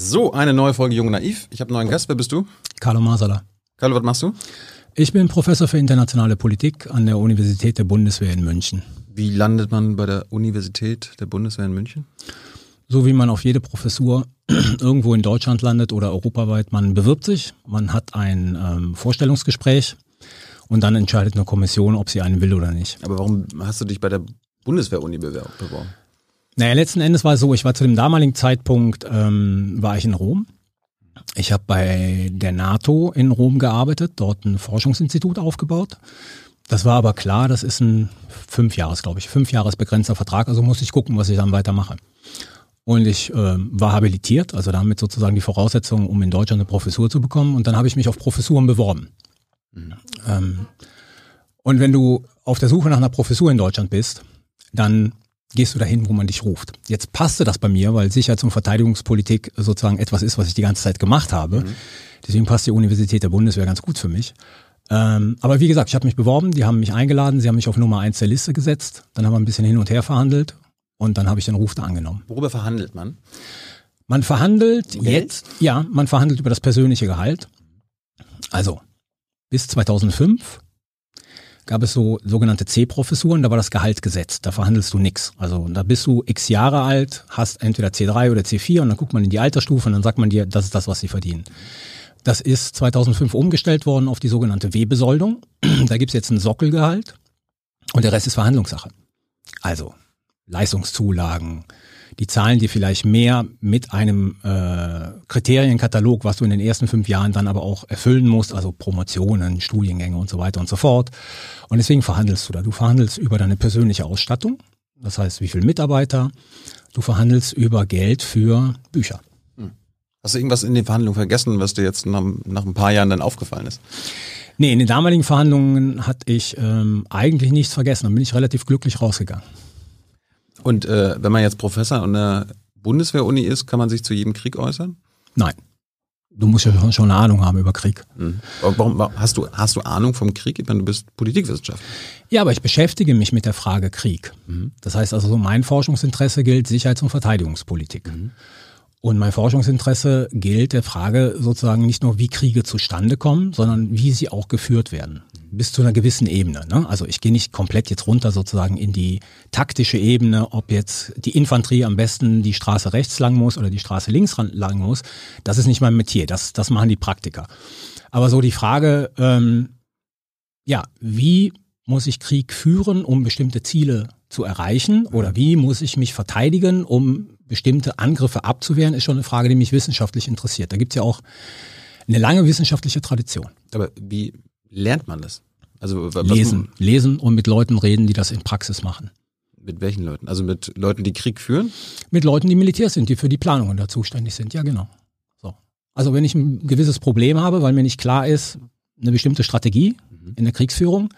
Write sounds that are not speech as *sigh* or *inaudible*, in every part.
So, eine neue Folge Jung und Naiv. Ich habe einen neuen Gast. Wer bist du? Carlo Masala. Carlo, was machst du? Ich bin Professor für internationale Politik an der Universität der Bundeswehr in München. Wie landet man bei der Universität der Bundeswehr in München? So wie man auf jede Professur *clears throat* irgendwo in Deutschland landet oder europaweit, man bewirbt sich, man hat ein ähm, Vorstellungsgespräch und dann entscheidet eine Kommission, ob sie einen will oder nicht. Aber warum hast du dich bei der Bundeswehr-Uni beworben? Naja, letzten Endes war es so, ich war zu dem damaligen Zeitpunkt, ähm, war ich in Rom. Ich habe bei der NATO in Rom gearbeitet, dort ein Forschungsinstitut aufgebaut. Das war aber klar, das ist ein fünf Jahres, glaube ich, fünf Jahres begrenzter Vertrag, also musste ich gucken, was ich dann weitermache. Und ich äh, war habilitiert, also damit sozusagen die Voraussetzung, um in Deutschland eine Professur zu bekommen. Und dann habe ich mich auf Professuren beworben. Mhm. Ähm, und wenn du auf der Suche nach einer Professur in Deutschland bist, dann gehst du dahin, wo man dich ruft. Jetzt passte das bei mir, weil Sicherheits- und Verteidigungspolitik sozusagen etwas ist, was ich die ganze Zeit gemacht habe. Mhm. Deswegen passt die Universität der Bundeswehr ganz gut für mich. Ähm, aber wie gesagt, ich habe mich beworben, die haben mich eingeladen, sie haben mich auf Nummer eins der Liste gesetzt, dann haben wir ein bisschen hin und her verhandelt und dann habe ich den Ruf da angenommen. Worüber verhandelt man? Man verhandelt Geld? jetzt, ja, man verhandelt über das persönliche Gehalt. Also bis 2005 gab es so sogenannte C-Professuren, da war das Gehalt gesetzt, da verhandelst du nix. Also da bist du x Jahre alt, hast entweder C3 oder C4 und dann guckt man in die Altersstufe und dann sagt man dir, das ist das, was sie verdienen. Das ist 2005 umgestellt worden auf die sogenannte W-Besoldung. *clears throat* Da gibt's jetzt ein Sockelgehalt und der Rest ist Verhandlungssache. Also Leistungszulagen, die zahlen dir vielleicht mehr mit einem äh, Kriterienkatalog, was du in den ersten fünf Jahren dann aber auch erfüllen musst, also Promotionen, Studiengänge und so weiter und so fort. Und deswegen verhandelst du da. Du verhandelst über deine persönliche Ausstattung, das heißt, wie viele Mitarbeiter. Du verhandelst über Geld für Bücher. Hm. Hast du irgendwas in den Verhandlungen vergessen, was dir jetzt nach, nach ein paar Jahren dann aufgefallen ist? Nee, in den damaligen Verhandlungen hatte ich ähm, eigentlich nichts vergessen. Dann bin ich relativ glücklich rausgegangen. Und äh, wenn man jetzt Professor an der Bundeswehr-Uni ist, kann man sich zu jedem Krieg äußern? Nein. Du musst ja schon eine Ahnung haben über Krieg. Mhm. Warum, hast, du, hast du Ahnung vom Krieg? Ich meine, du bist Politikwissenschaftler. Ja, aber ich beschäftige mich mit der Frage Krieg. Mhm. Das heißt also, mein Forschungsinteresse gilt Sicherheits- und Verteidigungspolitik. Mhm. Und mein Forschungsinteresse gilt der Frage sozusagen nicht nur, wie Kriege zustande kommen, sondern wie sie auch geführt werden. Bis zu einer gewissen Ebene. Ne? Also ich gehe nicht komplett jetzt runter sozusagen in die taktische Ebene, ob jetzt die Infanterie am besten die Straße rechts lang muss oder die Straße links lang muss. Das ist nicht mein Metier. Das, das machen die Praktiker. Aber so die Frage, ähm, ja, wie muss ich Krieg führen, um bestimmte Ziele zu erreichen? Oder wie muss ich mich verteidigen, um bestimmte Angriffe abzuwehren, ist schon eine Frage, die mich wissenschaftlich interessiert. Da gibt es ja auch eine lange wissenschaftliche Tradition. Aber wie lernt man das? Also lesen, lesen und mit Leuten reden, die das in Praxis machen. Mit welchen Leuten? Also mit Leuten, die Krieg führen? Mit Leuten, die Militär sind, die für die Planungen da zuständig sind. Ja, genau. So. Also wenn ich ein gewisses Problem habe, weil mir nicht klar ist, eine bestimmte Strategie mhm. in der Kriegsführung,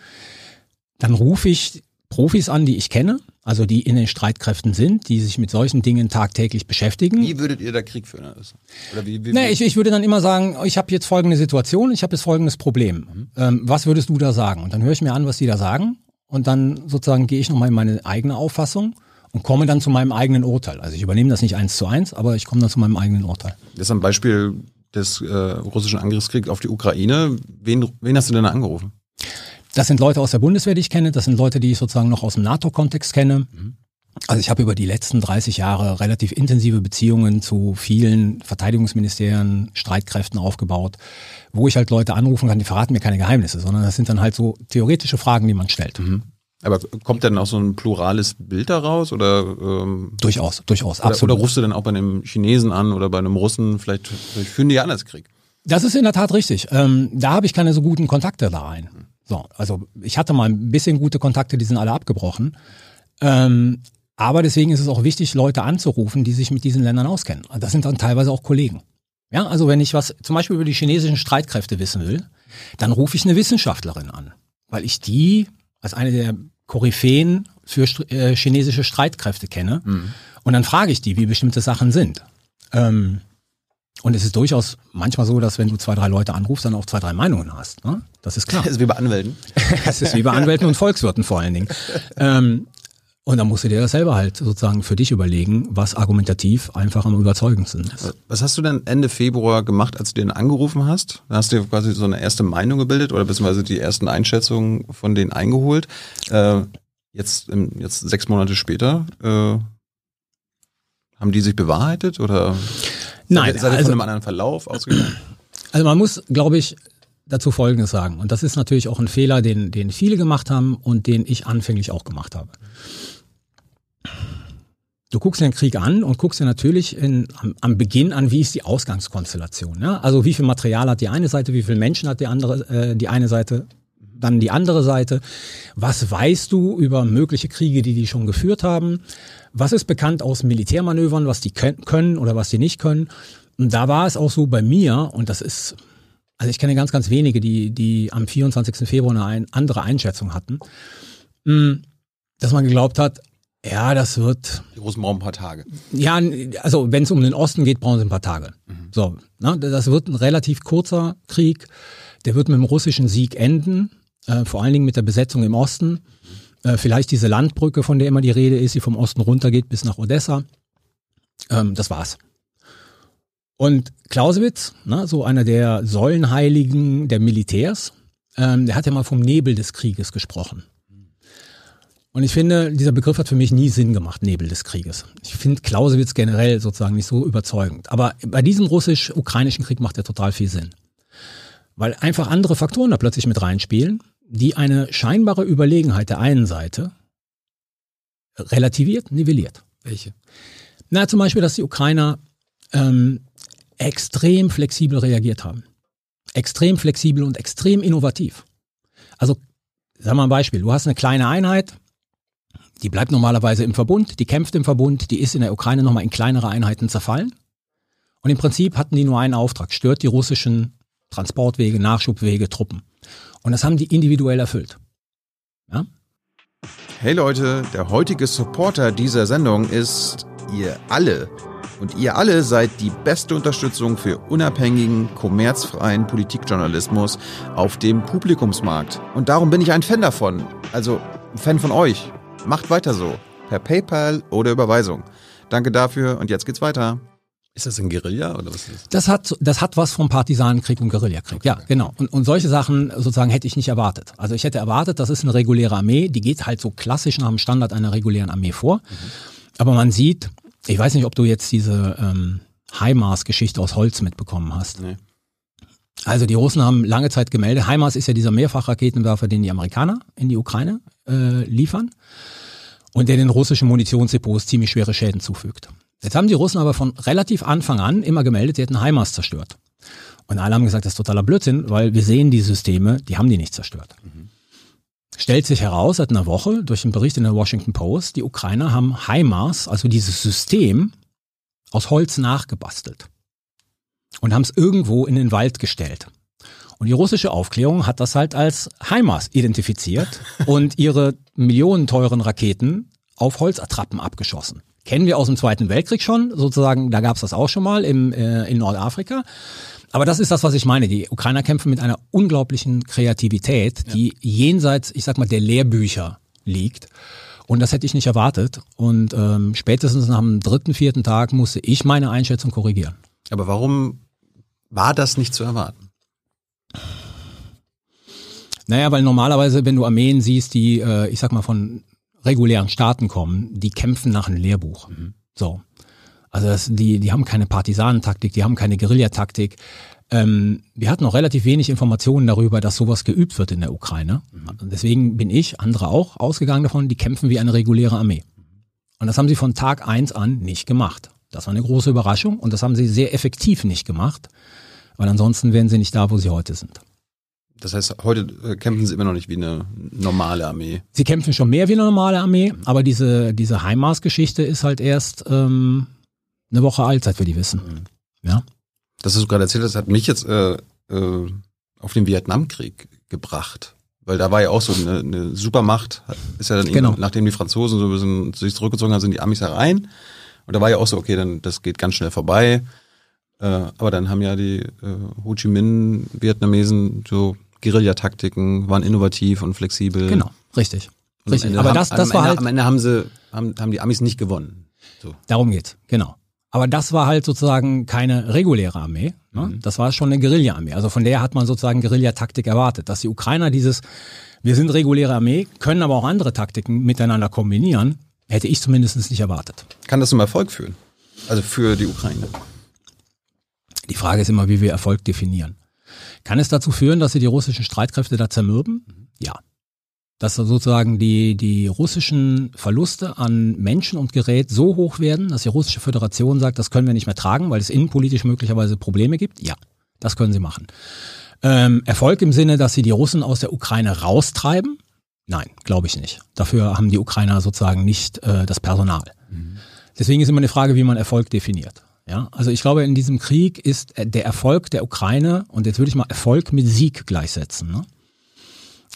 dann rufe ich Profis an, die ich kenne, also die in den Streitkräften sind, die sich mit solchen Dingen tagtäglich beschäftigen. Wie würdet ihr da Krieg führen? Oder wie, wie, nee, ich, ich würde dann immer sagen, ich habe jetzt folgende Situation, ich habe jetzt folgendes Problem. Mhm. Ähm, was würdest du da sagen? Und dann höre ich mir an, was die da sagen und dann sozusagen gehe ich nochmal in meine eigene Auffassung und komme dann zu meinem eigenen Urteil. Also ich übernehme das nicht eins zu eins, aber ich komme dann zu meinem eigenen Urteil. Das ist ein Beispiel des äh, russischen Angriffskriegs auf die Ukraine. Wen, wen hast du denn da angerufen? Das sind Leute aus der Bundeswehr, die ich kenne. Das sind Leute, die ich sozusagen noch aus dem NATO-Kontext kenne. Also ich habe über die letzten 30 Jahre relativ intensive Beziehungen zu vielen Verteidigungsministerien, Streitkräften aufgebaut, wo ich halt Leute anrufen kann, die verraten mir keine Geheimnisse, sondern das sind dann halt so theoretische Fragen, die man stellt. Mhm. Aber kommt denn auch so ein plurales Bild daraus oder ähm, durchaus, durchaus, oder, absolut. Oder rufst du dann auch bei einem Chinesen an oder bei einem Russen? Vielleicht, vielleicht führen die anders Krieg. Das ist in der Tat richtig. Ähm, da habe ich keine so guten Kontakte da rein. So, also ich hatte mal ein bisschen gute Kontakte, die sind alle abgebrochen. Ähm, aber deswegen ist es auch wichtig, Leute anzurufen, die sich mit diesen Ländern auskennen. Das sind dann teilweise auch Kollegen. Ja, also wenn ich was zum Beispiel über die chinesischen Streitkräfte wissen will, dann rufe ich eine Wissenschaftlerin an, weil ich die als eine der Koryphäen für äh, chinesische Streitkräfte kenne. Mhm. Und dann frage ich die, wie bestimmte Sachen sind. Ähm, und es ist durchaus manchmal so, dass wenn du zwei, drei Leute anrufst, dann auch zwei, drei Meinungen hast. Ne? Das ist klar. *laughs* Das ist wie bei Anwälten. *laughs* das ist wie bei Anwälten und Volkswirten vor allen Dingen. Ähm, Und dann musst du dir das selber halt sozusagen für dich überlegen, was argumentativ einfach am überzeugendsten ist. Was hast du denn Ende Februar gemacht, als du den angerufen hast? Da hast du quasi so eine erste Meinung gebildet oder beziehungsweise die ersten Einschätzungen von denen eingeholt. Äh, jetzt, jetzt sechs Monate später, äh, haben die sich bewahrheitet oder Nein, seid ihr also, von einem anderen Verlauf ausgegangen? *clears throat* Also man muss, glaube ich, dazu Folgendes sagen. Und das ist natürlich auch ein Fehler, den, den viele gemacht haben und den ich anfänglich auch gemacht habe. Du guckst den Krieg an und guckst dir natürlich in, am, am, Beginn an, wie ist die Ausgangskonstellation. Ne? Also wie viel Material hat die eine Seite, wie viele Menschen hat die andere, äh, die eine Seite, dann die andere Seite. Was weißt du über mögliche Kriege, die die schon geführt haben? Was ist bekannt aus Militärmanövern, was die können oder was die nicht können? Und da war es auch so bei mir, und das ist, also ich kenne ganz, ganz wenige, die, die am 24. Februar eine andere Einschätzung hatten, hm, dass man geglaubt hat, ja, das wird. Die Russen brauchen ein paar Tage. Ja, also wenn es um den Osten geht, brauchen sie ein paar Tage. Mhm. So, ne, das wird ein relativ kurzer Krieg. Der wird mit dem russischen Sieg enden, äh, vor allen Dingen mit der Besetzung im Osten. Äh, vielleicht diese Landbrücke, von der immer die Rede ist, die vom Osten runtergeht bis nach Odessa. Ähm, das war's. Und Clausewitz, ne, so einer der Säulenheiligen der Militärs, ähm, der hat ja mal vom Nebel des Krieges gesprochen. Und ich finde, dieser Begriff hat für mich nie Sinn gemacht, Nebel des Krieges. Ich finde Clausewitz generell sozusagen nicht so überzeugend. Aber bei diesem russisch-ukrainischen Krieg macht er total viel Sinn. Weil einfach andere Faktoren da plötzlich mit reinspielen, die eine scheinbare Überlegenheit der einen Seite relativiert, nivelliert. Welche? Na, zum Beispiel, dass die Ukrainer ähm, extrem flexibel reagiert haben. Extrem flexibel und extrem innovativ. Also, sag mal ein Beispiel. Du hast eine kleine Einheit, die bleibt normalerweise im Verbund, die kämpft im Verbund, die ist in der Ukraine nochmal in kleinere Einheiten zerfallen. Und im Prinzip hatten die nur einen Auftrag, stört die russischen Transportwege, Nachschubwege, Truppen. Und das haben die individuell erfüllt. Ja? Hey Leute, der heutige Supporter dieser Sendung ist ihr alle. Und ihr alle seid die beste Unterstützung für unabhängigen, kommerzfreien Politikjournalismus auf dem Publikumsmarkt. Und darum bin ich ein Fan davon. Also ein Fan von euch. Macht weiter so. Per PayPal oder Überweisung. Danke dafür und jetzt geht's weiter. Ist das ein Guerilla oder was ist das? Das hat, das hat was vom Partisanenkrieg und Guerillakrieg. Okay. Ja, genau. Und, und solche Sachen sozusagen hätte ich nicht erwartet. Also ich hätte erwartet, das ist eine reguläre Armee, die geht halt so klassisch nach dem Standard einer regulären Armee vor. Mhm. Aber man sieht, ich weiß nicht, ob du jetzt diese ähm, HIMARS-Geschichte aus Holz mitbekommen hast. Nee. Also die Russen haben lange Zeit gemeldet, HIMARS ist ja dieser Mehrfachraketenwerfer, den die Amerikaner in die Ukraine äh, liefern und der den russischen Munitionsdepots ziemlich schwere Schäden zufügt. Jetzt haben die Russen aber von relativ Anfang an immer gemeldet, sie hätten HIMARS zerstört. Und alle haben gesagt, das ist totaler Blödsinn, weil wir sehen die Systeme, die haben die nicht zerstört. Mhm. Stellt sich heraus, seit einer Woche durch einen Bericht in der Washington Post, die Ukrainer haben HIMARS, also dieses System, aus Holz nachgebastelt und haben es irgendwo in den Wald gestellt. Und die russische Aufklärung hat das halt als HIMARS identifiziert *laughs* und ihre millionenteuren Raketen auf Holzattrappen abgeschossen. Kennen wir aus dem Zweiten Weltkrieg schon, sozusagen, da gab es das auch schon mal im, äh, in Nordafrika. Aber das ist das, was ich meine. Die Ukrainer kämpfen mit einer unglaublichen Kreativität, die ja. jenseits, ich sag mal, der Lehrbücher liegt. Und das hätte ich nicht erwartet. Und ähm, spätestens nach dem dritten, vierten Tag musste ich meine Einschätzung korrigieren. Aber warum war das nicht zu erwarten? Naja, weil normalerweise, wenn du Armeen siehst, die, äh, ich sag mal, von regulären Staaten kommen, die kämpfen nach einem Lehrbuch. Mhm. So. Also das, die, die haben keine Partisanentaktik, die haben keine Guerillataktik. Ähm, wir hatten noch relativ wenig Informationen darüber, dass sowas geübt wird in der Ukraine. Mhm. Deswegen bin ich, andere auch, ausgegangen davon, die kämpfen wie eine reguläre Armee. Und das haben sie von Tag eins an nicht gemacht. Das war eine große Überraschung und das haben sie sehr effektiv nicht gemacht, weil ansonsten wären sie nicht da, wo sie heute sind. Das heißt, heute äh, kämpfen sie immer noch nicht wie eine normale Armee. Sie kämpfen schon mehr wie eine normale Armee, aber diese, diese Heimas-Geschichte ist halt erst ähm, eine Woche alt, seit wir die wissen. Mhm. Ja. Das, was du gerade erzählt hast, hat mich jetzt äh, äh, auf den Vietnamkrieg gebracht. Weil da war ja auch so eine, eine Supermacht, ist ja dann genau. nachdem die Franzosen so ein bisschen sich zurückgezogen haben, sind die Amis herein. Und da war ja auch so, okay, dann das geht ganz schnell vorbei. Äh, aber dann haben ja die äh, Ho Chi Minh Vietnamesen so Guerillataktiken, waren innovativ und flexibel. Genau, richtig. Richtig, aber haben, das, das am war Ende, halt. Am Ende haben sie, haben, haben die Amis nicht gewonnen. So. Darum geht's, genau. Aber das war halt sozusagen keine reguläre Armee. Ne? Mhm. Das war schon eine Guerilla-Armee. Also von der hat man sozusagen Guerillataktik erwartet. Dass die Ukrainer dieses, wir sind reguläre Armee, können aber auch andere Taktiken miteinander kombinieren, hätte ich zumindest nicht erwartet. Kann das zum Erfolg führen? Also für die Ukraine. Die Frage ist immer, wie wir Erfolg definieren. Kann es dazu führen, dass sie die russischen Streitkräfte da zermürben? Ja. Dass sozusagen die, die russischen Verluste an Menschen und Gerät so hoch werden, dass die russische Föderation sagt, das können wir nicht mehr tragen, weil es innenpolitisch möglicherweise Probleme gibt? Ja, das können sie machen. Ähm, Erfolg im Sinne, dass sie die Russen aus der Ukraine raustreiben? Nein, glaube ich nicht. Dafür haben die Ukrainer sozusagen nicht äh, das Personal. Deswegen ist immer eine Frage, wie man Erfolg definiert. Ja, also ich glaube, in diesem Krieg ist äh, der Erfolg der Ukraine, und jetzt würde ich mal Erfolg mit Sieg gleichsetzen. Ne?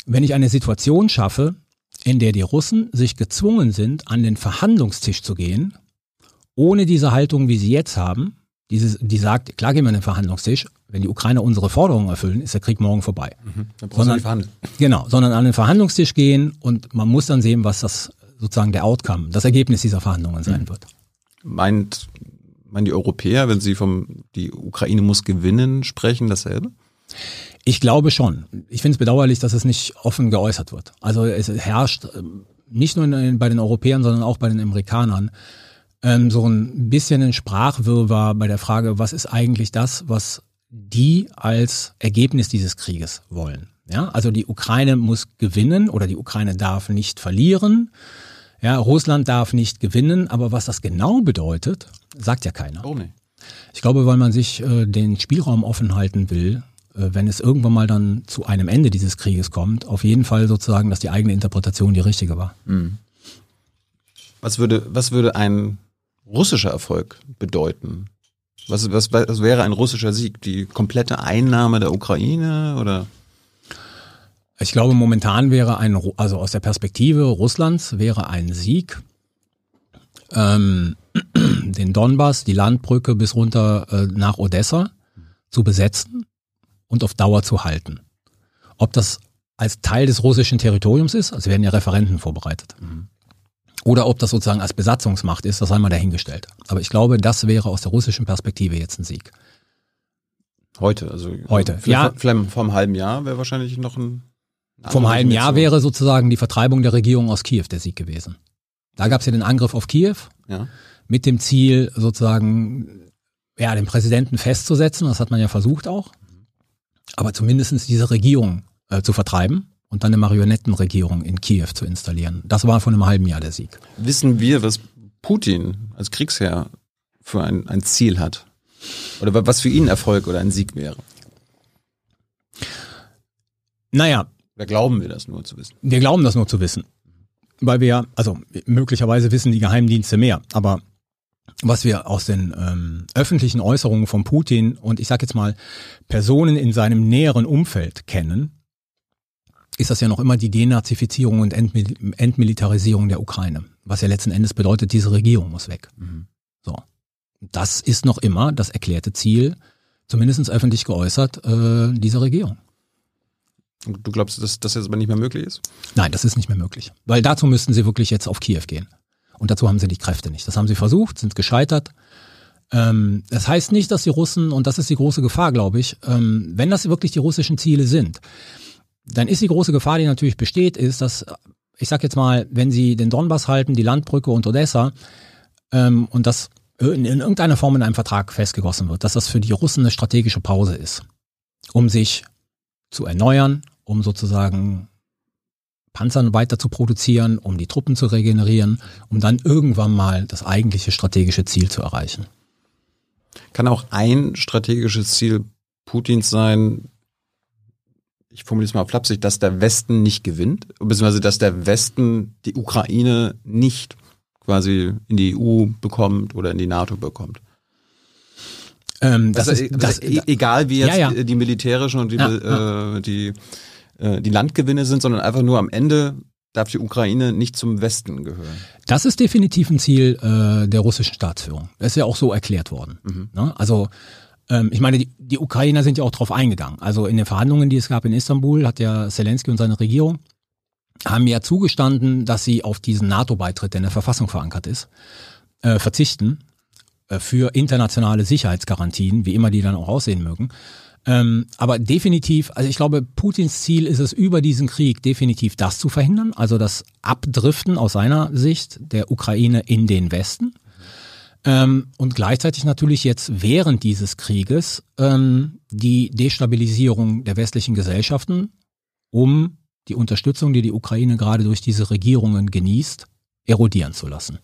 Wenn ich eine Situation schaffe, in der die Russen sich gezwungen sind, an den Verhandlungstisch zu gehen, ohne diese Haltung, wie sie jetzt haben, diese, die sagt, klar gehen wir an den Verhandlungstisch, wenn die Ukrainer unsere Forderungen erfüllen, ist der Krieg morgen vorbei. Dann brauchst du Sondern- nicht verhandeln. Genau, sondern an den Verhandlungstisch gehen und man muss dann sehen, was das sozusagen der Outcome, das Ergebnis dieser Verhandlungen sein wird. Meint, meinen die Europäer, wenn sie vom die Ukraine muss gewinnen sprechen, dasselbe? Ich glaube schon. Ich finde es bedauerlich, dass es nicht offen geäußert wird. Also es herrscht ähm, nicht nur in, bei den Europäern, sondern auch bei den Amerikanern ähm, so ein bisschen ein Sprachwirrwarr bei der Frage, was ist eigentlich das, was die als Ergebnis dieses Krieges wollen. Ja, also die Ukraine muss gewinnen oder die Ukraine darf nicht verlieren. Ja, Russland darf nicht gewinnen, aber was das genau bedeutet, sagt ja keiner. Warum nicht? Ich glaube, weil man sich äh, den Spielraum offen halten will, äh, wenn es irgendwann mal dann zu einem Ende dieses Krieges kommt, auf jeden Fall sozusagen, dass die eigene Interpretation die richtige war. Was würde, was würde ein russischer Erfolg bedeuten? Was, was, was wäre ein russischer Sieg? Die komplette Einnahme der Ukraine oder? Ich glaube, momentan wäre ein, also aus der Perspektive Russlands wäre ein Sieg, ähm, *clears throat* den Donbass, die Landbrücke bis runter äh, nach Odessa zu besetzen und auf Dauer zu halten. Ob das als Teil des russischen Territoriums ist, also werden ja Referenten vorbereitet. Oder ob das sozusagen als Besatzungsmacht ist, das sei mal dahingestellt. Aber ich glaube, das wäre aus der russischen Perspektive jetzt ein Sieg. Heute, also Heute, Vielleicht, ja. vielleicht vor einem halben Jahr wäre wahrscheinlich noch ein. Vom halben Jahr wäre sozusagen die Vertreibung der Regierung aus Kiew der Sieg gewesen. Da gab es ja den Angriff auf Kiew Ja. mit dem Ziel, sozusagen ja, den Präsidenten festzusetzen. Das hat man ja versucht auch. Aber zumindestens diese Regierung äh, zu vertreiben und dann eine Marionettenregierung in Kiew zu installieren. Das war vor einem halben Jahr der Sieg. Wissen wir, was Putin als Kriegsherr für ein, ein Ziel hat? Oder wa- was für ihn Erfolg oder ein Sieg wäre? Naja, Oder glauben wir das nur zu wissen? wir glauben das nur zu wissen. Weil wir, also möglicherweise wissen die Geheimdienste mehr, aber was wir aus den ähm, öffentlichen Äußerungen von Putin und ich sage jetzt mal Personen in seinem näheren Umfeld kennen, ist das ja noch immer die Denazifizierung und Entmil Entmilitarisierung der Ukraine. Was ja letzten Endes bedeutet, diese Regierung muss weg. So. Das ist noch immer das erklärte Ziel, zumindest öffentlich geäußert, äh, dieser Regierung. Du glaubst, dass das jetzt aber nicht mehr möglich ist? Nein, das ist nicht mehr möglich. Weil dazu müssten sie wirklich jetzt auf Kiew gehen. Und dazu haben sie die Kräfte nicht. Das haben sie versucht, sind gescheitert. Ähm, das heißt nicht, dass die Russen, und das ist die große Gefahr, glaube ich, ähm, wenn das wirklich die russischen Ziele sind, dann ist die große Gefahr, die natürlich besteht, ist, dass, ich sag jetzt mal, wenn sie den Donbass halten, die Landbrücke und Odessa, ähm, und das in, in irgendeiner Form in einem Vertrag festgegossen wird, dass das für die Russen eine strategische Pause ist, um sich zu erneuern, um sozusagen Panzern weiter zu produzieren, um die Truppen zu regenerieren, um dann irgendwann mal das eigentliche strategische Ziel zu erreichen. Kann auch ein strategisches Ziel Putins sein, ich formuliere es mal flapsig, dass der Westen nicht gewinnt, beziehungsweise dass der Westen die Ukraine nicht quasi in die EU bekommt oder in die NATO bekommt. Ähm, das also, ist, das, e- egal wie jetzt Ja, ja. die militärischen und die, Ja, Äh, die, äh, die Landgewinne sind, sondern einfach nur am Ende darf die Ukraine nicht zum Westen gehören. Das ist definitiv ein Ziel äh, der russischen Staatsführung. Das ist ja auch so erklärt worden. Ne? Also ähm, ich meine, die, die Ukrainer sind ja auch drauf eingegangen. Also in den Verhandlungen, die es gab in Istanbul, hat ja Zelensky und seine Regierung haben ja zugestanden, dass sie auf diesen NATO-Beitritt, der in der Verfassung verankert ist, äh, verzichten äh, für internationale Sicherheitsgarantien, wie immer die dann auch aussehen mögen. Ähm, aber definitiv, also ich glaube, Putins Ziel ist es über diesen Krieg definitiv das zu verhindern, also das Abdriften aus seiner Sicht der Ukraine in den Westen. Ähm, und gleichzeitig natürlich jetzt während dieses Krieges ähm, die Destabilisierung der westlichen Gesellschaften, um die Unterstützung, die die Ukraine gerade durch diese Regierungen genießt, erodieren zu lassen.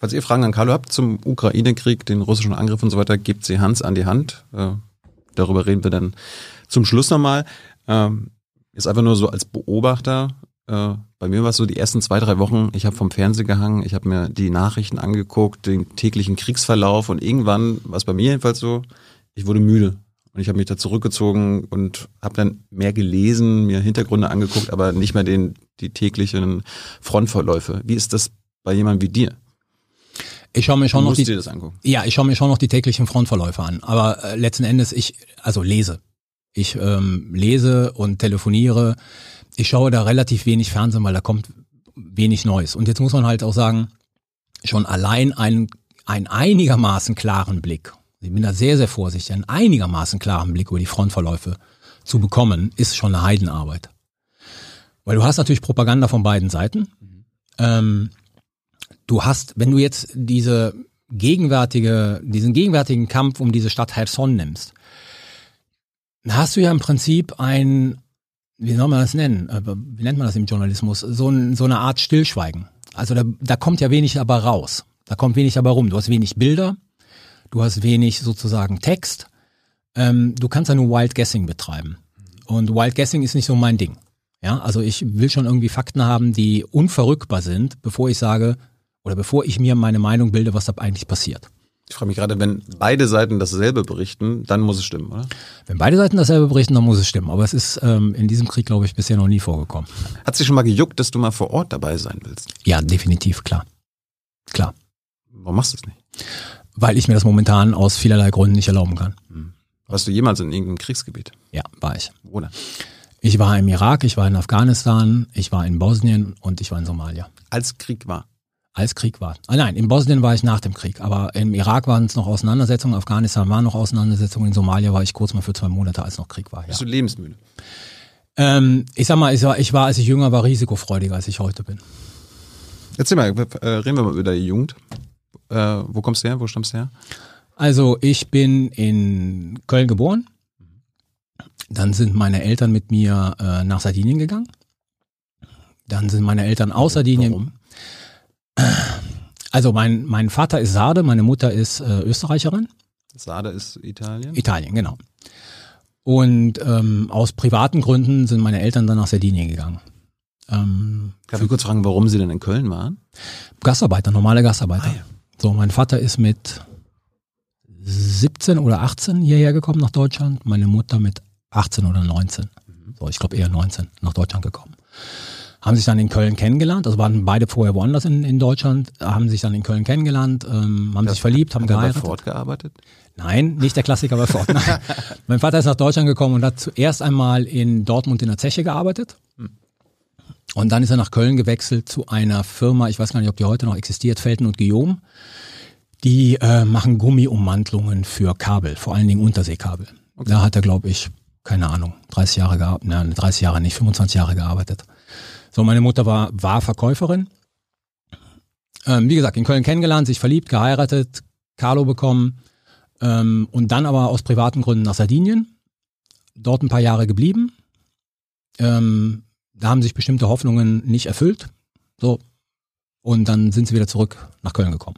Falls ihr Fragen an Carlo habt zum Ukraine-Krieg, den russischen Angriff und so weiter, gebt sie Hans an die Hand. Äh, darüber reden wir dann zum Schluss nochmal. Ähm, ist einfach nur so als Beobachter. Äh, bei mir war es so die ersten zwei, drei Wochen, ich habe vom Fernseher gehangen, ich habe mir die Nachrichten angeguckt, den täglichen Kriegsverlauf und irgendwann war es bei mir jedenfalls so, ich wurde müde. Und ich habe mich da zurückgezogen und habe dann mehr gelesen, mir Hintergründe angeguckt, aber nicht mehr den, die täglichen Frontverläufe. Wie ist das bei jemandem wie dir? Ich schaue mir schon noch die, dir das angucken. ja, ich schaue mir schon noch die täglichen Frontverläufe an. Aber äh, letzten Endes ich, also lese. Ich ähm, lese und telefoniere. Ich schaue da relativ wenig Fernsehen, weil da kommt wenig Neues. Und jetzt muss man halt auch sagen, schon allein einen, einen einigermaßen klaren Blick, ich bin da sehr, sehr vorsichtig, einen einigermaßen klaren Blick über die Frontverläufe zu bekommen, ist schon eine Heidenarbeit. Weil du hast natürlich Propaganda von beiden Seiten. Ähm, du hast, wenn du jetzt diese gegenwärtige, diesen gegenwärtigen Kampf um diese Stadt Cherson nimmst, dann hast du ja im Prinzip ein, wie soll man das nennen? Äh, Wie nennt man das im Journalismus? So, ein, so eine Art Stillschweigen. Also da, da kommt ja wenig aber raus. Da kommt wenig aber rum. Du hast wenig Bilder, du hast wenig sozusagen Text. Ähm, du kannst ja nur Wild Guessing betreiben. Und Wild Guessing ist nicht so mein Ding. Ja, also ich will schon irgendwie Fakten haben, die unverrückbar sind, bevor ich sage, oder bevor ich mir meine Meinung bilde, was da eigentlich passiert. Ich frage mich gerade, wenn beide Seiten dasselbe berichten, dann muss es stimmen, oder? Wenn beide Seiten dasselbe berichten, dann muss es stimmen. Aber es ist ähm, in diesem Krieg, glaube ich, bisher noch nie vorgekommen. Hat sich schon mal gejuckt, dass du mal vor Ort dabei sein willst? Ja, definitiv, klar. Klar. Warum machst du es nicht? Weil ich mir das momentan aus vielerlei Gründen nicht erlauben kann. Warst du jemals in irgendeinem Kriegsgebiet? Ja, war ich. Wo denn? Ich war im Irak, ich war in Afghanistan, ich war in Bosnien und ich war in Somalia. Als Krieg war. Als Krieg war. Ah, nein, in Bosnien war ich nach dem Krieg, aber im Irak waren es noch Auseinandersetzungen, Afghanistan waren noch Auseinandersetzungen, in Somalia war ich kurz mal für zwei Monate, als noch Krieg war. Ja. Bist du lebensmüde? Ähm, ich sag mal, ich war, ich war, als ich jünger war, risikofreudiger, als ich heute bin. Erzähl mal, äh, reden wir mal über die Jugend. Äh, wo kommst du her? Wo stammst du her? Also ich bin in Köln geboren. Dann sind meine Eltern mit mir äh, nach Sardinien gegangen. Dann sind meine Eltern aus Sardinien. Warum? Also mein, mein Vater ist Sarde, meine Mutter ist äh, Österreicherin. Sade ist Italien. Italien, genau. Und ähm, aus privaten Gründen sind meine Eltern dann nach Sardinien gegangen. Ähm, Darf ich kurz fragen, warum sie denn in Köln waren? Gastarbeiter, normale Gastarbeiter. Ah, ja. So, mein Vater ist mit 17 oder 18 hierher gekommen nach Deutschland, meine Mutter mit 18 oder 19. So, ich glaube eher 19 nach Deutschland gekommen. Haben sich dann in Köln kennengelernt, also waren beide vorher woanders in, in Deutschland, haben sich dann in Köln kennengelernt, ähm, haben sich verliebt, haben Hat er bei geheiratet. Ford gearbeitet? Nein, nicht der Klassiker bei Ford. Nein. *laughs* mein Vater ist nach Deutschland gekommen und hat zuerst einmal in Dortmund in der Zeche gearbeitet. Und dann ist er nach Köln gewechselt zu einer Firma, ich weiß gar nicht, ob die heute noch existiert, Felten und Guillaume. Die äh, machen Gummiummantelungen für Kabel, vor allen Dingen Unterseekabel. Da hat er, glaube ich, keine Ahnung, 30 Jahre gearbeitet, nein, 30 Jahre nicht, 25 Jahre gearbeitet. So, meine Mutter war, war Verkäuferin. Ähm, wie gesagt, in Köln kennengelernt, sich verliebt, geheiratet, Carlo bekommen ähm, und dann aber aus privaten Gründen nach Sardinien. Dort ein paar Jahre geblieben. Ähm, da haben sich bestimmte Hoffnungen nicht erfüllt. So. Und dann sind sie wieder zurück nach Köln gekommen.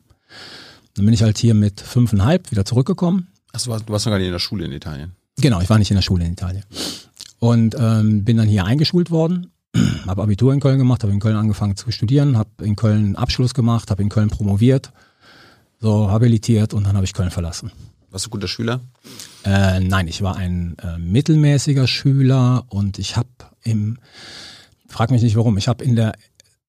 Dann bin ich halt hier mit fünfeinhalb wieder zurückgekommen. Achso, du warst- du warst noch gar nicht in der Schule in Italien. Genau, ich war nicht in der Schule in Italien. Und ähm, bin dann hier eingeschult worden, *clears throat* habe Abitur in Köln gemacht, habe in Köln angefangen zu studieren, habe in Köln einen Abschluss gemacht, habe in Köln promoviert, so habilitiert und dann habe ich Köln verlassen. Warst du guter Schüler? Äh, nein, ich war ein äh, mittelmäßiger Schüler und ich habe im, frag mich nicht warum, ich habe in der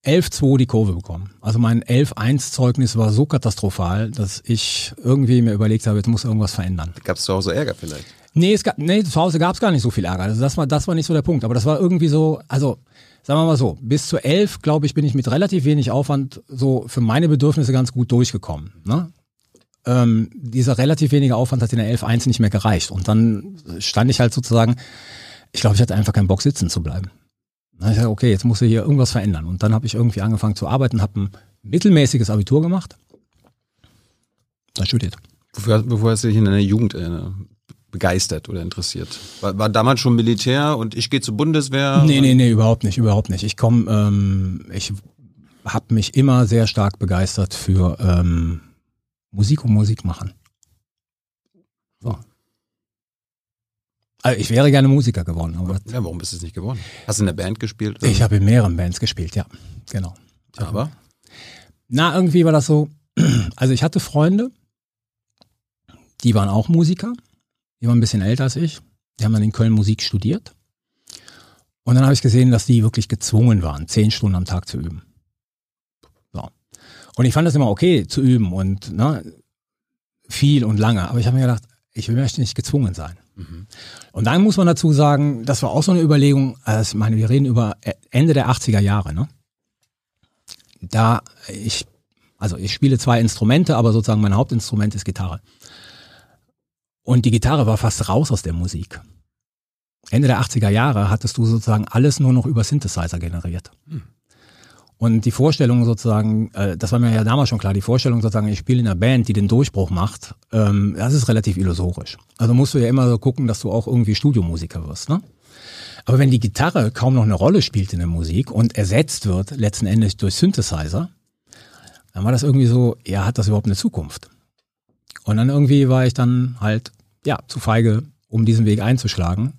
11.2 die Kurve bekommen. Also mein 11.1-Zeugnis war so katastrophal, dass ich irgendwie mir überlegt habe, jetzt muss irgendwas verändern. Gab es zu Hause Ärger vielleicht? Nee, es gab, nee zu Hause gab es gar nicht so viel Ärger. Also das war, das war nicht so der Punkt. Aber das war irgendwie so, also sagen wir mal so, bis zu elf, glaube ich, bin ich mit relativ wenig Aufwand so für meine Bedürfnisse ganz gut durchgekommen. Ne? Ähm, dieser relativ wenige Aufwand hat in der 11.1 nicht mehr gereicht. Und dann stand ich halt sozusagen, ich glaube, ich hatte einfach keinen Bock sitzen zu bleiben. Ich gesagt, okay, jetzt muss ich hier irgendwas verändern. Und dann habe ich irgendwie angefangen zu arbeiten, habe ein mittelmäßiges Abitur gemacht, dann studiert. Wofür, wofür hast du dich in deiner Jugend äh, begeistert oder interessiert? War, war damals schon Militär und ich gehe zur Bundeswehr? Nee, nee, nee, überhaupt nicht, überhaupt nicht. Ich komme, ähm, ich habe mich immer sehr stark begeistert für ähm, Musik und Musik machen. So. Also ich wäre gerne Musiker geworden. Aber ja, warum bist du es nicht geworden? Hast du in der Band gespielt? Ich habe in mehreren Bands gespielt, ja, genau. Aber? Na, irgendwie war das so, also ich hatte Freunde, die waren auch Musiker, die waren ein bisschen älter als ich, die haben dann in Köln Musik studiert. Und dann habe ich gesehen, dass die wirklich gezwungen waren, zehn Stunden am Tag zu üben. So. Und ich fand das immer okay zu üben und ne, viel und lange. Aber ich habe mir gedacht, ich möchte nicht gezwungen sein. Mhm. Und dann muss man dazu sagen, das war auch so eine Überlegung, also ich meine, wir reden über Ende der 80er Jahre, ne? Da ich, also ich spiele zwei Instrumente, aber sozusagen mein Hauptinstrument ist Gitarre. Und die Gitarre war fast raus aus der Musik. Ende der 80er Jahre hattest du sozusagen alles nur noch über Synthesizer generiert. Hm. Und die Vorstellung sozusagen, äh, das war mir ja damals schon klar, die Vorstellung sozusagen, ich spiele in einer Band, die den Durchbruch macht, ähm, das ist relativ illusorisch. Also musst du ja immer so gucken, dass du auch irgendwie Studiomusiker wirst. Ne? Aber wenn die Gitarre kaum noch eine Rolle spielt in der Musik und ersetzt wird letzten Endes durch Synthesizer, dann war das irgendwie so, ja, hat das überhaupt eine Zukunft? Und dann irgendwie war ich dann halt, ja, zu feige, um diesen Weg einzuschlagen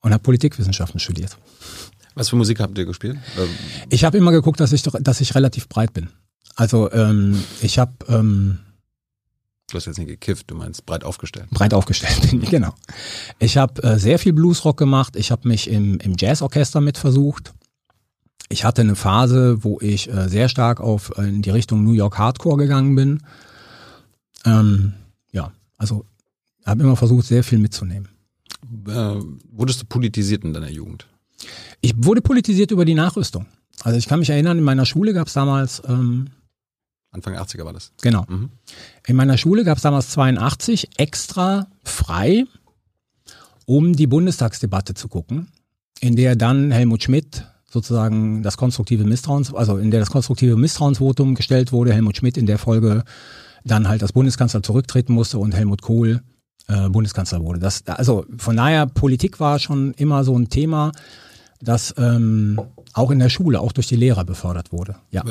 und habe Politikwissenschaften studiert. Was für Musik habt ihr gespielt? Ähm, ich habe immer geguckt, dass ich doch, dass ich relativ breit bin. Also ähm, ich habe ähm, Du hast jetzt nicht gekifft, du meinst breit aufgestellt. Breit aufgestellt bin ich, *laughs* genau. Ich habe äh, sehr viel Bluesrock gemacht. Ich habe mich im, im Jazzorchester mit versucht. Ich hatte eine Phase, wo ich äh, sehr stark auf äh, in die Richtung New York Hardcore gegangen bin. Ähm, ja, also habe immer versucht, sehr viel mitzunehmen. Äh, wurdest du politisiert in deiner Jugend? Ich wurde politisiert über die Nachrüstung. Also ich kann mich erinnern, in meiner Schule gab es damals ähm, Anfang 80er war das. Genau. Mhm. In meiner Schule gab es damals 82 extra frei, um die Bundestagsdebatte zu gucken, in der dann Helmut Schmidt sozusagen das konstruktive Misstrauens, also in der das konstruktive Misstrauensvotum gestellt wurde, Helmut Schmidt in der Folge dann halt als Bundeskanzler zurücktreten musste und Helmut Kohl äh, Bundeskanzler wurde. Das, also von daher, Politik war schon immer so ein Thema, das ähm, auch in der Schule, auch durch die Lehrer befördert wurde. Ja.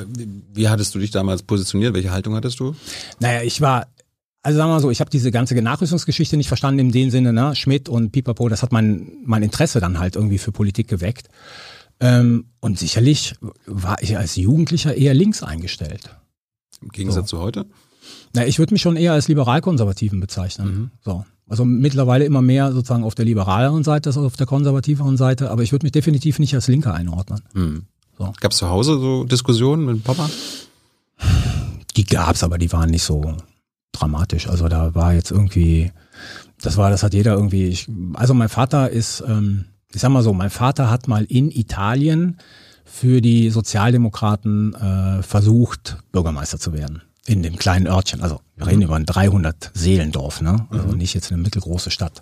Wie hattest du dich damals positioniert? Welche Haltung hattest du? Naja, ich war, also sagen wir mal so, ich habe diese ganze Nachrüstungsgeschichte nicht verstanden in dem Sinne, ne, Schmidt und Pipapo, das hat mein, mein Interesse dann halt irgendwie für Politik geweckt. Ähm, und sicherlich war ich als Jugendlicher eher links eingestellt. Im Gegensatz so. zu heute? Na, ich würde mich schon eher als liberal-konservativen bezeichnen. Mhm. So. Also mittlerweile immer mehr sozusagen auf der liberaleren Seite als auf der konservativeren Seite, aber ich würde mich definitiv nicht als Linker einordnen. Mhm. So. Gab es zu Hause so Diskussionen mit Papa? Die gab's, aber die waren nicht so dramatisch. Also da war jetzt irgendwie, das war, das hat jeder irgendwie. Ich, also mein Vater ist, ähm, ich sag mal so, mein Vater hat mal in Italien für die Sozialdemokraten äh, versucht, Bürgermeister zu werden in dem kleinen Örtchen. Also wir reden über ein 300 Seelendorf, ne? Also mhm. nicht jetzt eine mittelgroße Stadt.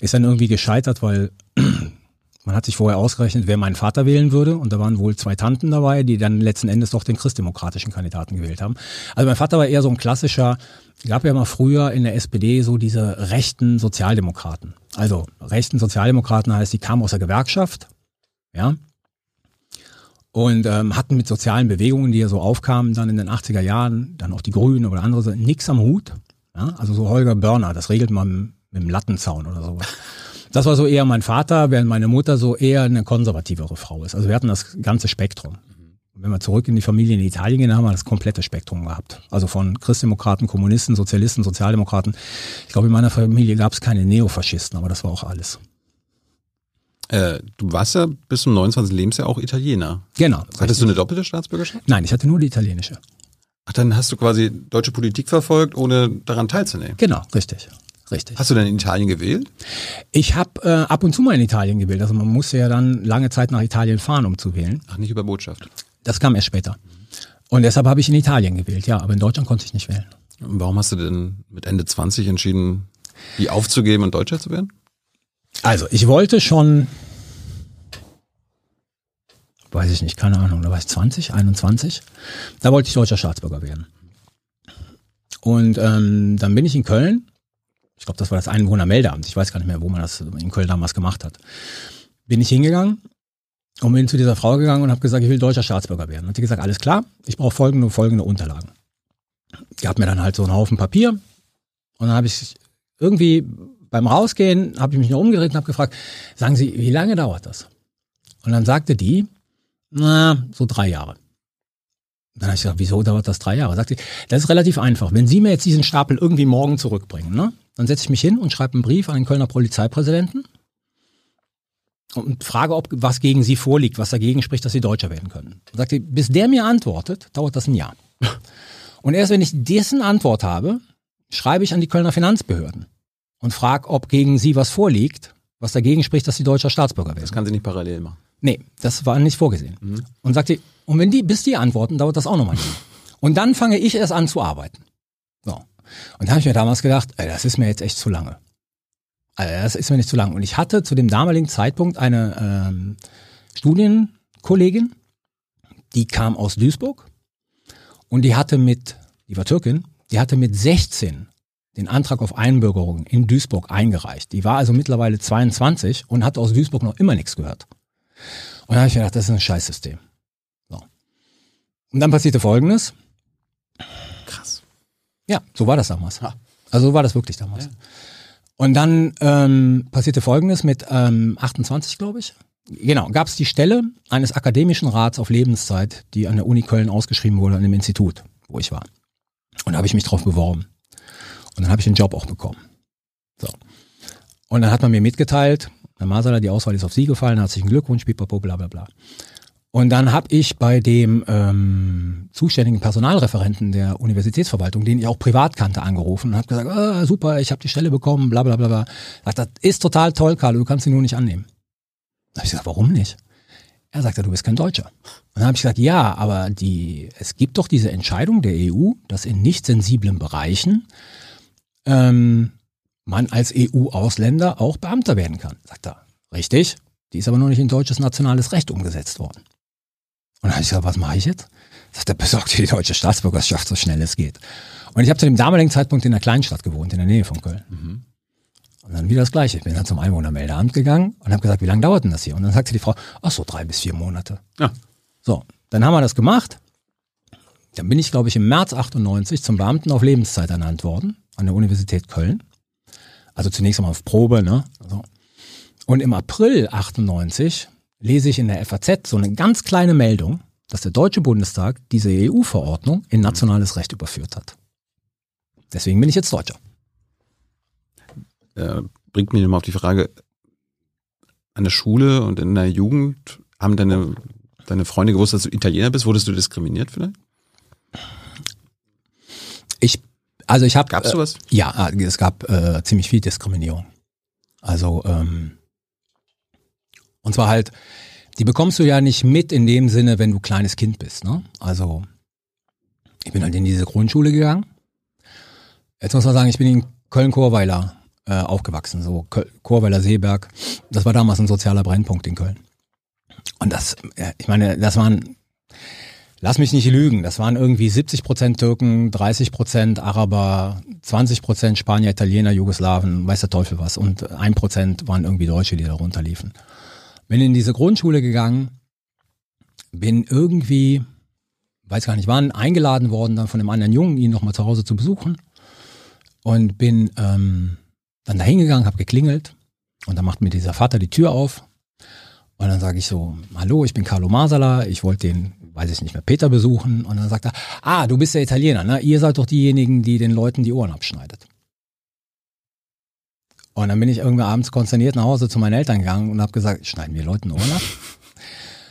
Ist dann irgendwie gescheitert, weil *clears throat* man hat sich vorher ausgerechnet, wer meinen Vater wählen würde. Und da waren wohl zwei Tanten dabei, die dann letzten Endes doch den christdemokratischen Kandidaten gewählt haben. Also mein Vater war eher so ein klassischer, gab ja mal früher in der SPD so diese rechten Sozialdemokraten. Also rechten Sozialdemokraten heißt, die kamen aus der Gewerkschaft, ja, und ähm, hatten mit sozialen Bewegungen, die ja so aufkamen, dann in den 80er Jahren, dann auch die Grünen oder andere, nix am Hut. Ja? Also so Holger Börner, das regelt man mit dem Lattenzaun oder sowas. Das war so eher mein Vater, während meine Mutter so eher eine konservativere Frau ist. Also wir hatten das ganze Spektrum. Wenn wir zurück in die Familie in Italien gehen, haben wir das komplette Spektrum gehabt. Also von Christdemokraten, Kommunisten, Sozialisten, Sozialdemokraten. Ich glaube, in meiner Familie gab es keine Neofaschisten, aber das war auch alles. Äh, du warst ja bis zum 29. Lebensjahr auch Italiener. Genau. Hattest richtig. du eine doppelte Staatsbürgerschaft? Nein, ich hatte nur die italienische. Ach, dann hast du quasi deutsche Politik verfolgt, ohne daran teilzunehmen. Genau, richtig. Richtig. Hast du denn in Italien gewählt? Ich habe äh, ab und zu mal in Italien gewählt. Also man musste ja dann lange Zeit nach Italien fahren, um zu wählen. Ach, nicht über Botschaft. Das kam erst später. Und deshalb habe ich in Italien gewählt, ja, aber in Deutschland konnte ich nicht wählen. Und warum hast du denn mit Ende 20 entschieden, die aufzugeben und Deutscher zu werden? Also, ich wollte schon, weiß ich nicht, keine Ahnung, da war ich 20, 21. Da wollte ich deutscher Staatsbürger werden. Und ähm, dann bin ich in Köln. Ich glaube, das war das Einwohnermeldeamt. Ich weiß gar nicht mehr, wo man das in Köln damals gemacht hat. Bin ich hingegangen und bin zu dieser Frau gegangen und habe gesagt, ich will deutscher Staatsbürger werden. Und die gesagt, alles klar, ich brauche folgende, folgende Unterlagen. Hat mir dann halt so einen Haufen Papier und dann habe ich irgendwie beim Rausgehen, habe ich mich noch umgedreht und habe gefragt, sagen Sie, wie lange dauert das? Und dann sagte die, na, so drei Jahre. Dann habe ich gesagt, wieso dauert das drei Jahre? Sagt sie, das ist relativ einfach. Wenn Sie mir jetzt diesen Stapel irgendwie morgen zurückbringen, ne, dann setze ich mich hin und schreibe einen Brief an den Kölner Polizeipräsidenten und frage, ob was gegen Sie vorliegt, was dagegen spricht, dass Sie Deutscher werden können. Dann sagt sie, bis der mir antwortet, dauert das ein Jahr. Und erst wenn ich dessen Antwort habe, schreibe ich an die Kölner Finanzbehörden und frage, ob gegen Sie was vorliegt, was dagegen spricht, dass Sie deutscher Staatsbürger werden. Das kann sie nicht parallel machen. Nee, das war nicht vorgesehen. Mhm. Und sagte, und wenn die, bis die antworten, dauert das auch nochmal. Und dann fange ich erst an zu arbeiten. So. Und da habe ich mir damals gedacht, ey, das ist mir jetzt echt zu lange. Also das ist mir nicht zu lang. Und ich hatte zu dem damaligen Zeitpunkt eine ähm, Studienkollegin, die kam aus Duisburg und die hatte mit, die war Türkin, die hatte mit 16 den Antrag auf Einbürgerung in Duisburg eingereicht. Die war also mittlerweile 22 und hat aus Duisburg noch immer nichts gehört. Und da habe ich mir gedacht, das ist ein Scheißsystem. So. Und dann passierte Folgendes. Krass. Ja, so war das damals. Ha. Also so war das wirklich damals. Ja. Und dann ähm, passierte Folgendes mit ähm, 28, glaube ich. Genau, gab es die Stelle eines akademischen Rats auf Lebenszeit, die an der Uni Köln ausgeschrieben wurde, an dem Institut, wo ich war. Und da habe ich mich drauf beworben. Und dann habe ich den Job auch bekommen. So. Und dann hat man mir mitgeteilt, Herr Masala, die Auswahl ist auf Sie gefallen, herzlichen Glückwunsch, pipapo, bla bla bla. Und dann habe ich bei dem ähm, zuständigen Personalreferenten der Universitätsverwaltung, den ich auch privat kannte, angerufen und habe gesagt, ah, super, ich habe die Stelle bekommen, bla bla bla bla. Sagt, das ist total toll, Carlo, du kannst sie nur nicht annehmen. Da habe ich gesagt, warum nicht? Er sagte, du bist kein Deutscher. Und dann habe ich gesagt, ja, aber die, es gibt doch diese Entscheidung der EU, dass in nicht sensiblen Bereichen ähm, man als EU-Ausländer auch Beamter werden kann. Sagt er, richtig, die ist aber noch nicht in deutsches nationales Recht umgesetzt worden. Und dann habe ich gesagt, was mache ich jetzt? Sagt er, besorgt die deutsche Staatsbürgerschaft so schnell es geht. Und ich habe zu dem damaligen Zeitpunkt in einer Kleinstadt gewohnt, in der Nähe von Köln. Mhm. Und dann wieder das Gleiche. Ich bin dann zum Einwohnermeldeamt gegangen und habe gesagt, wie lange dauert denn das hier? Und dann sagte die Frau, ach so, drei bis vier Monate. Ja. So, dann haben wir das gemacht. Dann bin ich, glaube ich, im März 98 zum Beamten auf Lebenszeit ernannt worden an der Universität Köln. Also zunächst einmal auf Probe, ne? So. Und im April 98 lese ich in der FAZ so eine ganz kleine Meldung, dass der Deutsche Bundestag diese EU-Verordnung in nationales Recht überführt hat. Deswegen bin ich jetzt Deutscher. Äh, bringt mich nochmal auf die Frage, an der Schule und in der Jugend haben deine, deine Freunde gewusst, dass du Italiener bist? Wurdest du diskriminiert vielleicht? Ich, also ich habe. Gab's sowas? Äh, ja, es gab äh, ziemlich viel Diskriminierung. Also ähm, und zwar halt, die bekommst du ja nicht mit in dem Sinne, wenn du kleines Kind bist. Ne? Also ich bin halt in diese Grundschule gegangen. Jetzt muss man sagen, ich bin in Köln-Chorweiler äh, aufgewachsen, so Chorweiler Seeberg. Das war damals ein sozialer Brennpunkt in Köln. Und das, äh, ich meine, das waren, lass mich nicht lügen, das waren irgendwie 70 Prozent Türken, 30 Prozent Araber, 20 Prozent Spanier, Italiener, Jugoslawen, weiß der Teufel was. Und ein Prozent waren irgendwie Deutsche, die da runterliefen. Bin in diese Grundschule gegangen, bin irgendwie, weiß gar nicht wann, eingeladen worden dann von einem anderen Jungen, ihn nochmal zu Hause zu besuchen. Und bin ähm, dann da hingegangen, habe geklingelt und dann macht mir dieser Vater die Tür auf. Und dann sage ich so, hallo, ich bin Carlo Masala, ich wollte den, weiß ich nicht mehr, Peter besuchen. Und dann sagt er, ah, du bist der Italiener, ne? Ihr seid doch diejenigen, die den Leuten die Ohren abschneidet. Und dann bin ich irgendwie abends konsterniert nach Hause zu meinen Eltern gegangen und habe gesagt, schneiden wir Leuten Ohren ab? *laughs*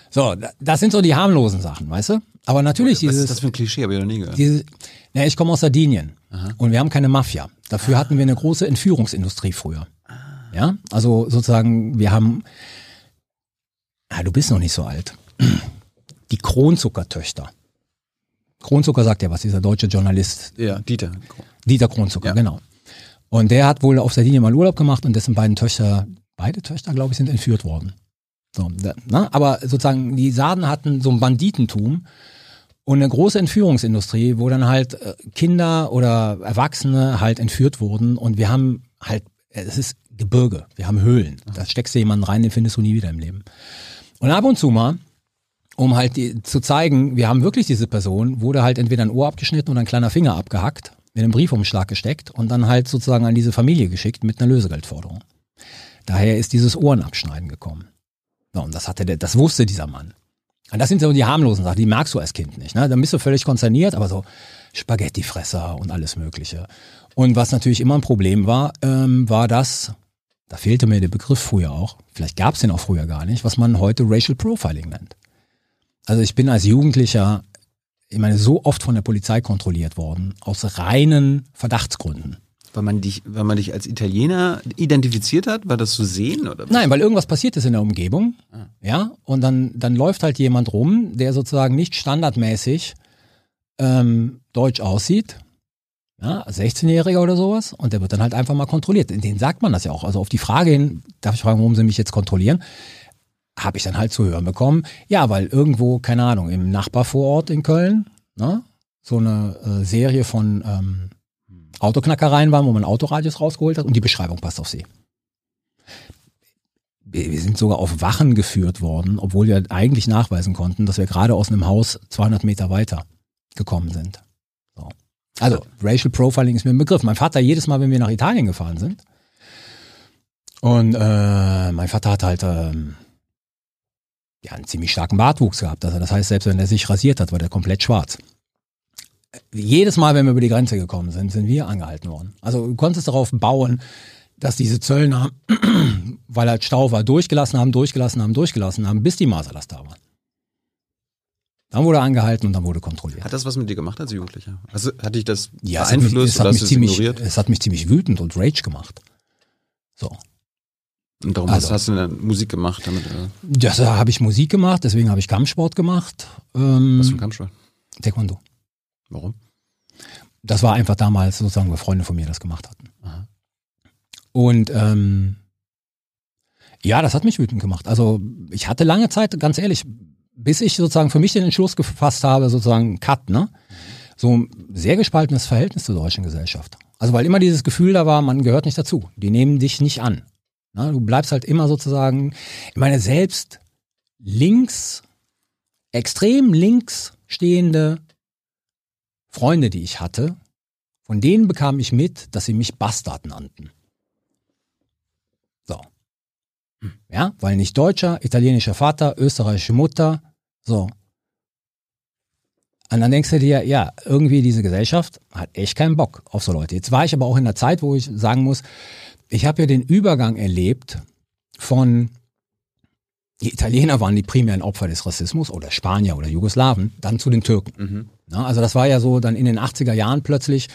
So, da- das sind so die harmlosen Sachen, weißt du? Aber natürlich Was dieses. ist das für ein Klischee? Hab ich noch nie gehört. Diese, na, ich komme aus Sardinien und wir haben keine Mafia. Dafür hatten wir eine große Entführungsindustrie früher. Ja, also sozusagen, wir haben, ja, du bist noch nicht so alt. Die Kronzuckertöchter. Kronzucker sagt ja was, dieser deutsche Journalist, Ja, Dieter. Dieter Kronzucker, Ja. genau. Und der hat wohl auf Sardinien mal Urlaub gemacht und dessen beiden Töchter, beide Töchter, glaube ich, sind entführt worden. So, ne? Aber sozusagen, die Sarden hatten so ein Banditentum und eine große Entführungsindustrie, wo dann halt äh, Kinder oder Erwachsene halt entführt wurden und wir haben halt, äh, es ist Gebirge, wir haben Höhlen. Da steckst du jemanden rein, den findest du nie wieder im Leben. Und ab und zu mal, um halt die, zu zeigen, wir haben wirklich diese Person, wurde halt entweder ein Ohr abgeschnitten oder ein kleiner Finger abgehackt, in einen Briefumschlag gesteckt und dann halt sozusagen an diese Familie geschickt mit einer Lösegeldforderung. Daher ist dieses Ohrenabschneiden gekommen. So, und das hatte der, das wusste dieser Mann. Und das sind so die harmlosen Sachen, die merkst du als Kind nicht. Ne? Dann bist du völlig konzerniert, aber so Spaghettifresser und alles Mögliche. Und was natürlich immer ein Problem war, ähm, war das, da fehlte mir der Begriff früher auch, vielleicht gab es den auch früher gar nicht, was man heute Racial Profiling nennt. Also ich bin als Jugendlicher, ich meine, so oft von der Polizei kontrolliert worden, aus reinen Verdachtsgründen. Weil man dich, weil man dich als Italiener identifiziert hat, war das zu sehen oder? was? Nein, weil irgendwas passiert ist in der Umgebung, ja, und dann, dann läuft halt jemand rum, der sozusagen nicht standardmäßig ähm, deutsch aussieht, ja, 16-Jähriger oder sowas, und der wird dann halt einfach mal kontrolliert. Den sagt man das ja auch. Also auf die Frage hin, darf ich fragen, warum sie mich jetzt kontrollieren, habe ich dann halt zu hören bekommen, ja, weil irgendwo, keine Ahnung, im Nachbarvorort in Köln, ne, so eine äh, Serie von ähm, Autoknackereien waren, wo man Autoradios rausgeholt hat und die Beschreibung passt auf sie. Wir sind sogar auf Wachen geführt worden, obwohl wir eigentlich nachweisen konnten, dass wir gerade aus einem Haus 200 Meter weiter gekommen sind. So. Also, Racial Profiling ist mir ein Begriff. Mein Vater, jedes Mal, wenn wir nach Italien gefahren sind, und äh, mein Vater hat halt ähm, ja, einen ziemlich starken Bartwuchs gehabt. Also das heißt, selbst wenn er sich rasiert hat, war der komplett schwarz. Jedes Mal, wenn wir über die Grenze gekommen sind, sind wir angehalten worden. Also du konntest darauf bauen, dass diese Zöllner, *clears throat* weil halt Stau war, durchgelassen haben, durchgelassen haben, durchgelassen haben, bis die Maserlast da waren. Dann wurde angehalten und dann wurde kontrolliert. Hat das was mit dir gemacht als Jugendlicher? Also, hat dich das Ja, es hat, mich, beeinflusst es, hat mich ziemlich, ignoriert? es hat mich ziemlich wütend und rage gemacht. So. Und darum Also- hast, du dann Musik gemacht damit. Äh, Das habe ich Musik gemacht, deswegen habe ich Kampfsport gemacht. Ähm, was für ein Kampfsport? Taekwondo. Warum? Das war einfach damals sozusagen, weil Freunde von mir das gemacht hatten. Aha. Und ähm, ja, das hat mich wütend gemacht. Also ich hatte lange Zeit, ganz ehrlich, bis ich sozusagen für mich den Entschluss gefasst habe, sozusagen Cut, ne? So ein sehr gespaltenes Verhältnis zur deutschen Gesellschaft. Also weil immer dieses Gefühl da war, man gehört nicht dazu. Die nehmen dich nicht an. Ne? Du bleibst halt immer sozusagen, ich meine, selbst links, extrem links stehende Freunde, die ich hatte, von denen bekam ich mit, dass sie mich Bastard nannten. So. Ja, weil nicht Deutscher, italienischer Vater, österreichische Mutter, so. Und dann denkst du dir, ja, irgendwie diese Gesellschaft hat echt keinen Bock auf so Leute. Jetzt war ich aber auch in der Zeit, wo ich sagen muss, ich habe ja den Übergang erlebt von die Italiener waren die primären Opfer des Rassismus oder Spanier oder Jugoslawen, dann zu den Türken. Mhm. Na, also das war ja so dann in den 80er Jahren plötzlich,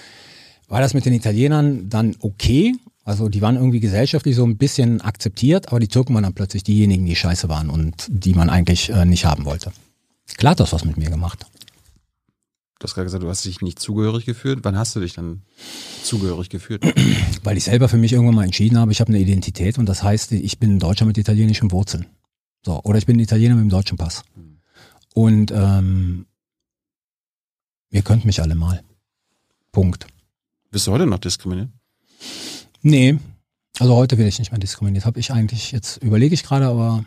war das mit den Italienern dann okay. Also die waren irgendwie gesellschaftlich so ein bisschen akzeptiert, aber die Türken waren dann plötzlich diejenigen, die scheiße waren und die man eigentlich äh, nicht haben wollte. Klar hat das was mit mir gemacht. Du hast gerade gesagt, du hast dich nicht zugehörig gefühlt. Wann hast du dich dann zugehörig gefühlt? *clears throat* Weil ich selber für mich irgendwann mal entschieden habe, ich habe eine Identität und das heißt, ich bin ein Deutscher mit italienischen Wurzeln. So, oder ich bin ein Italiener mit dem deutschen Pass. Und ähm, ihr könnt mich alle mal. Punkt. Bist du heute noch diskriminiert? Nee, also heute werde ich nicht mehr diskriminiert. Habe ich eigentlich, jetzt überlege ich gerade, aber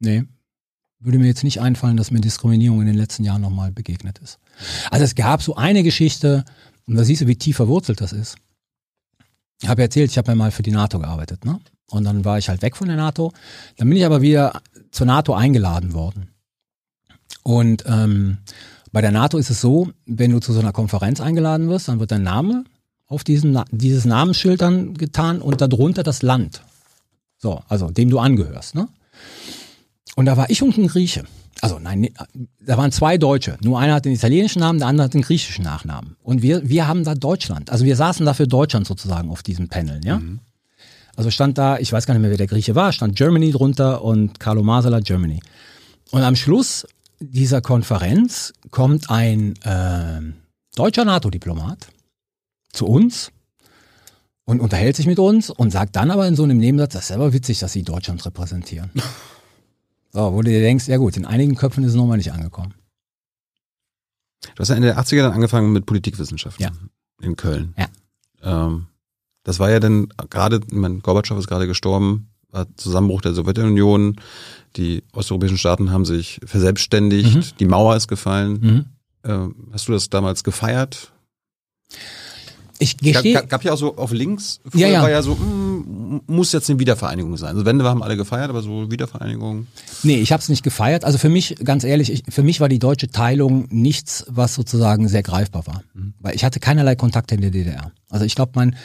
nee, würde mir jetzt nicht einfallen, dass mir Diskriminierung in den letzten Jahren nochmal begegnet ist. Also es gab so eine Geschichte, und da siehst du, wie tief verwurzelt das ist. Ich habe erzählt, ich habe ja mal für die NATO gearbeitet, ne? Und dann war ich halt weg von der NATO. Dann bin ich aber wieder zur NATO eingeladen worden. Und ähm, bei der NATO ist es so, wenn du zu so einer Konferenz eingeladen wirst, dann wird dein Name auf diesen, dieses Namensschild dann getan und darunter das Land. So, also dem du angehörst. Ne? Und da war ich und ein Grieche. Also nein, da waren zwei Deutsche. Nur einer hat den italienischen Namen, der andere hat den griechischen Nachnamen. Und wir, wir haben da Deutschland. Also wir saßen da für Deutschland sozusagen auf diesen Panel, ja. Mhm. Also stand da, ich weiß gar nicht mehr, wer der Grieche war, stand Germany drunter und Carlo Masala Germany. Und am Schluss dieser Konferenz kommt ein äh, deutscher NATO-Diplomat zu uns und unterhält sich mit uns und sagt dann aber in so einem Nebensatz, das ist selber witzig, dass sie Deutschland repräsentieren. *laughs* so, wo du dir denkst, ja gut, in einigen Köpfen ist es nochmal nicht angekommen. Du hast ja in den 80er dann angefangen mit Politikwissenschaften ja. in Köln. Ja. Ähm, das war ja dann gerade, mein Gorbatschow ist gerade gestorben, war Zusammenbruch der Sowjetunion, die osteuropäischen Staaten haben sich verselbstständigt, mhm. die Mauer ist gefallen. Mhm. Ähm, hast du das damals gefeiert? Ich gestehe. Gab, gab ja auch so auf links, früher ja, ja. war ja so, mh, hm, muss jetzt eine Wiedervereinigung sein. Also Wende haben alle gefeiert, aber so Wiedervereinigung. Nee, ich habe es nicht gefeiert. Also für mich, ganz ehrlich, ich, für mich war die deutsche Teilung nichts, was sozusagen sehr greifbar war. Mhm. Weil ich hatte keinerlei Kontakte in der DDR. Also ich glaube, mein,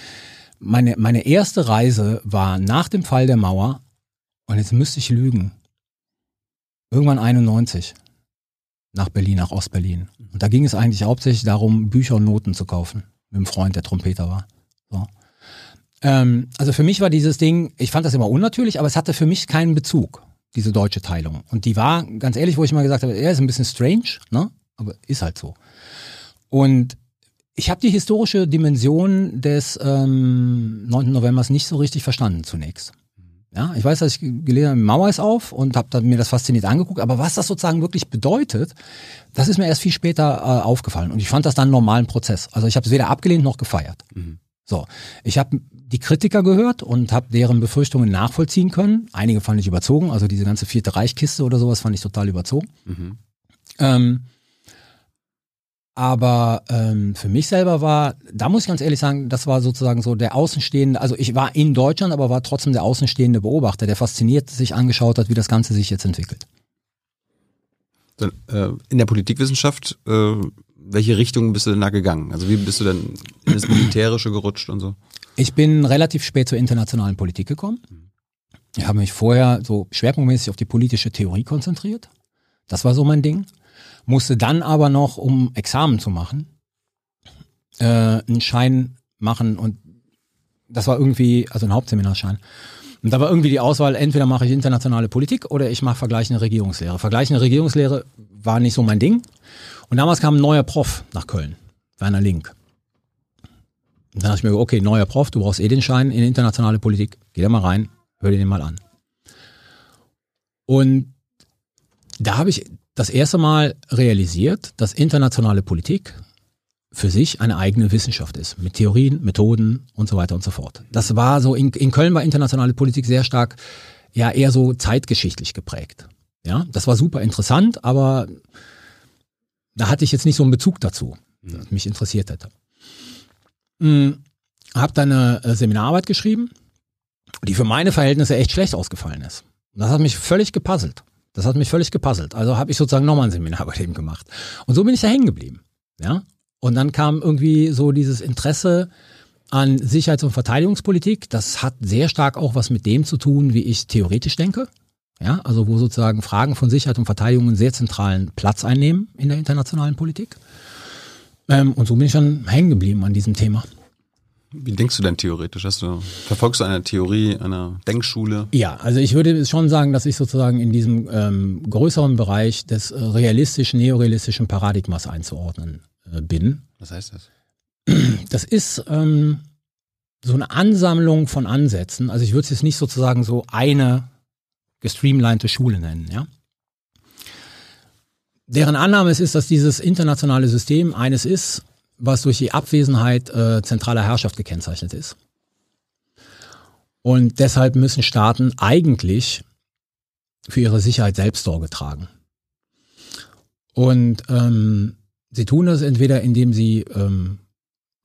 meine, meine erste Reise war nach dem Fall der Mauer, und jetzt müsste ich lügen, irgendwann 91 nach Berlin, nach Ostberlin. Und da ging es eigentlich hauptsächlich darum, Bücher und Noten zu kaufen mit einem Freund, der Trompeter war. So. Ähm, also für mich war dieses Ding, ich fand das immer unnatürlich, aber es hatte für mich keinen Bezug, diese deutsche Teilung. Und die war, ganz ehrlich, wo ich mal gesagt habe, er ist ein bisschen strange, ne? aber ist halt so. Und ich habe die historische Dimension des ähm, 9. Novembers nicht so richtig verstanden zunächst. Ja, ich weiß, dass ich gelesen habe, Mauer ist auf und habe mir das fasziniert angeguckt, aber was das sozusagen wirklich bedeutet, das ist mir erst viel später äh, aufgefallen und ich fand das dann einen normalen Prozess. Also ich habe es weder abgelehnt noch gefeiert. Mhm. So, ich habe die Kritiker gehört und habe deren Befürchtungen nachvollziehen können. Einige fand ich überzogen, also diese ganze vierte Reichkiste oder sowas fand ich total überzogen. Mhm. Ähm, aber ähm, für mich selber war, da muss ich ganz ehrlich sagen, das war sozusagen so der Außenstehende, also ich war in Deutschland, aber war trotzdem der außenstehende Beobachter, der fasziniert sich angeschaut hat, wie das Ganze sich jetzt entwickelt. Dann, äh, in der Politikwissenschaft, äh, welche Richtung bist du denn da gegangen? Also wie bist du denn in das Militärische gerutscht und so? Ich bin relativ spät zur internationalen Politik gekommen. Ich habe mich vorher so schwerpunktmäßig auf die politische Theorie konzentriert. Das war so mein Ding musste dann aber noch, um Examen zu machen, äh, einen Schein machen und das war irgendwie, also ein Hauptseminarschein. Und da war irgendwie die Auswahl, entweder mache ich internationale Politik oder ich mache vergleichende Regierungslehre. Vergleichende Regierungslehre war nicht so mein Ding. Und damals kam ein neuer Prof nach Köln, Werner Link. Und dann dachte ich mir, okay, neuer Prof, du brauchst eh den Schein in internationale Politik, geh da mal rein, hör dir den mal an. Und da habe ich das erste Mal realisiert, dass internationale Politik für sich eine eigene Wissenschaft ist, mit Theorien, Methoden und so weiter und so fort. Das war so, in, in Köln war internationale Politik sehr stark, ja, eher so zeitgeschichtlich geprägt. Ja, das war super interessant, aber da hatte ich jetzt nicht so einen Bezug dazu, das mich interessiert hätte. Hm, hab dann eine äh, Seminararbeit geschrieben, die für meine Verhältnisse echt schlecht ausgefallen ist. Das hat mich völlig gepuzzelt. Das hat mich völlig gepuzzelt. Also habe ich sozusagen nochmal ein Seminar *laughs* bei dem gemacht. Und so bin ich da hängen geblieben. Ja. Und dann kam irgendwie so dieses Interesse an Sicherheits- und Verteidigungspolitik. Das hat sehr stark auch was mit dem zu tun, wie ich theoretisch denke. Ja, also wo sozusagen Fragen von Sicherheit und Verteidigung einen sehr zentralen Platz einnehmen in der internationalen Politik. Ähm, und so bin ich dann hängen geblieben an diesem Thema. Wie denkst du denn theoretisch? Hast du, verfolgst du eine Theorie, eine Denkschule? Ja, also ich würde schon sagen, dass ich sozusagen in diesem ähm, größeren Bereich des äh, realistischen, neorealistischen Paradigmas einzuordnen äh, bin. Was heißt das? Das ist ähm, so eine Ansammlung von Ansätzen. Also ich würde es jetzt nicht sozusagen so eine gestreamlinete Schule nennen, ja. Deren Annahme ist, dass dieses internationale System eines ist, was durch die Abwesenheit äh, zentraler Herrschaft gekennzeichnet ist. Und deshalb müssen Staaten eigentlich für ihre Sicherheit selbst Sorge tragen. Und ähm, sie tun das entweder, indem sie ähm,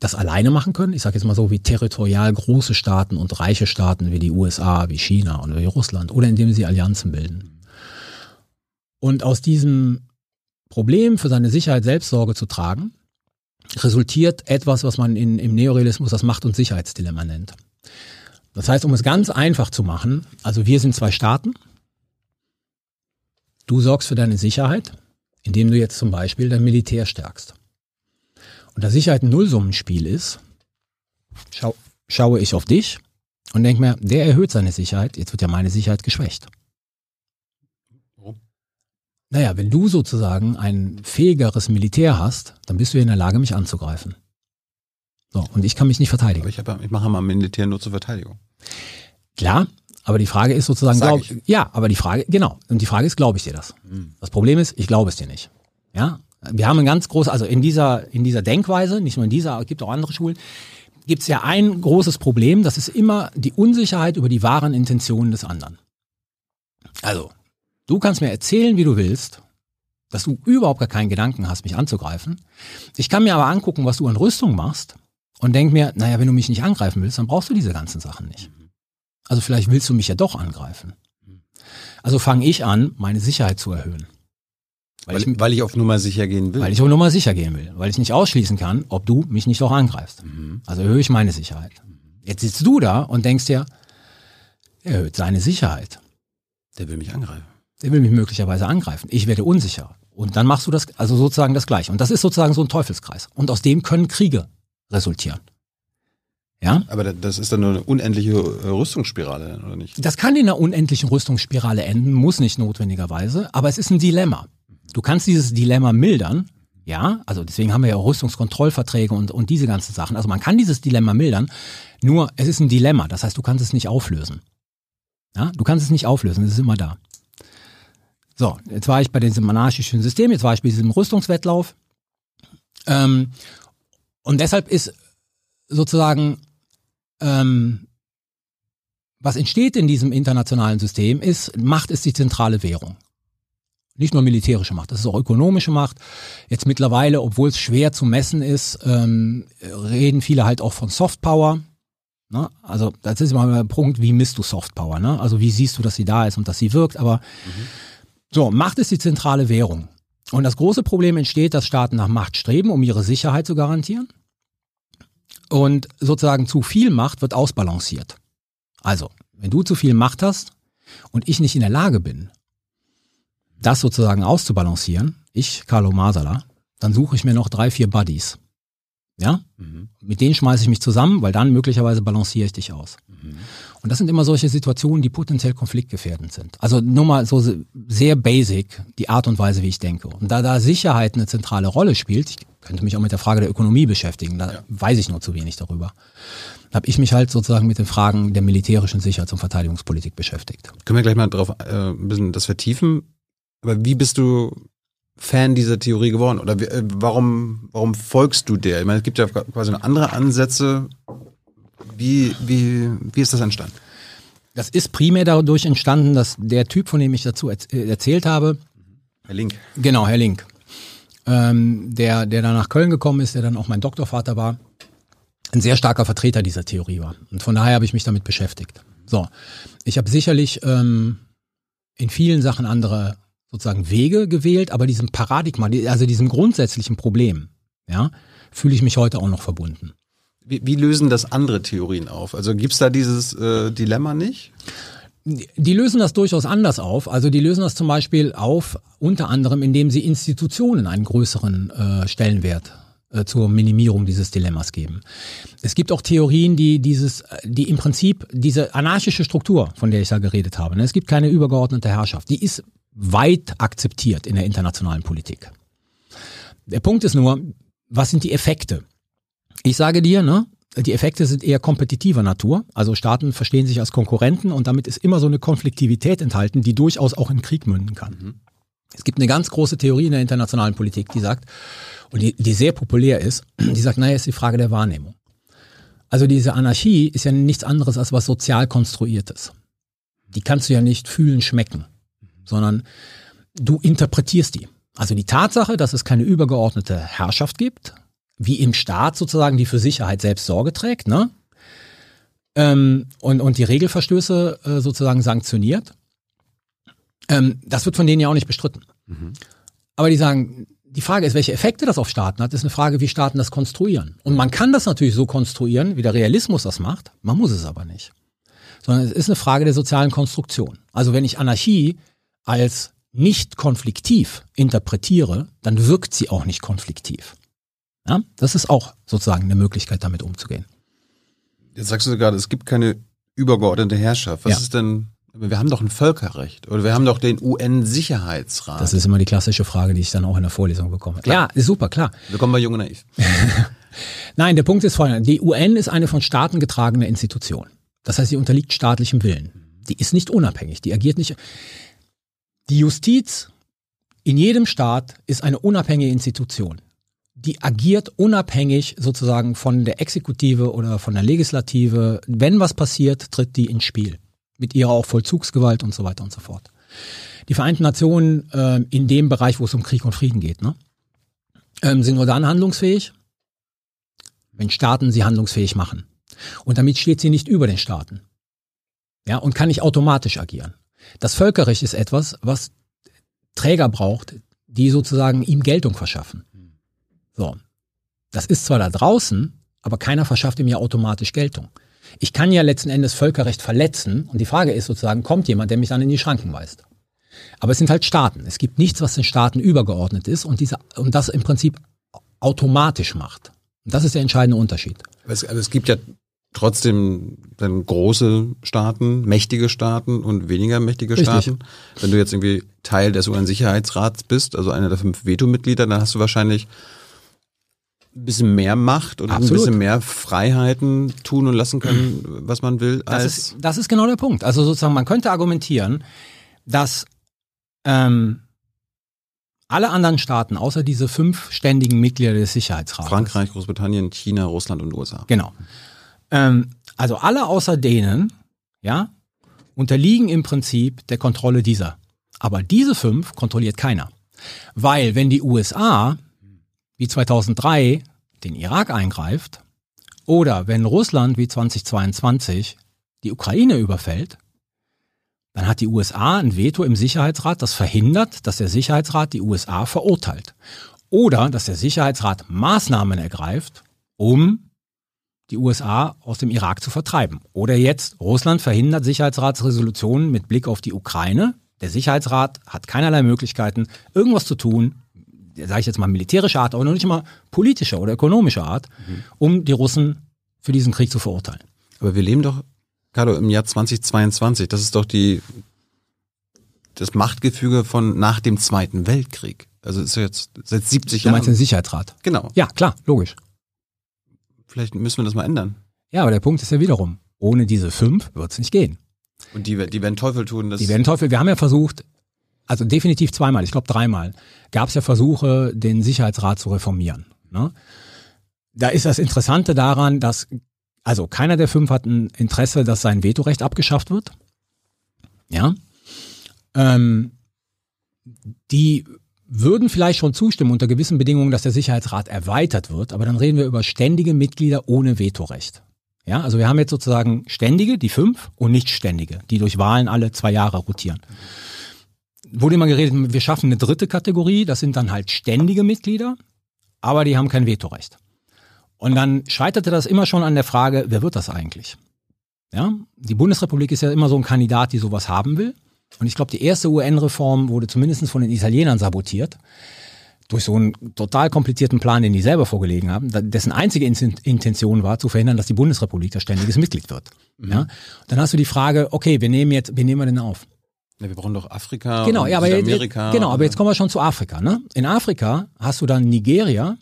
das alleine machen können, ich sage jetzt mal so wie territorial große Staaten und reiche Staaten wie die USA, wie China und wie Russland, oder indem sie Allianzen bilden. Und aus diesem Problem für seine Sicherheit selbst Sorge zu tragen, resultiert etwas, was man in, im Neorealismus das Macht- und Sicherheitsdilemma nennt. Das heißt, um es ganz einfach zu machen, also wir sind zwei Staaten. Du sorgst für deine Sicherheit, indem du jetzt zum Beispiel dein Militär stärkst. Und da Sicherheit ein Nullsummenspiel ist, schau, schaue ich auf dich und denke mir, der erhöht seine Sicherheit, jetzt wird ja meine Sicherheit geschwächt. Naja, wenn du sozusagen ein fähigeres Militär hast, dann bist du in der Lage, mich anzugreifen. So, und ich kann mich nicht verteidigen. Aber ich, hab, ich mache mal Militär nur zur Verteidigung. Klar, aber die Frage ist sozusagen, glaub, ja, aber die Frage, genau, und die Frage ist, glaube ich dir das? Hm. Das Problem ist, ich glaube es dir nicht. Ja, wir haben ein ganz großes, also in dieser, in dieser Denkweise, nicht nur in dieser, es gibt auch andere Schulen, gibt es ja ein großes Problem, das ist immer die Unsicherheit über die wahren Intentionen des anderen. Also, du kannst mir erzählen, wie du willst, dass du überhaupt gar keinen Gedanken hast, mich anzugreifen. Ich kann mir aber angucken, was du an Rüstung machst und denk mir, naja, wenn du mich nicht angreifen willst, dann brauchst du diese ganzen Sachen nicht. Also vielleicht willst du mich ja doch angreifen. Also fange ich an, meine Sicherheit zu erhöhen. Weil, weil, ich, weil ich auf Nummer sicher gehen will. Weil ich auf Nummer sicher gehen will. Weil ich nicht ausschließen kann, ob du mich nicht doch angreifst. Mhm. Also erhöhe ich meine Sicherheit. Jetzt sitzt du da und denkst dir, er erhöht seine Sicherheit. Der will mich angreifen. Der will mich möglicherweise angreifen. Ich werde unsicher. Und dann machst du das, also sozusagen das Gleiche. Und das ist sozusagen so ein Teufelskreis. Und aus dem können Kriege resultieren. Ja? Aber das ist dann nur eine unendliche äh, Rüstungsspirale, oder nicht? Das kann in einer unendlichen Rüstungsspirale enden, muss nicht notwendigerweise, aber es ist ein Dilemma. Du kannst dieses Dilemma mildern, ja, also deswegen haben wir ja auch Rüstungskontrollverträge und, und diese ganzen Sachen. Also man kann dieses Dilemma mildern, nur es ist ein Dilemma, das heißt, du kannst es nicht auflösen. Ja, du kannst es nicht auflösen, es ist immer da. So, jetzt war ich bei diesem monarchischen System, jetzt war ich bei diesem Rüstungswettlauf. Ähm, und deshalb ist sozusagen ähm, was entsteht in diesem internationalen System ist, Macht ist die zentrale Währung. Nicht nur militärische Macht, das ist auch ökonomische Macht. Jetzt mittlerweile, obwohl es schwer zu messen ist, ähm, reden viele halt auch von Softpower. Ne? Also das ist immer der Punkt, wie misst du Softpower? Ne? Also wie siehst du, dass sie da ist und dass sie wirkt? Aber mhm. So, Macht ist die zentrale Währung. Und das große Problem entsteht, dass Staaten nach Macht streben, um ihre Sicherheit zu garantieren. Und sozusagen zu viel Macht wird ausbalanciert. Also, wenn du zu viel Macht hast und ich nicht in der Lage bin, das sozusagen auszubalancieren, ich, Carlo Masala, dann suche ich mir noch drei, vier Buddies. Ja? Mhm. Mit denen schmeiße ich mich zusammen, weil dann möglicherweise balanciere ich dich aus. Mhm. Und das sind immer solche Situationen, die potenziell konfliktgefährdend sind. Also nur mal so sehr basic, die Art und Weise, wie ich denke. Und da da Sicherheit eine zentrale Rolle spielt, ich könnte mich auch mit der Frage der Ökonomie beschäftigen, da ja. weiß ich nur zu wenig darüber. habe ich mich halt sozusagen mit den Fragen der militärischen Sicherheits- und Verteidigungspolitik beschäftigt. Können wir gleich mal drauf äh, ein bisschen das vertiefen? Aber wie bist du Fan dieser Theorie geworden? Oder äh, warum, warum folgst du der? Ich meine, es gibt ja quasi andere Ansätze. Wie, wie, wie ist das entstanden? Das ist primär dadurch entstanden, dass der Typ, von dem ich dazu äh, erzählt habe, Herr Link. Genau, Herr Link. Ähm, der, der dann nach Köln gekommen ist, der dann auch mein Doktorvater war, ein sehr starker Vertreter dieser Theorie war. Und von daher habe ich mich damit beschäftigt. So, ich habe sicherlich ähm, in vielen Sachen andere sozusagen Wege gewählt, aber diesem Paradigma, also diesem grundsätzlichen Problem, ja, fühle ich mich heute auch noch verbunden. Wie, wie lösen das andere Theorien auf? Also gibt's da dieses äh, Dilemma nicht? Die lösen das durchaus anders auf. Also die lösen das zum Beispiel auf, unter anderem, indem sie Institutionen einen größeren äh, Stellenwert äh, zur Minimierung dieses Dilemmas geben. Es gibt auch Theorien, die dieses, die im Prinzip diese anarchische Struktur, von der ich da geredet habe, ne? es gibt keine übergeordnete Herrschaft, die ist weit akzeptiert in der internationalen Politik. Der Punkt ist nur, was sind die Effekte? Ich sage dir, ne, die Effekte sind eher kompetitiver Natur. Also Staaten verstehen sich als Konkurrenten und damit ist immer so eine Konfliktivität enthalten, die durchaus auch in Krieg münden kann. Mhm. Es gibt eine ganz große Theorie in der internationalen Politik, die sagt, und die, die sehr populär ist, *clears throat* die sagt, naja, ist die Frage der Wahrnehmung. Also diese Anarchie ist ja nichts anderes als was sozial konstruiertes. Die kannst du ja nicht fühlen, schmecken sondern du interpretierst die. Also die Tatsache, dass es keine übergeordnete Herrschaft gibt, wie im Staat sozusagen, die für Sicherheit selbst Sorge trägt, ne? Ähm, und, und die Regelverstöße äh, sozusagen sanktioniert, ähm, das wird von denen ja auch nicht bestritten. Mhm. Aber die sagen, die Frage ist, welche Effekte das auf Staaten hat, ist eine Frage, wie Staaten das konstruieren. Und man kann das natürlich so konstruieren, wie der Realismus das macht, man muss es aber nicht. Sondern es ist eine Frage der sozialen Konstruktion. Also wenn ich Anarchie als nicht konfliktiv interpretiere, dann wirkt sie auch nicht konfliktiv. Ja, das ist auch sozusagen eine Möglichkeit, damit umzugehen. Jetzt sagst du gerade, es gibt keine übergeordnete Herrschaft. Was Ja. ist denn, wir haben doch ein Völkerrecht oder wir haben doch den UN-Sicherheitsrat. Das ist immer die klassische Frage, die ich dann auch in der Vorlesung bekomme. Ja, ist super, klar. Willkommen bei Jung und Naiv. *laughs* Nein, der Punkt ist folgender. Die UN ist eine von Staaten getragene Institution. Das heißt, sie unterliegt staatlichem Willen. Die ist nicht unabhängig, die agiert nicht. Die Justiz in jedem Staat ist eine unabhängige Institution. Die agiert unabhängig sozusagen von der Exekutive oder von der Legislative. Wenn was passiert, tritt die ins Spiel. Mit ihrer auch Vollzugsgewalt und so weiter und so fort. Die Vereinten Nationen äh, in dem Bereich, wo es um Krieg und Frieden geht, ne, ähm, sind nur dann handlungsfähig, wenn Staaten sie handlungsfähig machen. Und damit steht sie nicht über den Staaten. Ja, und kann nicht automatisch agieren. Das Völkerrecht ist etwas, was Träger braucht, die sozusagen ihm Geltung verschaffen. So. Das ist zwar da draußen, aber keiner verschafft ihm ja automatisch Geltung. Ich kann ja letzten Endes Völkerrecht verletzen und die Frage ist sozusagen, kommt jemand, der mich dann in die Schranken weist? Aber es sind halt Staaten. Es gibt nichts, was den Staaten übergeordnet ist und, diese, und das im Prinzip automatisch macht. Und das ist der entscheidende Unterschied. Aber es, aber es gibt ja trotzdem dann große Staaten, mächtige Staaten und weniger mächtige Richtig. Staaten. Wenn du jetzt irgendwie Teil des UN-Sicherheitsrats bist, also einer der fünf Veto-Mitglieder, dann hast du wahrscheinlich ein bisschen mehr Macht und ein Absolut. bisschen mehr Freiheiten tun und lassen können, was man will, Das als ist, das ist genau der Punkt. Also sozusagen, man könnte argumentieren, dass ähm, alle anderen Staaten, außer diese fünf ständigen Mitglieder des Sicherheitsrates, Frankreich, Großbritannien, China, Russland und USA. Genau. Ähm, also alle außer denen, ja, unterliegen im Prinzip der Kontrolle dieser. Aber diese fünf kontrolliert keiner. Weil wenn die USA wie 2003 den Irak eingreift oder wenn Russland wie 2022 die Ukraine überfällt, dann hat die USA ein Veto im Sicherheitsrat, das verhindert, dass der Sicherheitsrat die USA verurteilt. Oder dass der Sicherheitsrat Maßnahmen ergreift, um die USA aus dem Irak zu vertreiben. Oder jetzt, Russland verhindert Sicherheitsratsresolutionen mit Blick auf die Ukraine. Der Sicherheitsrat hat keinerlei Möglichkeiten, irgendwas zu tun, sage ich jetzt mal militärischer Art, aber noch nicht mal politischer oder ökonomischer Art, um die Russen für diesen Krieg zu verurteilen. Aber wir leben doch, Carlo, im Jahr 2022. Das ist doch die, das Machtgefüge von nach dem Zweiten Weltkrieg. Also ist ja jetzt seit 70 Du meinst den Jahren. Sicherheitsrat? Genau. Ja, klar, logisch. Vielleicht müssen wir das mal ändern. Ja, aber der Punkt ist ja wiederum, ohne diese fünf wird es nicht gehen. Und die, die werden Teufel tun, das Die werden Teufel, wir haben ja versucht, also definitiv zweimal, ich glaube dreimal, gab es ja Versuche, den Sicherheitsrat zu reformieren. Ne? Da ist das Interessante daran, dass, also keiner der fünf hat ein Interesse, dass sein Vetorecht abgeschafft wird. Ja. Ähm, die würden vielleicht schon zustimmen unter gewissen Bedingungen, dass der Sicherheitsrat erweitert wird, aber dann reden wir über ständige Mitglieder ohne Vetorecht. Ja, also wir haben jetzt sozusagen Ständige, die fünf, und Nichtständige, die durch Wahlen alle zwei Jahre rotieren. Wurde immer geredet, wir schaffen eine dritte Kategorie, das sind dann halt ständige Mitglieder, aber die haben kein Vetorecht. Und dann scheiterte das immer schon an der Frage, wer wird das eigentlich? Ja, die Bundesrepublik ist ja immer so ein Kandidat, die sowas haben will. Und ich glaube, die erste UN-Reform wurde zumindest von den Italienern sabotiert. Durch so einen total komplizierten Plan, den die selber vorgelegen haben, dessen einzige In- Intention war, zu verhindern, dass die Bundesrepublik das ständiges Mitglied wird. Ja? Dann hast du die Frage, okay, wir nehmen jetzt, wen nehmen wir denn auf? Ja, wir brauchen doch Afrika Genau, und ja, aber jetzt, Südamerika. genau, aber jetzt kommen wir schon zu Afrika. Ne? In Afrika hast du dann Nigeria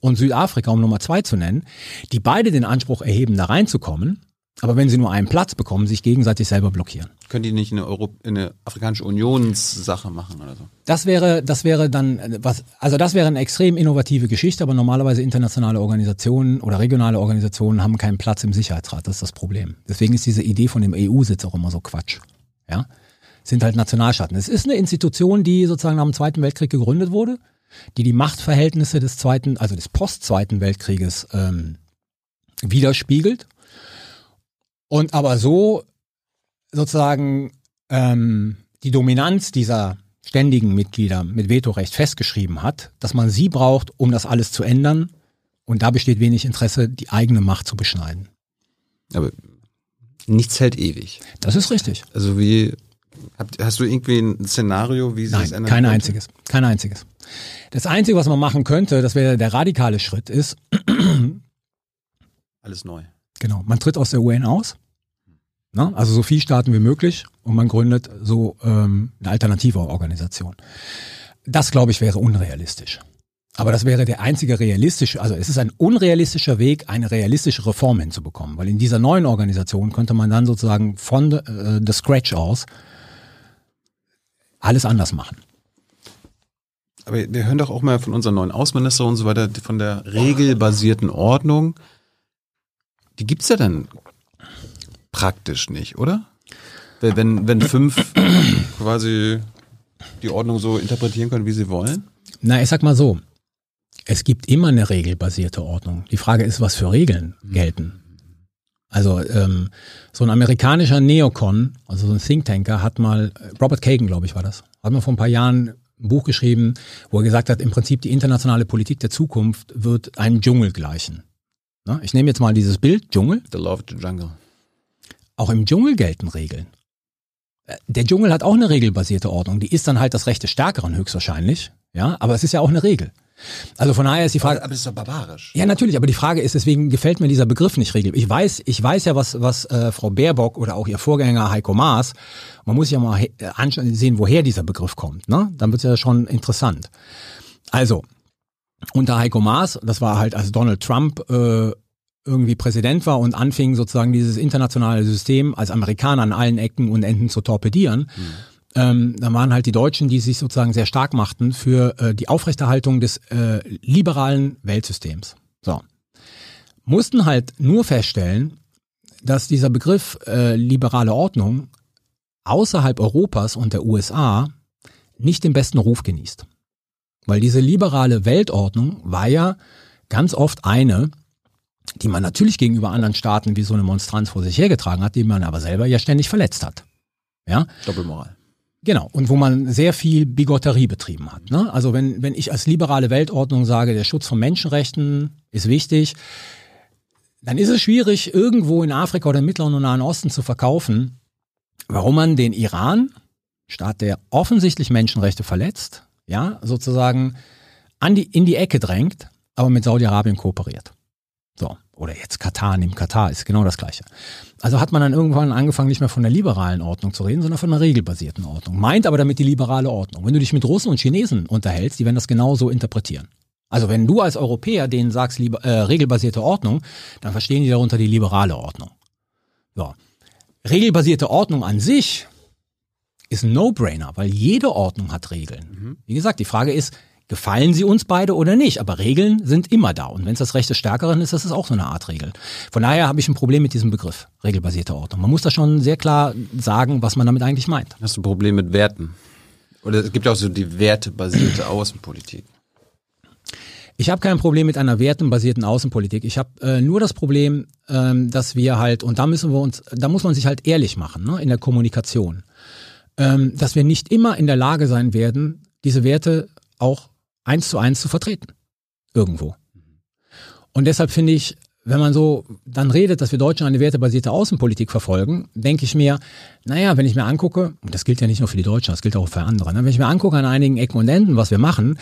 und Südafrika, um Nummer zwei zu nennen, die beide den Anspruch erheben, da reinzukommen, aber wenn sie nur einen Platz bekommen, sich gegenseitig selber blockieren. Können die nicht eine, Euro eine afrikanische Unionssache machen oder so? Das wäre, das wäre dann äh, was, also das wäre eine extrem innovative Geschichte, aber normalerweise internationale Organisationen oder regionale Organisationen haben keinen Platz im Sicherheitsrat. Das ist das Problem. Deswegen ist diese Idee von dem EU-Sitz auch immer so Quatsch. Ja, sind halt Nationalstaaten. Es ist eine Institution, die sozusagen nach dem Zweiten Weltkrieg gegründet wurde, die die Machtverhältnisse des Zweiten, also des Post-Zweiten Weltkrieges ähm, widerspiegelt und aber so sozusagen ähm, die Dominanz dieser ständigen Mitglieder mit Vetorecht festgeschrieben hat, dass man sie braucht, um das alles zu ändern. Und da besteht wenig Interesse, die eigene Macht zu beschneiden. Aber nichts hält ewig. Das ist richtig. Also wie hast du irgendwie ein Szenario, wie sie Nein, es ändern kein könnte? einziges. Kein einziges. Das Einzige, was man machen könnte, das wäre der radikale Schritt, ist, *clears throat* Alles neu. genau, man tritt aus der UN aus, ne? also so viel Staaten wie möglich und man gründet so ähm, eine alternative Organisation. Das, glaube ich, wäre unrealistisch. Aber das wäre der einzige realistische, also es ist ein unrealistischer Weg, eine realistische Reform hinzubekommen, weil in dieser neuen Organisation könnte man dann sozusagen von äh, the Scratch aus alles anders machen. Aber wir hören doch auch mal von unserem neuen Außenminister und so weiter, von der regelbasierten Ordnung. Die gibt's ja dann praktisch nicht, oder? Wenn, wenn fünf *clears throat* quasi die Ordnung so interpretieren können, wie sie wollen. Na, ich sag mal so. Es gibt immer eine regelbasierte Ordnung. Die Frage ist, was für Regeln gelten. Also ähm, so ein amerikanischer Neocon, also so ein Think Tanker, hat mal, Robert Kagan, glaube ich, war das, hat mal vor ein paar Jahren ein Buch geschrieben, wo er gesagt hat, im Prinzip die internationale Politik der Zukunft wird einem Dschungel gleichen. Na, ich nehme jetzt mal dieses Bild, Dschungel. The Law of the Jungle. Auch im Dschungel gelten Regeln. Äh, Der Dschungel hat auch eine regelbasierte Ordnung. Die ist dann halt das Recht des Stärkeren höchstwahrscheinlich. Ja, aber es ist ja auch eine Regel. Also von daher ist die Frage. Aber das ist doch barbarisch. Ja, natürlich, aber die Frage ist, deswegen gefällt mir dieser Begriff nicht regel. Ich weiß, ich weiß ja, was, was äh, Frau Baerbock oder auch ihr Vorgänger Heiko Maas, man muss ja mal he- äh, ansehen, woher dieser Begriff kommt. Ne? Dann wird es ja schon interessant. Also, unter Heiko Maas, das war halt, als Donald Trump äh, irgendwie Präsident war und anfing sozusagen dieses internationale System als Amerikaner an allen Ecken und Enden zu torpedieren, ähm, dann waren halt die Deutschen, die sich sozusagen sehr stark machten für äh, die Aufrechterhaltung des äh, liberalen Weltsystems. So. Mussten halt nur feststellen, dass dieser Begriff äh, liberale Ordnung außerhalb Europas und der USA nicht den besten Ruf genießt. Weil diese liberale Weltordnung war ja ganz oft eine, die man natürlich gegenüber anderen Staaten wie so eine Monstranz vor sich hergetragen hat, die man aber selber ja ständig verletzt hat. Ja, Doppelmoral. Genau, und wo man sehr viel Bigotterie betrieben hat. Ne? Also wenn, wenn ich als liberale Weltordnung sage, der Schutz von Menschenrechten ist wichtig, dann ist es schwierig, irgendwo in Afrika oder im Mittleren und Nahen Osten zu verkaufen, warum man den Iran, Staat, der offensichtlich Menschenrechte verletzt, ja, sozusagen an die, in die Ecke drängt, aber mit Saudi-Arabien kooperiert. So. Oder jetzt Katar, neben Katar ist genau das Gleiche. Also hat man dann irgendwann angefangen, nicht mehr von der liberalen Ordnung zu reden, sondern von einer regelbasierten Ordnung. Meint aber damit die liberale Ordnung. Wenn du dich mit Russen und Chinesen unterhältst, die werden das genauso interpretieren. Also wenn du als Europäer denen sagst, liber, äh, regelbasierte Ordnung, dann verstehen die darunter die liberale Ordnung. So. Regelbasierte Ordnung an sich ist ein No-Brainer, weil jede Ordnung hat Regeln. Wie gesagt, die Frage ist, gefallen sie uns beide oder nicht? Aber Regeln sind immer da. Und wenn es das Recht des Stärkeren ist, das ist auch so eine Art Regel. Von daher habe ich ein Problem mit diesem Begriff, regelbasierte Ordnung. Man muss da schon sehr klar sagen, was man damit eigentlich meint. Hast du ein Problem mit Werten? Oder es gibt ja auch so die wertebasierte *clears throat* Außenpolitik. Ich habe kein Problem mit einer wertenbasierten Außenpolitik. Ich habe äh, nur das Problem, ähm, dass wir halt, und da müssen wir uns, da muss man sich halt ehrlich machen, ne, in der Kommunikation, ähm, dass wir nicht immer in der Lage sein werden, diese Werte auch eins zu eins zu vertreten. Irgendwo. Und deshalb finde ich, wenn man so dann redet, dass wir Deutschen eine wertebasierte Außenpolitik verfolgen, denke ich mir, naja, wenn ich mir angucke, und das gilt ja nicht nur für die Deutschen, das gilt auch für andere, ne, wenn ich mir angucke an einigen Ecken und Enden, was wir machen,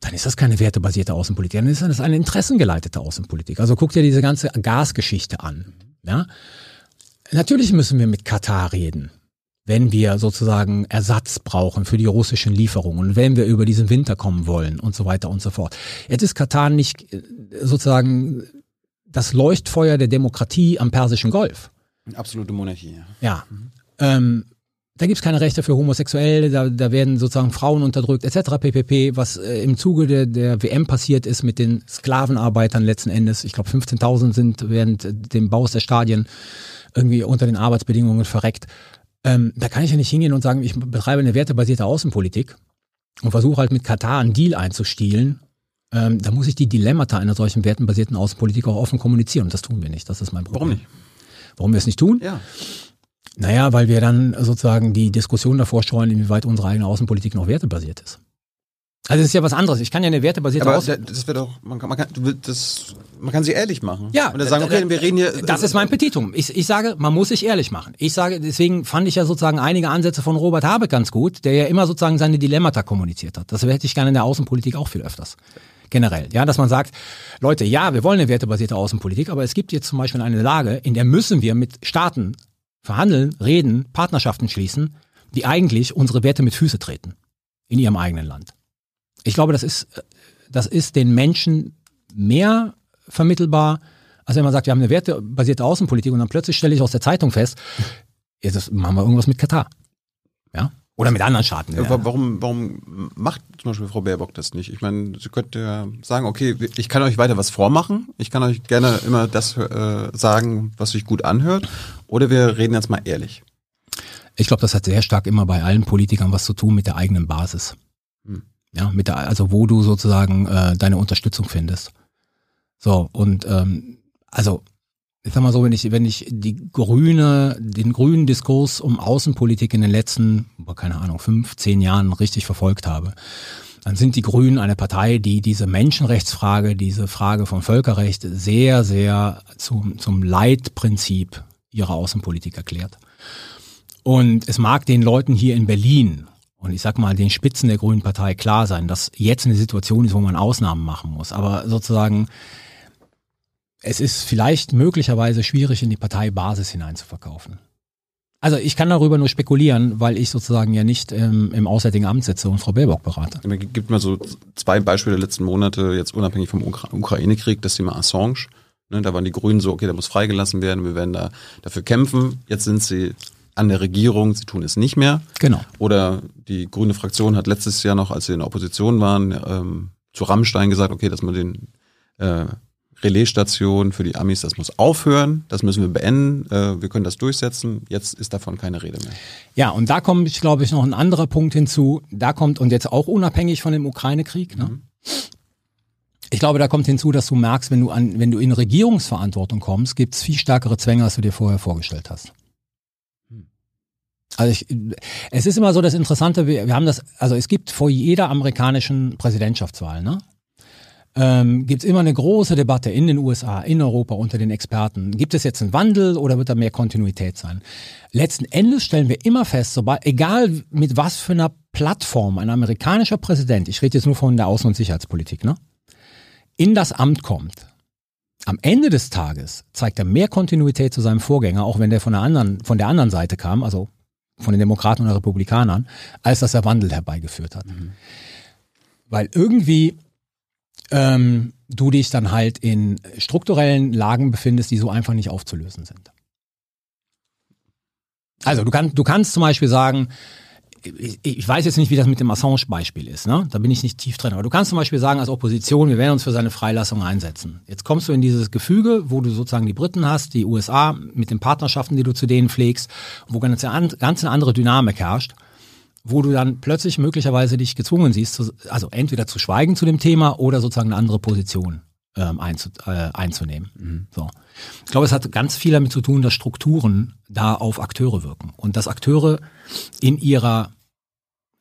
dann ist das keine wertebasierte Außenpolitik, dann ist das eine interessengeleitete Außenpolitik. Also guck dir diese ganze Gasgeschichte an. Ja? Natürlich müssen wir mit Katar reden, wenn wir sozusagen Ersatz brauchen für die russischen Lieferungen, wenn wir über diesen Winter kommen wollen und so weiter und so fort. Jetzt ist Katar nicht äh, sozusagen das Leuchtfeuer der Demokratie am Persischen Golf. Eine absolute Monarchie. Ja. Ja. Ähm, da gibt's keine Rechte für Homosexuelle, da, da werden sozusagen Frauen unterdrückt, etc. pp. Was äh, im Zuge der, der WM passiert ist mit den Sklavenarbeitern letzten Endes. Ich glaube 15.000 sind während dem Baus der Stadien irgendwie unter den Arbeitsbedingungen verreckt. Ähm, da kann ich ja nicht hingehen und sagen, ich betreibe eine wertebasierte Außenpolitik und versuche halt mit Katar einen Deal einzustielen. Ähm, da muss ich die Dilemmata einer solchen wertenbasierten Außenpolitik auch offen kommunizieren. Und das tun wir nicht. Das ist mein Problem. Warum nicht? Warum wir es nicht tun? Ja. Naja, weil wir dann sozusagen die Diskussion davor streuen, inwieweit unsere eigene Außenpolitik noch wertebasiert ist. Also das ist ja was anderes. Ich kann ja eine wertebasierte Aber Aus da- das wäre doch, man kann, man, kann, das, man kann sie ehrlich machen. Ja, Und dann sagen, okay, wir reden hier. Das ist mein Petitum. Ich, ich sage, man muss sich ehrlich machen. Ich sage, deswegen fand ich ja sozusagen einige Ansätze von Robert Habeck ganz gut, der ja immer sozusagen seine Dilemmata kommuniziert hat. Das hätte ich gerne in der Außenpolitik auch viel öfters. Generell. Ja, dass man sagt, Leute, ja, wir wollen eine wertebasierte Außenpolitik, aber es gibt jetzt zum Beispiel eine Lage, in der müssen wir mit Staaten verhandeln, reden, Partnerschaften schließen, die eigentlich unsere Werte mit Füße treten. In ihrem eigenen Land. Ich glaube, das ist, das ist den Menschen mehr vermittelbar, als wenn man sagt, wir haben eine wertebasierte Außenpolitik und dann plötzlich stelle ich aus der Zeitung fest, jetzt machen wir irgendwas mit Katar. Ja? Oder mit anderen Staaten. Ja, wa- Warum, warum macht zum Beispiel Frau Baerbock das nicht? Ich meine, sie könnte ja sagen, okay, ich kann euch weiter was vormachen, ich kann euch gerne immer das äh, sagen, was sich gut anhört, oder wir reden jetzt mal ehrlich. Ich glaube, das hat sehr stark immer bei allen Politikern was zu tun mit der eigenen Basis. Ja, mit der, also wo du sozusagen äh, deine Unterstützung findest. So, und ähm, also, ich sag mal so, wenn ich, wenn ich die grüne, den grünen Diskurs um Außenpolitik in den letzten, keine Ahnung, fünf, zehn Jahren richtig verfolgt habe, dann sind die Grünen eine Partei, die diese Menschenrechtsfrage, diese Frage von Völkerrecht sehr, sehr zum, zum Leitprinzip ihrer Außenpolitik erklärt. Und es mag den Leuten hier in Berlin und ich sag mal den Spitzen der Grünen Partei klar sein, dass jetzt eine Situation ist, wo man Ausnahmen machen muss. Aber sozusagen, es ist vielleicht möglicherweise schwierig, in die Parteibasis hineinzuverkaufen. Also ich kann darüber nur spekulieren, weil ich sozusagen ja nicht ähm, im Auswärtigen Amt sitze und Frau Baerbock berate. Es gibt mal so zwei Beispiele der letzten Monate, jetzt unabhängig vom Ukra Ukraine-Krieg, das Thema Assange. Ne, da waren die Grünen so, okay, der muss freigelassen werden, wir werden da dafür kämpfen. Jetzt sind sie an der Regierung, sie tun es nicht mehr. Genau. Oder die grüne Fraktion hat letztes Jahr noch, als sie in der Opposition waren, ähm, zu Rammstein gesagt, okay, dass man den äh, Relaisstation für die Amis, das muss aufhören, das müssen wir beenden, äh, wir können das durchsetzen. Jetzt ist davon keine Rede mehr. Ja, und da kommt, ich glaube ich, noch ein anderer Punkt hinzu. Da kommt, und jetzt auch unabhängig von dem Ukraine-Krieg, ne? Ich glaube, da kommt hinzu, dass du merkst, wenn du an, wenn du in Regierungsverantwortung kommst, gibt es viel stärkere Zwänge, als du dir vorher vorgestellt hast. Also ich, es ist immer so das Interessante, wir, wir haben das, also es gibt vor jeder amerikanischen Präsidentschaftswahl, ne? Ähm, gibt es immer eine große Debatte in den USA, in Europa unter den Experten. Gibt es jetzt einen Wandel oder wird da mehr Kontinuität sein? Letzten Endes stellen wir immer fest, sobald, egal mit was für einer Plattform ein amerikanischer Präsident, ich rede jetzt nur von der Außen- und Sicherheitspolitik, ne, in das Amt kommt, am Ende des Tages zeigt er mehr Kontinuität zu seinem Vorgänger, auch wenn der von der anderen, von der anderen Seite kam, also von den Demokraten und Republikanern, als dass er Wandel herbeigeführt hat. Weil irgendwie ähm, du dich dann halt in strukturellen Lagen befindest, die so einfach nicht aufzulösen sind. Also du, kannst du kannst zum Beispiel sagen, ich, weiß jetzt nicht, wie das mit dem Assange-Beispiel ist, ne? Da bin ich nicht tief drin. Aber du kannst zum Beispiel sagen, als Opposition, wir werden uns für seine Freilassung einsetzen. Jetzt kommst du in dieses Gefüge, wo du sozusagen die Briten hast, die USA mit den Partnerschaften, die du zu denen pflegst, wo ganz, ganz eine andere Dynamik herrscht, wo du dann plötzlich möglicherweise dich gezwungen siehst, also entweder zu schweigen zu dem Thema oder sozusagen eine andere Position ähm, einzu, äh, einzunehmen. So. Ich glaube, es hat ganz viel damit zu tun, dass Strukturen da auf Akteure wirken und dass Akteure in ihrer,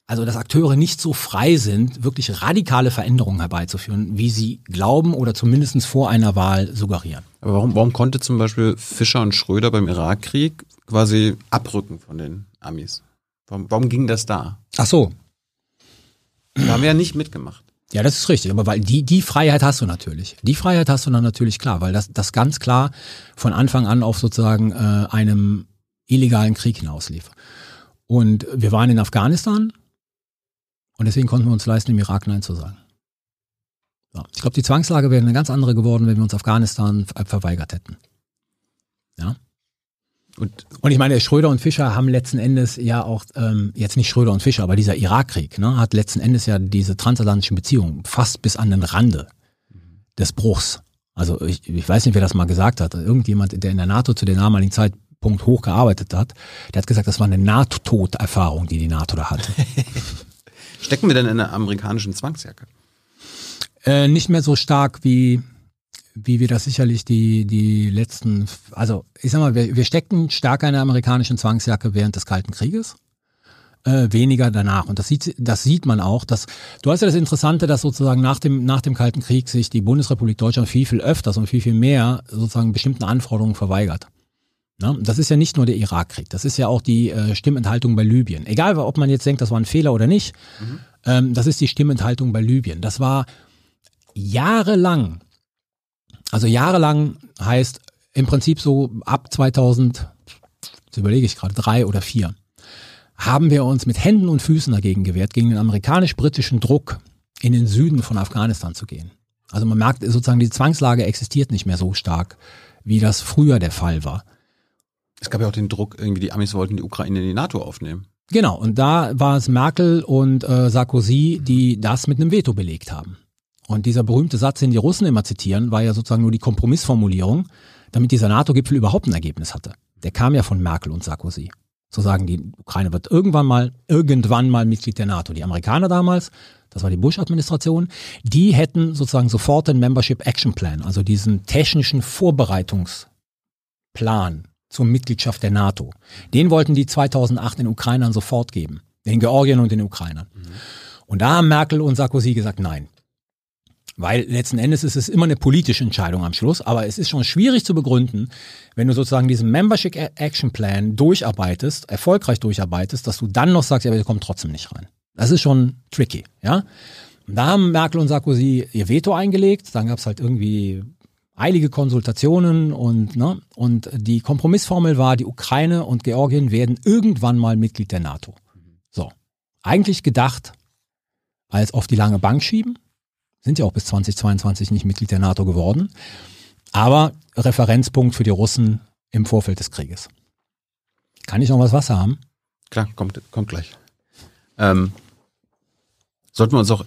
also dass Akteure nicht so frei sind, wirklich radikale Veränderungen herbeizuführen, wie sie glauben oder zumindest vor einer Wahl suggerieren. Aber warum, warum konnte zum Beispiel Fischer und Schröder beim Irakkrieg quasi abrücken von den Amis? Warum, warum ging das da? Ach so, Da haben wir ja nicht mitgemacht. Ja, das ist richtig, aber weil die, die Freiheit hast du natürlich. Die Freiheit hast du dann natürlich klar, weil das, das ganz klar von Anfang an auf sozusagen äh, einem illegalen Krieg hinauslief. Und wir waren in Afghanistan und deswegen konnten wir uns leisten, im Irak Nein zu sagen. So. Ich glaube, die Zwangslage wäre eine ganz andere geworden, wenn wir uns Afghanistan ver- verweigert hätten. Ja. Und Und ich meine, Schröder und Fischer haben letzten Endes ja auch, ähm, jetzt nicht Schröder und Fischer, aber dieser Irakkrieg ne, hat letzten Endes ja diese transatlantischen Beziehungen fast bis an den Rande des Bruchs. Also ich, ich weiß nicht, wer das mal gesagt hat. Irgendjemand, der in der NATO zu dem damaligen Zeitpunkt hochgearbeitet hat, der hat gesagt, das war eine NATO-Erfahrung, die die NATO da hatte. *laughs* stecken wir denn in einer amerikanischen Zwangsjacke? äh, nicht mehr so stark wie wie wir das sicherlich die die letzten also ich sag mal wir, wir steckten stärker in der amerikanischen Zwangsjacke während des Kalten Krieges äh, weniger danach. Und das sieht, das sieht man auch. Dass, du hast ja das Interessante, dass sozusagen nach dem, nach dem Kalten Krieg sich die Bundesrepublik Deutschland viel, viel öfters und viel, viel mehr sozusagen bestimmten Anforderungen verweigert. Na, das ist ja nicht nur der Irakkrieg, das ist ja auch die äh, Stimmenthaltung bei Libyen. Egal, ob man jetzt denkt, das war ein Fehler oder nicht, mhm. ähm, das ist die Stimmenthaltung bei Libyen. Das war jahrelang, also jahrelang heißt im Prinzip so ab 2000, jetzt überlege ich gerade, drei oder vier, haben wir uns mit Händen und Füßen dagegen gewehrt, gegen den amerikanisch-britischen Druck in den Süden von Afghanistan zu gehen. Also man merkt sozusagen, die Zwangslage existiert nicht mehr so stark, wie das früher der Fall war. Es gab ja auch den Druck, irgendwie die Amis wollten die Ukraine in die NATO aufnehmen. Genau, und da war es Merkel und äh, Sarkozy, die das mit einem Veto belegt haben. Und dieser berühmte Satz, den die Russen immer zitieren, war ja sozusagen nur die Kompromissformulierung, damit dieser NATO-Gipfel überhaupt ein Ergebnis hatte. Der kam ja von Merkel und Sarkozy. Zu sagen, die Ukraine wird irgendwann mal, irgendwann mal Mitglied der NATO. Die Amerikaner damals, das war die Bush-Administration, die hätten sozusagen sofort den Membership Action Plan, also diesen technischen Vorbereitungsplan zur Mitgliedschaft der NATO. Den wollten die 2008 den Ukrainern sofort geben. Den Georgien und den Ukrainern. Mhm. Und da haben Merkel und Sarkozy gesagt, nein. Weil letzten Endes ist es immer eine politische Entscheidung am Schluss, aber es ist schon schwierig zu begründen, wenn du sozusagen diesen Membership Action Plan durcharbeitest, erfolgreich durcharbeitest, dass du dann noch sagst, ja, wir kommen trotzdem nicht rein. Das ist schon tricky, ja. Und da haben Merkel und Sarkozy ihr Veto eingelegt, dann gab es halt irgendwie eilige Konsultationen und, ne, und die Kompromissformel war, die Ukraine und Georgien werden irgendwann mal Mitglied der NATO. So. Eigentlich gedacht als auf die lange Bank schieben. Sind ja auch bis 2022 nicht Mitglied der NATO geworden. Aber Referenzpunkt für die Russen im Vorfeld des Krieges. Kann ich noch was Wasser haben? Klar, kommt, kommt gleich. Ähm, sollten wir uns auch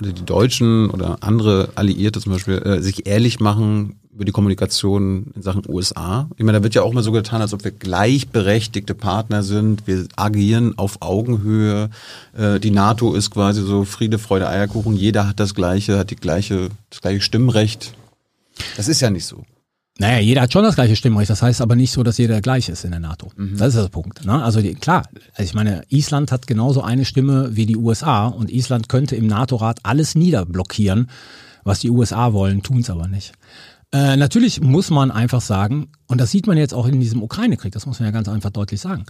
oder die Deutschen oder andere Alliierte zum Beispiel äh, sich ehrlich machen über die Kommunikation in Sachen USA. Ich meine, da wird ja auch immer so getan, als ob wir gleichberechtigte Partner sind. Wir agieren auf Augenhöhe. Äh, die NATO ist quasi so Friede, Freude, Eierkuchen. Jeder hat das gleiche, hat die gleiche, das gleiche Stimmrecht. Das ist ja nicht so. Naja, jeder hat schon das gleiche Stimmrecht. Das heißt aber nicht so, dass jeder gleich ist in der NATO. Mhm. Das ist der Punkt. Ne? Also die, klar, also ich meine, Island hat genauso eine Stimme wie die USA und Island könnte im NATO-Rat alles niederblockieren, was die USA wollen, tun es aber nicht. Äh, natürlich muss man einfach sagen, und das sieht man jetzt auch in diesem Ukraine-Krieg, das muss man ja ganz einfach deutlich sagen,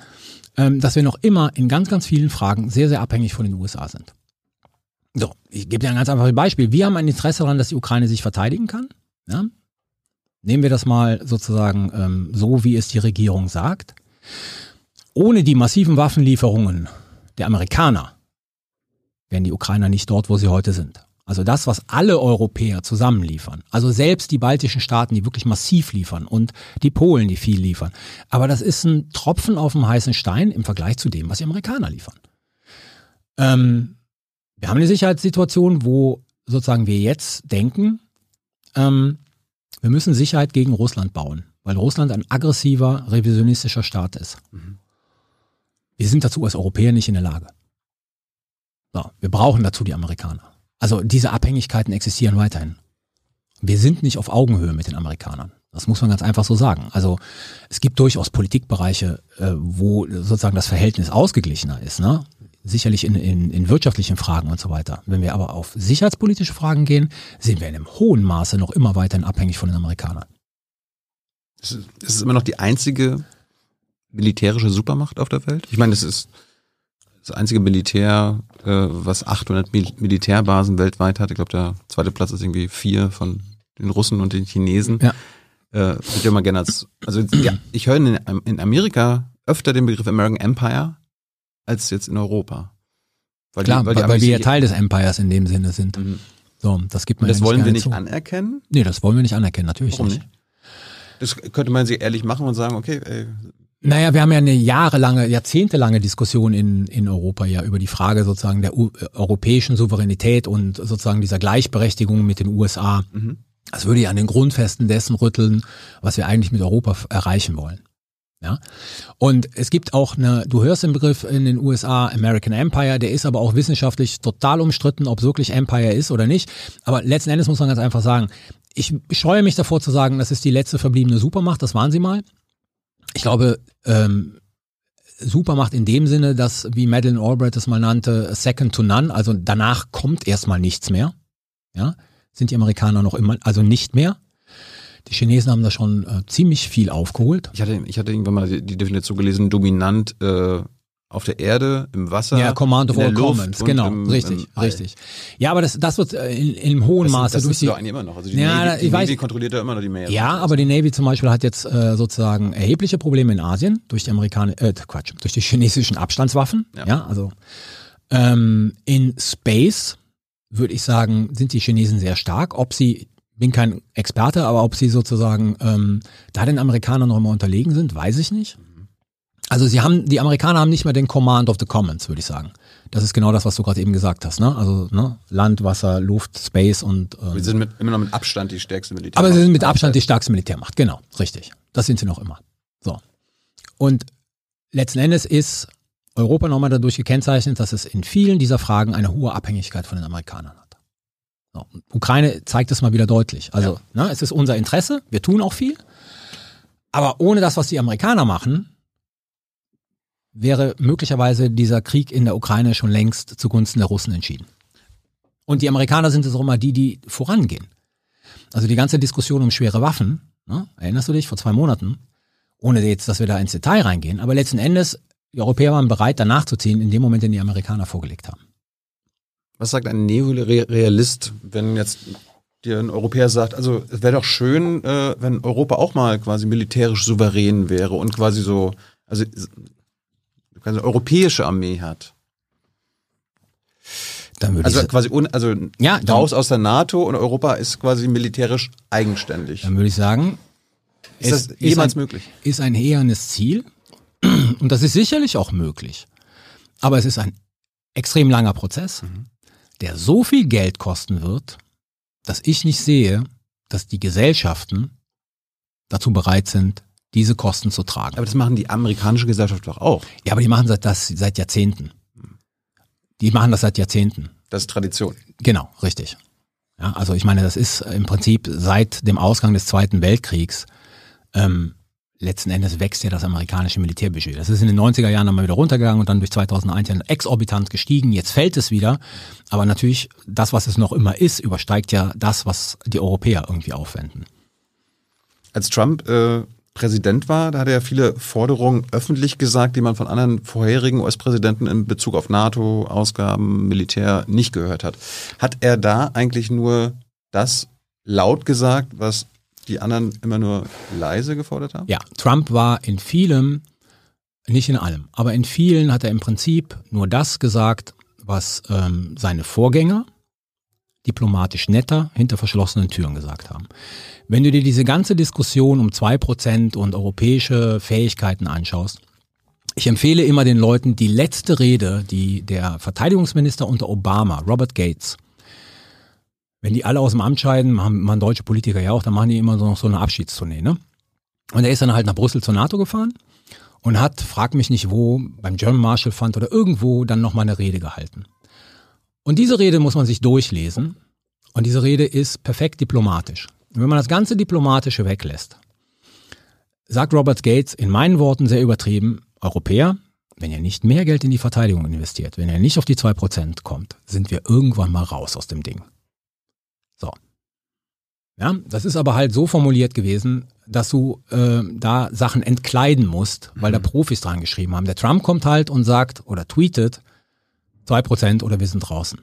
ähm, dass wir noch immer in ganz, ganz vielen Fragen sehr, sehr abhängig von den USA sind. So, ich gebe dir ein ganz einfaches Beispiel. Wir haben ein Interesse daran, dass die Ukraine sich verteidigen kann. Ja? Nehmen wir das mal sozusagen ähm, so, wie es die Regierung sagt. Ohne die massiven Waffenlieferungen der Amerikaner wären die Ukrainer nicht dort, wo sie heute sind. Also das, was alle Europäer zusammenliefern. Also selbst die baltischen Staaten, die wirklich massiv liefern und die Polen, die viel liefern. Aber das ist ein Tropfen auf dem heißen Stein im Vergleich zu dem, was die Amerikaner liefern. Ähm, wir haben eine Sicherheitssituation, wo sozusagen wir jetzt denken, ähm, wir müssen Sicherheit gegen Russland bauen, weil Russland ein aggressiver, revisionistischer Staat ist. Mhm. Wir sind dazu als Europäer nicht in der Lage. So, wir brauchen dazu die Amerikaner. Also diese Abhängigkeiten existieren weiterhin. Wir sind nicht auf Augenhöhe mit den Amerikanern. Das muss man ganz einfach so sagen. Also es gibt durchaus Politikbereiche, äh, wo sozusagen das Verhältnis ausgeglichener ist. Ne? Sicherlich in, in, in wirtschaftlichen Fragen und so weiter. Wenn wir aber auf sicherheitspolitische Fragen gehen, sind wir in einem hohen Maße noch immer weiterhin abhängig von den Amerikanern. Es ist immer noch die einzige militärische Supermacht auf der Welt. Ich meine, das ist das einzige Militär, äh, was 800 Mil Militärbasen weltweit hat. Ich glaube, der zweite Platz ist irgendwie vier von den Russen und den Chinesen. Ja. Äh, wird ja immer gerne als, also ja, ich höre in, in Amerika öfter den Begriff American Empire als jetzt in Europa. Weil Klar, die, weil, weil wir ja Teil des Empires in dem Sinne sind. Mhm. So, das gibt man Das ja wollen wir nicht zu. anerkennen? Nee, das wollen wir nicht anerkennen, natürlich Warum nicht. nicht. Das könnte man sich ehrlich machen und sagen, okay, ey, naja, wir haben ja eine jahrelange, jahrzehntelange Diskussion in, in Europa ja über die Frage sozusagen der U europäischen Souveränität und sozusagen dieser Gleichberechtigung mit den USA. Mhm. Das würde ja an den Grundfesten dessen rütteln, was wir eigentlich mit Europa erreichen wollen. Ja? Und es gibt auch eine, du hörst den Begriff in den USA American Empire, der ist aber auch wissenschaftlich total umstritten, ob es wirklich Empire ist oder nicht. Aber letzten Endes muss man ganz einfach sagen, ich scheue mich davor zu sagen, das ist die letzte verbliebene Supermacht, das waren sie mal. Ich glaube, ähm, Supermacht in dem Sinne, dass, wie Madeleine Albright es mal nannte, second to none, also danach kommt erstmal nichts mehr. Ja, sind die Amerikaner noch immer, also nicht mehr. Die Chinesen haben da schon äh, ziemlich viel aufgeholt. Ich hatte, ich hatte irgendwann mal die, die Definition gelesen, dominant äh, auf der Erde, im Wasser. Ja, Command of all Commons, genau, im, richtig, im richtig. Ja, aber das, das wird äh, in, in hohem das, Maße das durch die. die. eigentlich immer noch. Also die Ja, Navy, die ich weiß- Navy kontrolliert ja immer noch die Meere. Ja, aber die Navy zum Beispiel hat jetzt äh, sozusagen erhebliche Probleme in Asien durch die Amerikaner, äh, Quatsch, durch die chinesischen Abstandswaffen. Ja. Ja, also ähm, in Space würde ich sagen, sind die Chinesen sehr stark. Ob sie, bin kein Experte, aber ob sie sozusagen ähm, da den Amerikanern noch immer unterlegen sind, weiß ich nicht. Also sie haben, die Amerikaner haben nicht mehr den Command of the Commons, würde ich sagen. Das ist genau das, was du gerade eben gesagt hast, ne? Also ne? Land, Wasser, Luft, Space und ähm, Wir sind mit, immer noch mit Abstand die stärkste Militär. aber sie sind mit Abstand die stärkste Militärmacht. Genau, richtig. Das sind sie noch immer. So. Und letzten Endes ist Europa nochmal dadurch gekennzeichnet, dass es in vielen dieser Fragen eine hohe Abhängigkeit von den Amerikanern hat. So. Ukraine zeigt es mal wieder deutlich. Also, ne, es ist unser Interesse, wir tun auch viel. Aber ohne das, was die Amerikaner machen, wäre möglicherweise dieser Krieg in der Ukraine schon längst zugunsten der Russen entschieden. Und die Amerikaner sind es auch immer die, die vorangehen. Also die ganze Diskussion um schwere Waffen, ne, erinnerst du dich, vor zwei Monaten, ohne jetzt, dass wir da ins Detail reingehen, aber letzten Endes, die Europäer waren bereit, danach zu ziehen, in dem Moment, den die Amerikaner vorgelegt haben. Was sagt ein Neorealist, wenn jetzt dir ein Europäer sagt, also es wäre doch schön, äh, wenn Europa auch mal quasi militärisch souverän wäre und quasi so, also quasi eine europäische Armee hat. Dann würde Also ich, quasi un, also Ja, dann- raus aus der NATO und Europa ist quasi militärisch eigenständig. dann würde ich sagen, Ist es das jemals ein, möglich? Ist ein ehernes Ziel. Und das ist sicherlich auch möglich. Aber es ist ein extrem langer Prozess, Mhm. Der so viel Geld kosten wird, dass ich nicht sehe, dass die Gesellschaften dazu bereit sind, diese Kosten zu tragen. Aber das machen die amerikanische Gesellschaft doch auch. Ja, aber die machen das, das seit Jahrzehnten. Die machen das seit Jahrzehnten. Das ist Tradition. Genau, richtig. Ja, also ich meine, das ist im Prinzip seit dem Ausgang des Zweiten Weltkriegs ähm, letzten Endes wächst ja das amerikanische Militärbudget. Das ist in den 90er Jahren einmal wieder runtergegangen und dann durch 2001 ja exorbitant gestiegen. Jetzt fällt es wieder. Aber natürlich, das, was es noch immer ist, übersteigt ja das, was die Europäer irgendwie aufwenden. Als Trump äh, Präsident war, da hat er viele Forderungen öffentlich gesagt, die man von anderen vorherigen US-Präsidenten in Bezug auf NATO, Ausgaben, Militär nicht gehört hat. Hat er da eigentlich nur das laut gesagt, was die anderen immer nur leise gefordert haben? Ja, Trump war in vielem, nicht in allem, aber in vielen hat er im Prinzip nur das gesagt, was ähm, seine Vorgänger diplomatisch netter hinter verschlossenen Türen gesagt haben. Wenn du dir diese ganze Diskussion um 2% und europäische Fähigkeiten anschaust, ich empfehle immer den Leuten die letzte Rede, die der Verteidigungsminister unter Obama, Robert Gates, wenn die alle aus dem Amt scheiden, machen, machen deutsche Politiker ja auch, dann machen die immer so noch so eine Abschiedstournee, ne? Und er ist dann halt nach Brüssel zur NATO gefahren und hat, frag mich nicht wo, beim German Marshall Fund oder irgendwo dann nochmal eine Rede gehalten. Und diese Rede muss man sich durchlesen. Und diese Rede ist perfekt diplomatisch. Und wenn man das ganze Diplomatische weglässt, sagt Robert Gates in meinen Worten sehr übertrieben, Europäer, wenn ihr nicht mehr Geld in die Verteidigung investiert, wenn ihr nicht auf die 2% kommt, sind wir irgendwann mal raus aus dem Ding. Ja, das ist aber halt so formuliert gewesen, dass du äh, da Sachen entkleiden musst, weil da Profis dran geschrieben haben. Der Trump kommt halt und sagt oder tweetet 2% oder wir sind draußen.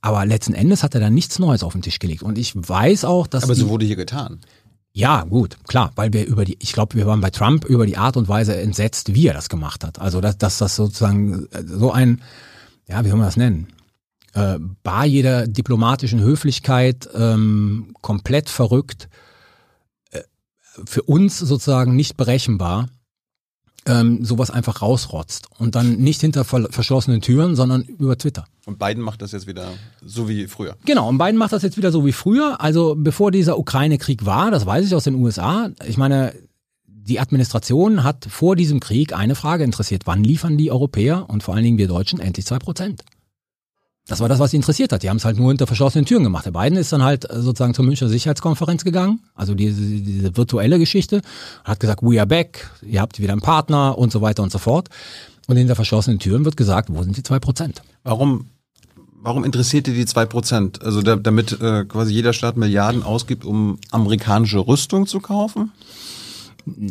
Aber letzten Endes hat er da nichts Neues auf den Tisch gelegt. Und ich weiß auch, dass. Aber so wurde hier getan. ja, gut, klar, weil wir über die, ich glaube, wir waren bei Trump über die Art und Weise entsetzt, wie er das gemacht hat. Also, dass, dass das sozusagen äh, so ein, ja, wie soll man das nennen? Äh, bar jeder diplomatischen Höflichkeit, ähm, komplett verrückt, äh, für uns sozusagen nicht berechenbar, ähm, sowas einfach rausrotzt. Und dann nicht hinter ver verschlossenen Türen, sondern über Twitter. Und Biden macht das jetzt wieder so wie früher. Genau, und Biden macht das jetzt wieder so wie früher. Also bevor dieser Ukraine-Krieg war, das weiß ich aus den USA, ich meine, die Administration hat vor diesem Krieg eine Frage interessiert. Wann liefern die Europäer und vor allen Dingen wir Deutschen endlich zwei Prozent? Das war das, was sie interessiert hat. Die haben es halt nur hinter verschlossenen Türen gemacht. Der Biden ist dann halt äh, sozusagen zur Münchner Sicherheitskonferenz gegangen, also diese, diese virtuelle Geschichte, hat gesagt, we are back, ihr habt wieder einen Partner und so weiter und so fort. Und hinter verschlossenen Türen wird gesagt, wo sind die zwei Prozent? Warum, warum interessiert dir die zwei Prozent? Also da, damit äh, quasi jeder Staat Milliarden ausgibt, um amerikanische Rüstung zu kaufen?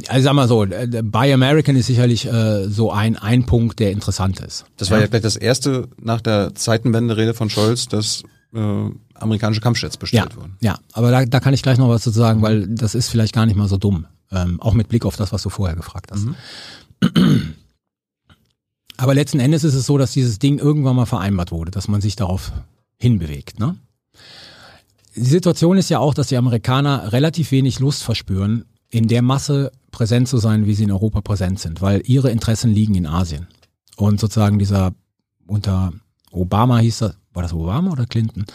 Also sag mal so, äh, Buy American ist sicherlich äh, so ein, ein Punkt, der interessant ist. Das war ja, ja gleich das erste nach der Zeitenwende-Rede von Scholz, dass äh, amerikanische Kampfjets bestellt ja, wurden. Ja, aber da, da kann ich gleich noch was zu sagen, weil das ist vielleicht gar nicht mal so dumm. Ähm, auch mit Blick auf das, was du vorher gefragt hast. Mhm. *clears throat* Aber letzten Endes ist es so, dass dieses Ding irgendwann mal vereinbart wurde, dass man sich darauf hinbewegt. Ne? Die Situation ist ja auch, dass die Amerikaner relativ wenig Lust verspüren, in der Masse präsent zu sein, wie sie in Europa präsent sind, weil ihre Interessen liegen in Asien. Und sozusagen dieser unter Obama hieß das, war das Obama oder Clinton?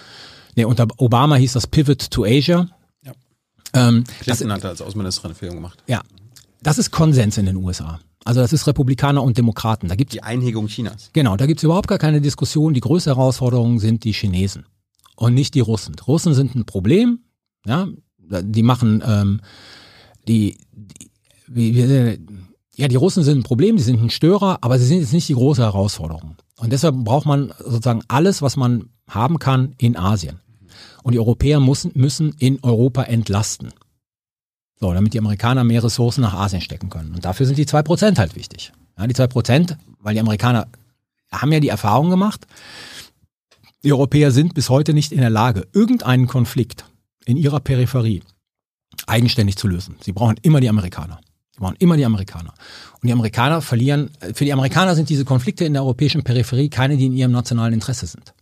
Nee, unter Obama hieß das Pivot to Asia. Ja. Ähm, Clinton das, hat als Außenministerin eine Führung gemacht. Ja. Das ist Konsens in den USA. Also das ist Republikaner und Demokraten. Da gibt's, die Einhegung Chinas. Genau, da gibt's überhaupt gar keine Diskussion. Die größte Herausforderung sind die Chinesen und nicht die Russen. Russen sind ein Problem. Ja, die machen ähm, die, die ja, die Russen sind ein Problem, die sind ein Störer, aber sie sind jetzt nicht die große Herausforderung. Und deshalb braucht man sozusagen alles, was man haben kann in Asien. Und die Europäer müssen, müssen in Europa entlasten. So, damit die Amerikaner mehr Ressourcen nach Asien stecken können. Und dafür sind die zwei Prozent halt wichtig. Ja, die zwei Prozent, weil die Amerikaner haben ja die Erfahrung gemacht, die Europäer sind bis heute nicht in der Lage, irgendeinen Konflikt in ihrer Peripherie eigenständig zu lösen. Sie brauchen immer die Amerikaner. Sie brauchen immer die Amerikaner. Und die Amerikaner verlieren, für die Amerikaner sind diese Konflikte in der europäischen Peripherie keine, die in ihrem nationalen Interesse sind.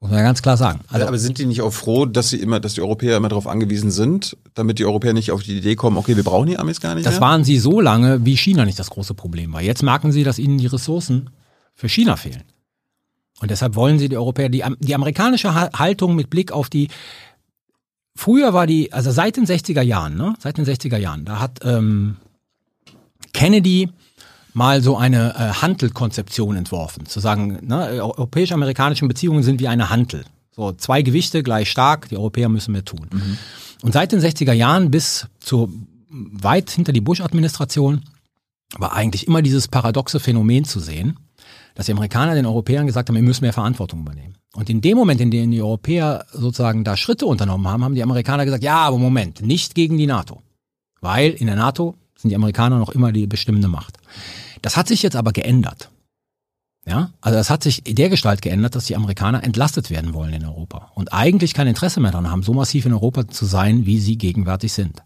Muss man ja ganz klar sagen. Also, aber sind die nicht auch froh, dass sie immer, dass die Europäer immer darauf angewiesen sind, damit die Europäer nicht auf die Idee kommen, okay, wir brauchen die Amis gar nicht Das mehr? waren sie so lange, wie China nicht das große Problem war. Jetzt merken sie, dass ihnen die Ressourcen für China fehlen. Und deshalb wollen sie die Europäer, die, die amerikanische Haltung mit Blick auf die Früher war die, also seit den 60er Jahren, ne? Seit den 60er Jahren, da hat ähm, Kennedy mal so eine äh, Handelkonzeption entworfen. Zu sagen, ne, europäisch-amerikanische Beziehungen sind wie eine Hantel. So zwei Gewichte gleich stark, die Europäer müssen mehr tun. Mhm. Und seit den 60er Jahren bis zu weit hinter die Bush-Administration war eigentlich immer dieses paradoxe Phänomen zu sehen, dass die Amerikaner den Europäern gesagt haben, wir müssen mehr Verantwortung übernehmen. Und in dem Moment, in dem die Europäer sozusagen da Schritte unternommen haben, haben die Amerikaner gesagt, ja, aber Moment, nicht gegen die NATO. Weil in der NATO sind die Amerikaner noch immer die bestimmende Macht. Das hat sich jetzt aber geändert. Ja, also das hat sich der Gestalt geändert, dass die Amerikaner entlastet werden wollen in Europa und eigentlich kein Interesse mehr daran haben, so massiv in Europa zu sein, wie sie gegenwärtig sind.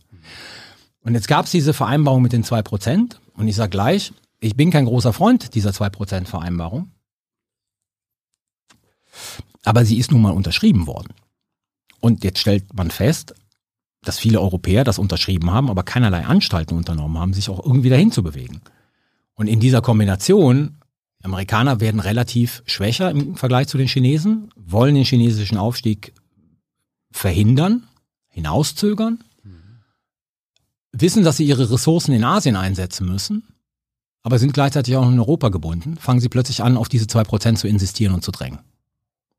Und jetzt gab es diese Vereinbarung mit den zwei Prozent und ich sage gleich, ich bin kein großer Freund dieser zwei Prozent Vereinbarung, aber sie ist nun mal unterschrieben worden. Und jetzt stellt man fest, dass viele Europäer das unterschrieben haben, aber keinerlei Anstalten unternommen haben, sich auch irgendwie dahin zu bewegen. Und in dieser Kombination, die Amerikaner werden relativ schwächer im Vergleich zu den Chinesen, wollen den chinesischen Aufstieg verhindern, hinauszögern, wissen, dass sie ihre Ressourcen in Asien einsetzen müssen, aber sind gleichzeitig auch in Europa gebunden, fangen sie plötzlich an, auf diese zwei Prozent zu insistieren und zu drängen.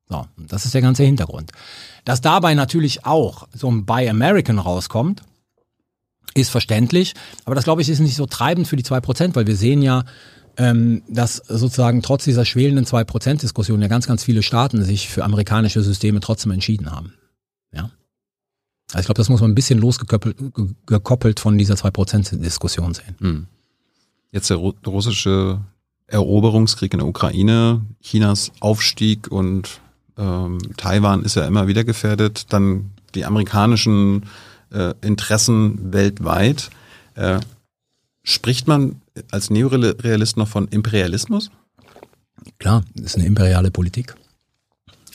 So, das ist der ganze Hintergrund. Dass dabei natürlich auch so ein Buy American rauskommt, ist verständlich, aber das glaube ich ist nicht so treibend für die zwei Prozent, weil wir sehen ja, ähm, dass sozusagen trotz dieser schwelenden zwei Prozent Diskussion ja ganz, ganz viele Staaten sich für amerikanische Systeme trotzdem entschieden haben. Ja. Also ich glaube, das muss man ein bisschen losgekoppelt von dieser zwei Prozent Diskussion sehen. Hm. Jetzt der russische Eroberungskrieg in der Ukraine, Chinas Aufstieg und ähm, Taiwan ist ja immer wieder gefährdet, dann die amerikanischen äh, Interessen weltweit. Äh, spricht man als Neorealist noch von Imperialismus? Klar, das ist eine imperiale Politik.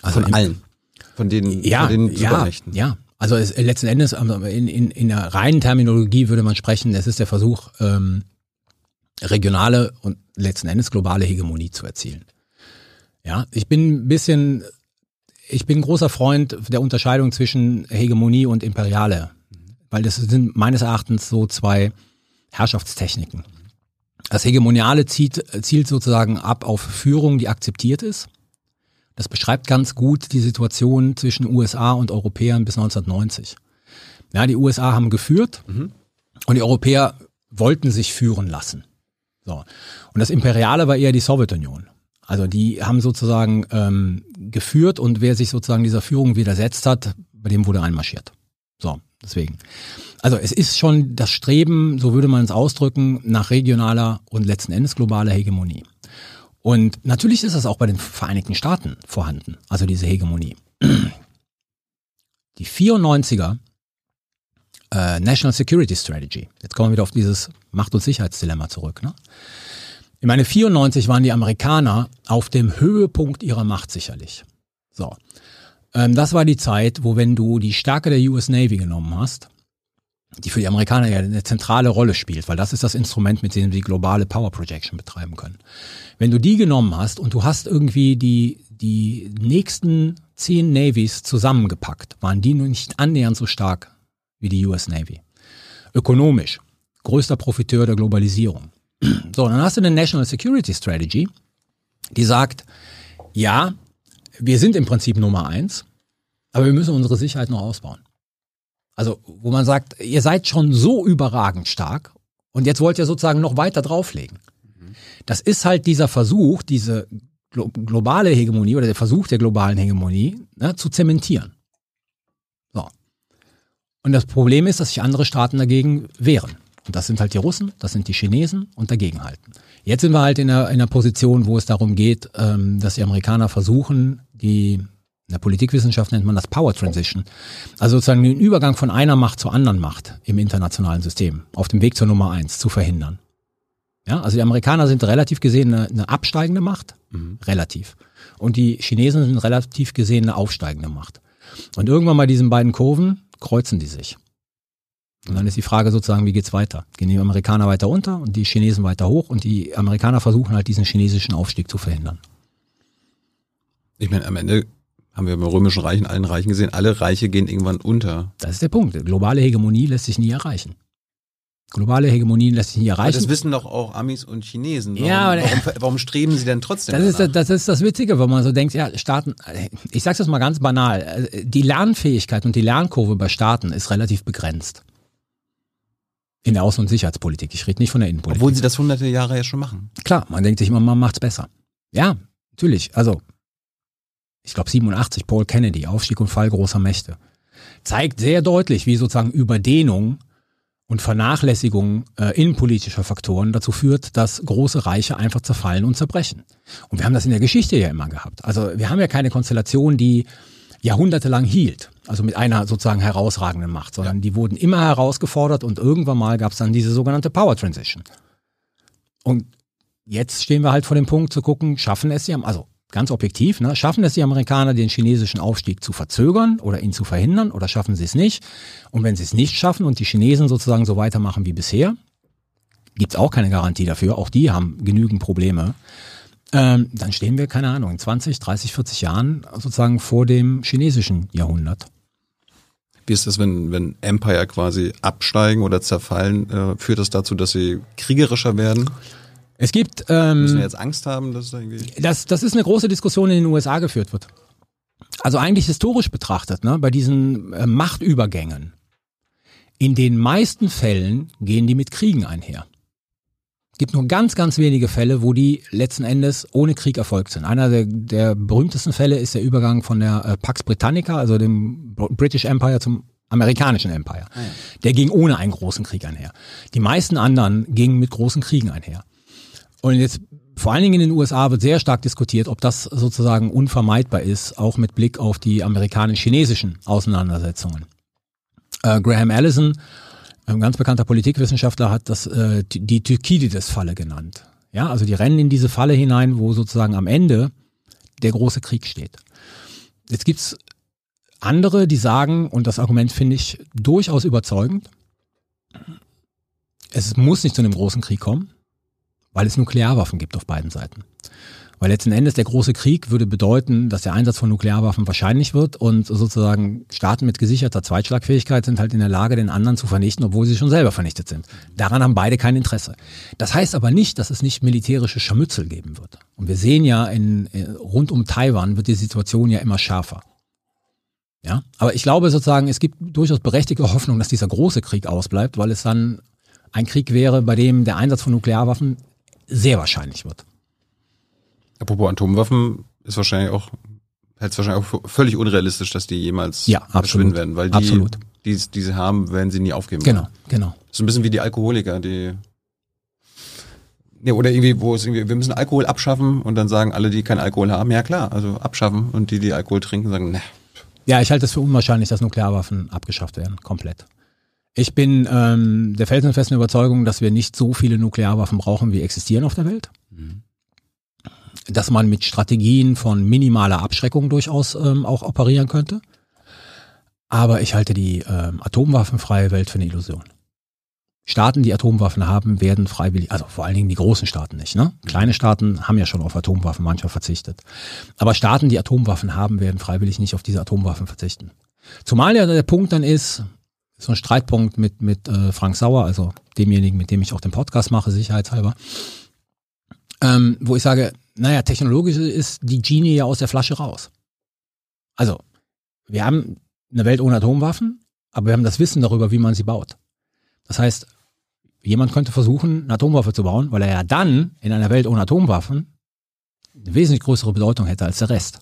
Also von allen. Von den, ja, von den ja, ja. Also es, letzten Endes also in, in, in der reinen Terminologie würde man sprechen, es ist der Versuch, ähm, regionale und letzten Endes globale Hegemonie zu erzielen. Ja, ich bin ein bisschen ich bin großer Freund der Unterscheidung zwischen Hegemonie und Imperiale, weil das sind meines Erachtens so zwei Herrschaftstechniken. Das Hegemoniale zieht, zielt sozusagen ab auf Führung, die akzeptiert ist. Das beschreibt ganz gut die Situation zwischen USA und Europäern bis 1990. Ja, die USA haben geführt mhm. und die Europäer wollten sich führen lassen. So. Und das Imperiale war eher die Sowjetunion. Also die haben sozusagen ähm, geführt und wer sich sozusagen dieser Führung widersetzt hat, bei dem wurde einmarschiert. So, deswegen. Also es ist schon das Streben, so würde man es ausdrücken, nach regionaler und letzten Endes globaler Hegemonie. Und natürlich ist das auch bei den Vereinigten Staaten vorhanden, also diese Hegemonie. Die 94er äh, National Security Strategy, jetzt kommen wir wieder auf dieses Macht- und Sicherheitsdilemma zurück. Ne? Ich meine, 94 waren die Amerikaner auf dem Höhepunkt ihrer Macht sicherlich. So. Ähm, das war die Zeit, wo wenn du die Stärke der US Navy genommen hast, die für die Amerikaner ja eine zentrale Rolle spielt, weil das ist das Instrument, mit dem sie globale Power Projection betreiben können. Wenn du die genommen hast und du hast irgendwie die, die nächsten zehn Navies zusammengepackt, waren die nur nicht annähernd so stark wie die US Navy. Ökonomisch, größter Profiteur der Globalisierung. *clears throat* So, dann hast du eine National Security Strategy, die sagt, ja, wir sind im Prinzip Nummer eins, aber wir müssen unsere Sicherheit noch ausbauen. Also, wo man sagt, ihr seid schon so überragend stark und jetzt wollt ihr sozusagen noch weiter drauflegen. Das ist halt dieser Versuch, diese globale Hegemonie oder der Versuch der globalen Hegemonie ne, zu zementieren. Und das Problem ist, dass sich andere Staaten dagegen wehren. Und das sind halt die Russen, das sind die Chinesen und dagegenhalten. Jetzt sind wir halt in einer, in einer Position, wo es darum geht, ähm, dass die Amerikaner versuchen, die in der Politikwissenschaft nennt man das Power Transition. Also sozusagen den Übergang von einer Macht zur anderen Macht im internationalen System auf dem Weg zur Nummer eins zu verhindern. Ja, also die Amerikaner sind relativ gesehen eine, eine absteigende Macht, mhm. relativ. Und die Chinesen sind relativ gesehen eine aufsteigende Macht. Und irgendwann bei diesen beiden Kurven kreuzen die sich. Und dann ist die Frage sozusagen, wie geht's weiter? Gehen die Amerikaner weiter unter und die Chinesen weiter hoch und die Amerikaner versuchen halt diesen chinesischen Aufstieg zu verhindern. Ich meine, am Ende haben wir beim Römischen Reich in allen Reichen gesehen, alle Reiche gehen irgendwann unter. Das ist der Punkt. Globale Hegemonie lässt sich nie erreichen. Globale Hegemonie lässt sich nie erreichen. Aber das wissen doch auch Amis und Chinesen. Warum, ja, warum, warum streben sie denn trotzdem? Das ist, das ist das Witzige, wenn man so denkt, ja, Staaten, ich sag's jetzt mal ganz banal, die Lernfähigkeit und die Lernkurve bei Staaten ist relativ begrenzt. In der Außen- und Sicherheitspolitik. Ich rede nicht von der Innenpolitik. Obwohl sie das hunderte Jahre ja schon machen. Klar, man denkt sich immer, man macht's besser. Ja, natürlich. Also ich glaube 87, Paul Kennedy, Aufstieg und Fall großer Mächte, zeigt sehr deutlich, wie sozusagen Überdehnung und Vernachlässigung äh, innenpolitischer Faktoren dazu führt, dass große Reiche einfach zerfallen und zerbrechen. Und wir haben das in der Geschichte ja immer gehabt. Also wir haben ja keine Konstellation, die jahrhundertelang hielt, also mit einer sozusagen herausragenden Macht, sondern ja. die wurden immer herausgefordert und irgendwann mal gab es dann diese sogenannte Power Transition. Und jetzt stehen wir halt vor dem Punkt zu gucken, schaffen es sie, also ganz objektiv, ne, schaffen es die Amerikaner, den chinesischen Aufstieg zu verzögern oder ihn zu verhindern oder schaffen sie es nicht? Und wenn sie es nicht schaffen und die Chinesen sozusagen so weitermachen wie bisher, gibt es auch keine Garantie dafür, auch die haben genügend Probleme, ähm, dann stehen wir, keine Ahnung, in 20, 30, 40 Jahren sozusagen vor dem chinesischen Jahrhundert. Wie ist das, wenn, wenn Empire quasi absteigen oder zerfallen? Äh, führt das dazu, dass sie kriegerischer werden? Es gibt. Ähm, Müssen wir jetzt Angst haben, dass da irgendwie. Das, das ist eine große Diskussion, die in den USA geführt wird. Also eigentlich historisch betrachtet, ne, bei diesen äh, Machtübergängen. In den meisten Fällen gehen die mit Kriegen einher. Es gibt nur ganz, ganz wenige Fälle, wo die letzten Endes ohne Krieg erfolgt sind. Einer der, der berühmtesten Fälle ist der Übergang von der äh, Pax Britannica, also dem British Empire zum amerikanischen Empire. Ah ja. Der ging ohne einen großen Krieg einher. Die meisten anderen gingen mit großen Kriegen einher. Und jetzt vor allen Dingen in den USA wird sehr stark diskutiert, ob das sozusagen unvermeidbar ist, auch mit Blick auf die amerikanisch-chinesischen Auseinandersetzungen. Äh, Graham Allison, ein ganz bekannter Politikwissenschaftler, hat das äh, die Thukydides-Falle genannt. Ja, also die rennen in diese Falle hinein, wo sozusagen am Ende der große Krieg steht. Jetzt gibt's andere, die sagen, und das Argument finde ich durchaus überzeugend, es muss nicht zu einem großen Krieg kommen weil es Nuklearwaffen gibt auf beiden Seiten. Weil letzten Endes der große Krieg würde bedeuten, dass der Einsatz von Nuklearwaffen wahrscheinlich wird und sozusagen Staaten mit gesicherter Zweitschlagfähigkeit sind halt in der Lage, den anderen zu vernichten, obwohl sie schon selber vernichtet sind. Daran haben beide kein Interesse. Das heißt aber nicht, dass es nicht militärische Scharmützel geben wird. Und wir sehen ja in, in rund um Taiwan wird die Situation ja immer schärfer. Ja, aber ich glaube sozusagen, es gibt durchaus berechtigte Hoffnung, dass dieser große Krieg ausbleibt, weil es dann ein Krieg wäre, bei dem der Einsatz von Nuklearwaffen sehr wahrscheinlich wird. Apropos Atomwaffen ist wahrscheinlich auch, hält es wahrscheinlich auch völlig unrealistisch, dass die jemals ja, verschwinden werden, weil die, absolut. die, die sie haben, werden sie nie aufgeben. Genau, genau. Das ist ein bisschen wie die Alkoholiker, die ja, oder irgendwie, wo es irgendwie, wir müssen Alkohol abschaffen und dann sagen alle, die keinen Alkohol haben, ja klar, also abschaffen und die, die Alkohol trinken, sagen, ne. Ja, ich halte es für unwahrscheinlich, dass Nuklearwaffen abgeschafft werden, komplett. Ich bin ähm, der felsenfesten Überzeugung, dass wir nicht so viele Nuklearwaffen brauchen, wie existieren auf der Welt. Mhm. Dass man mit Strategien von minimaler Abschreckung durchaus ähm, auch operieren könnte. Aber ich halte die ähm, atomwaffenfreie Welt für eine Illusion. Staaten, die Atomwaffen haben, werden freiwillig, also vor allen Dingen die großen Staaten nicht. Ne? Kleine Staaten haben ja schon auf Atomwaffen manchmal verzichtet. Aber Staaten, die Atomwaffen haben, werden freiwillig nicht auf diese Atomwaffen verzichten. Zumal ja der Punkt dann ist, so ein Streitpunkt mit, mit äh, Frank Sauer, also demjenigen, mit dem ich auch den Podcast mache, sicherheitshalber, ähm, wo ich sage, naja, technologisch ist die Genie ja aus der Flasche raus. Also, wir haben eine Welt ohne Atomwaffen, aber wir haben das Wissen darüber, wie man sie baut. Das heißt, jemand könnte versuchen, eine Atomwaffe zu bauen, weil er ja dann in einer Welt ohne Atomwaffen eine wesentlich größere Bedeutung hätte als der Rest.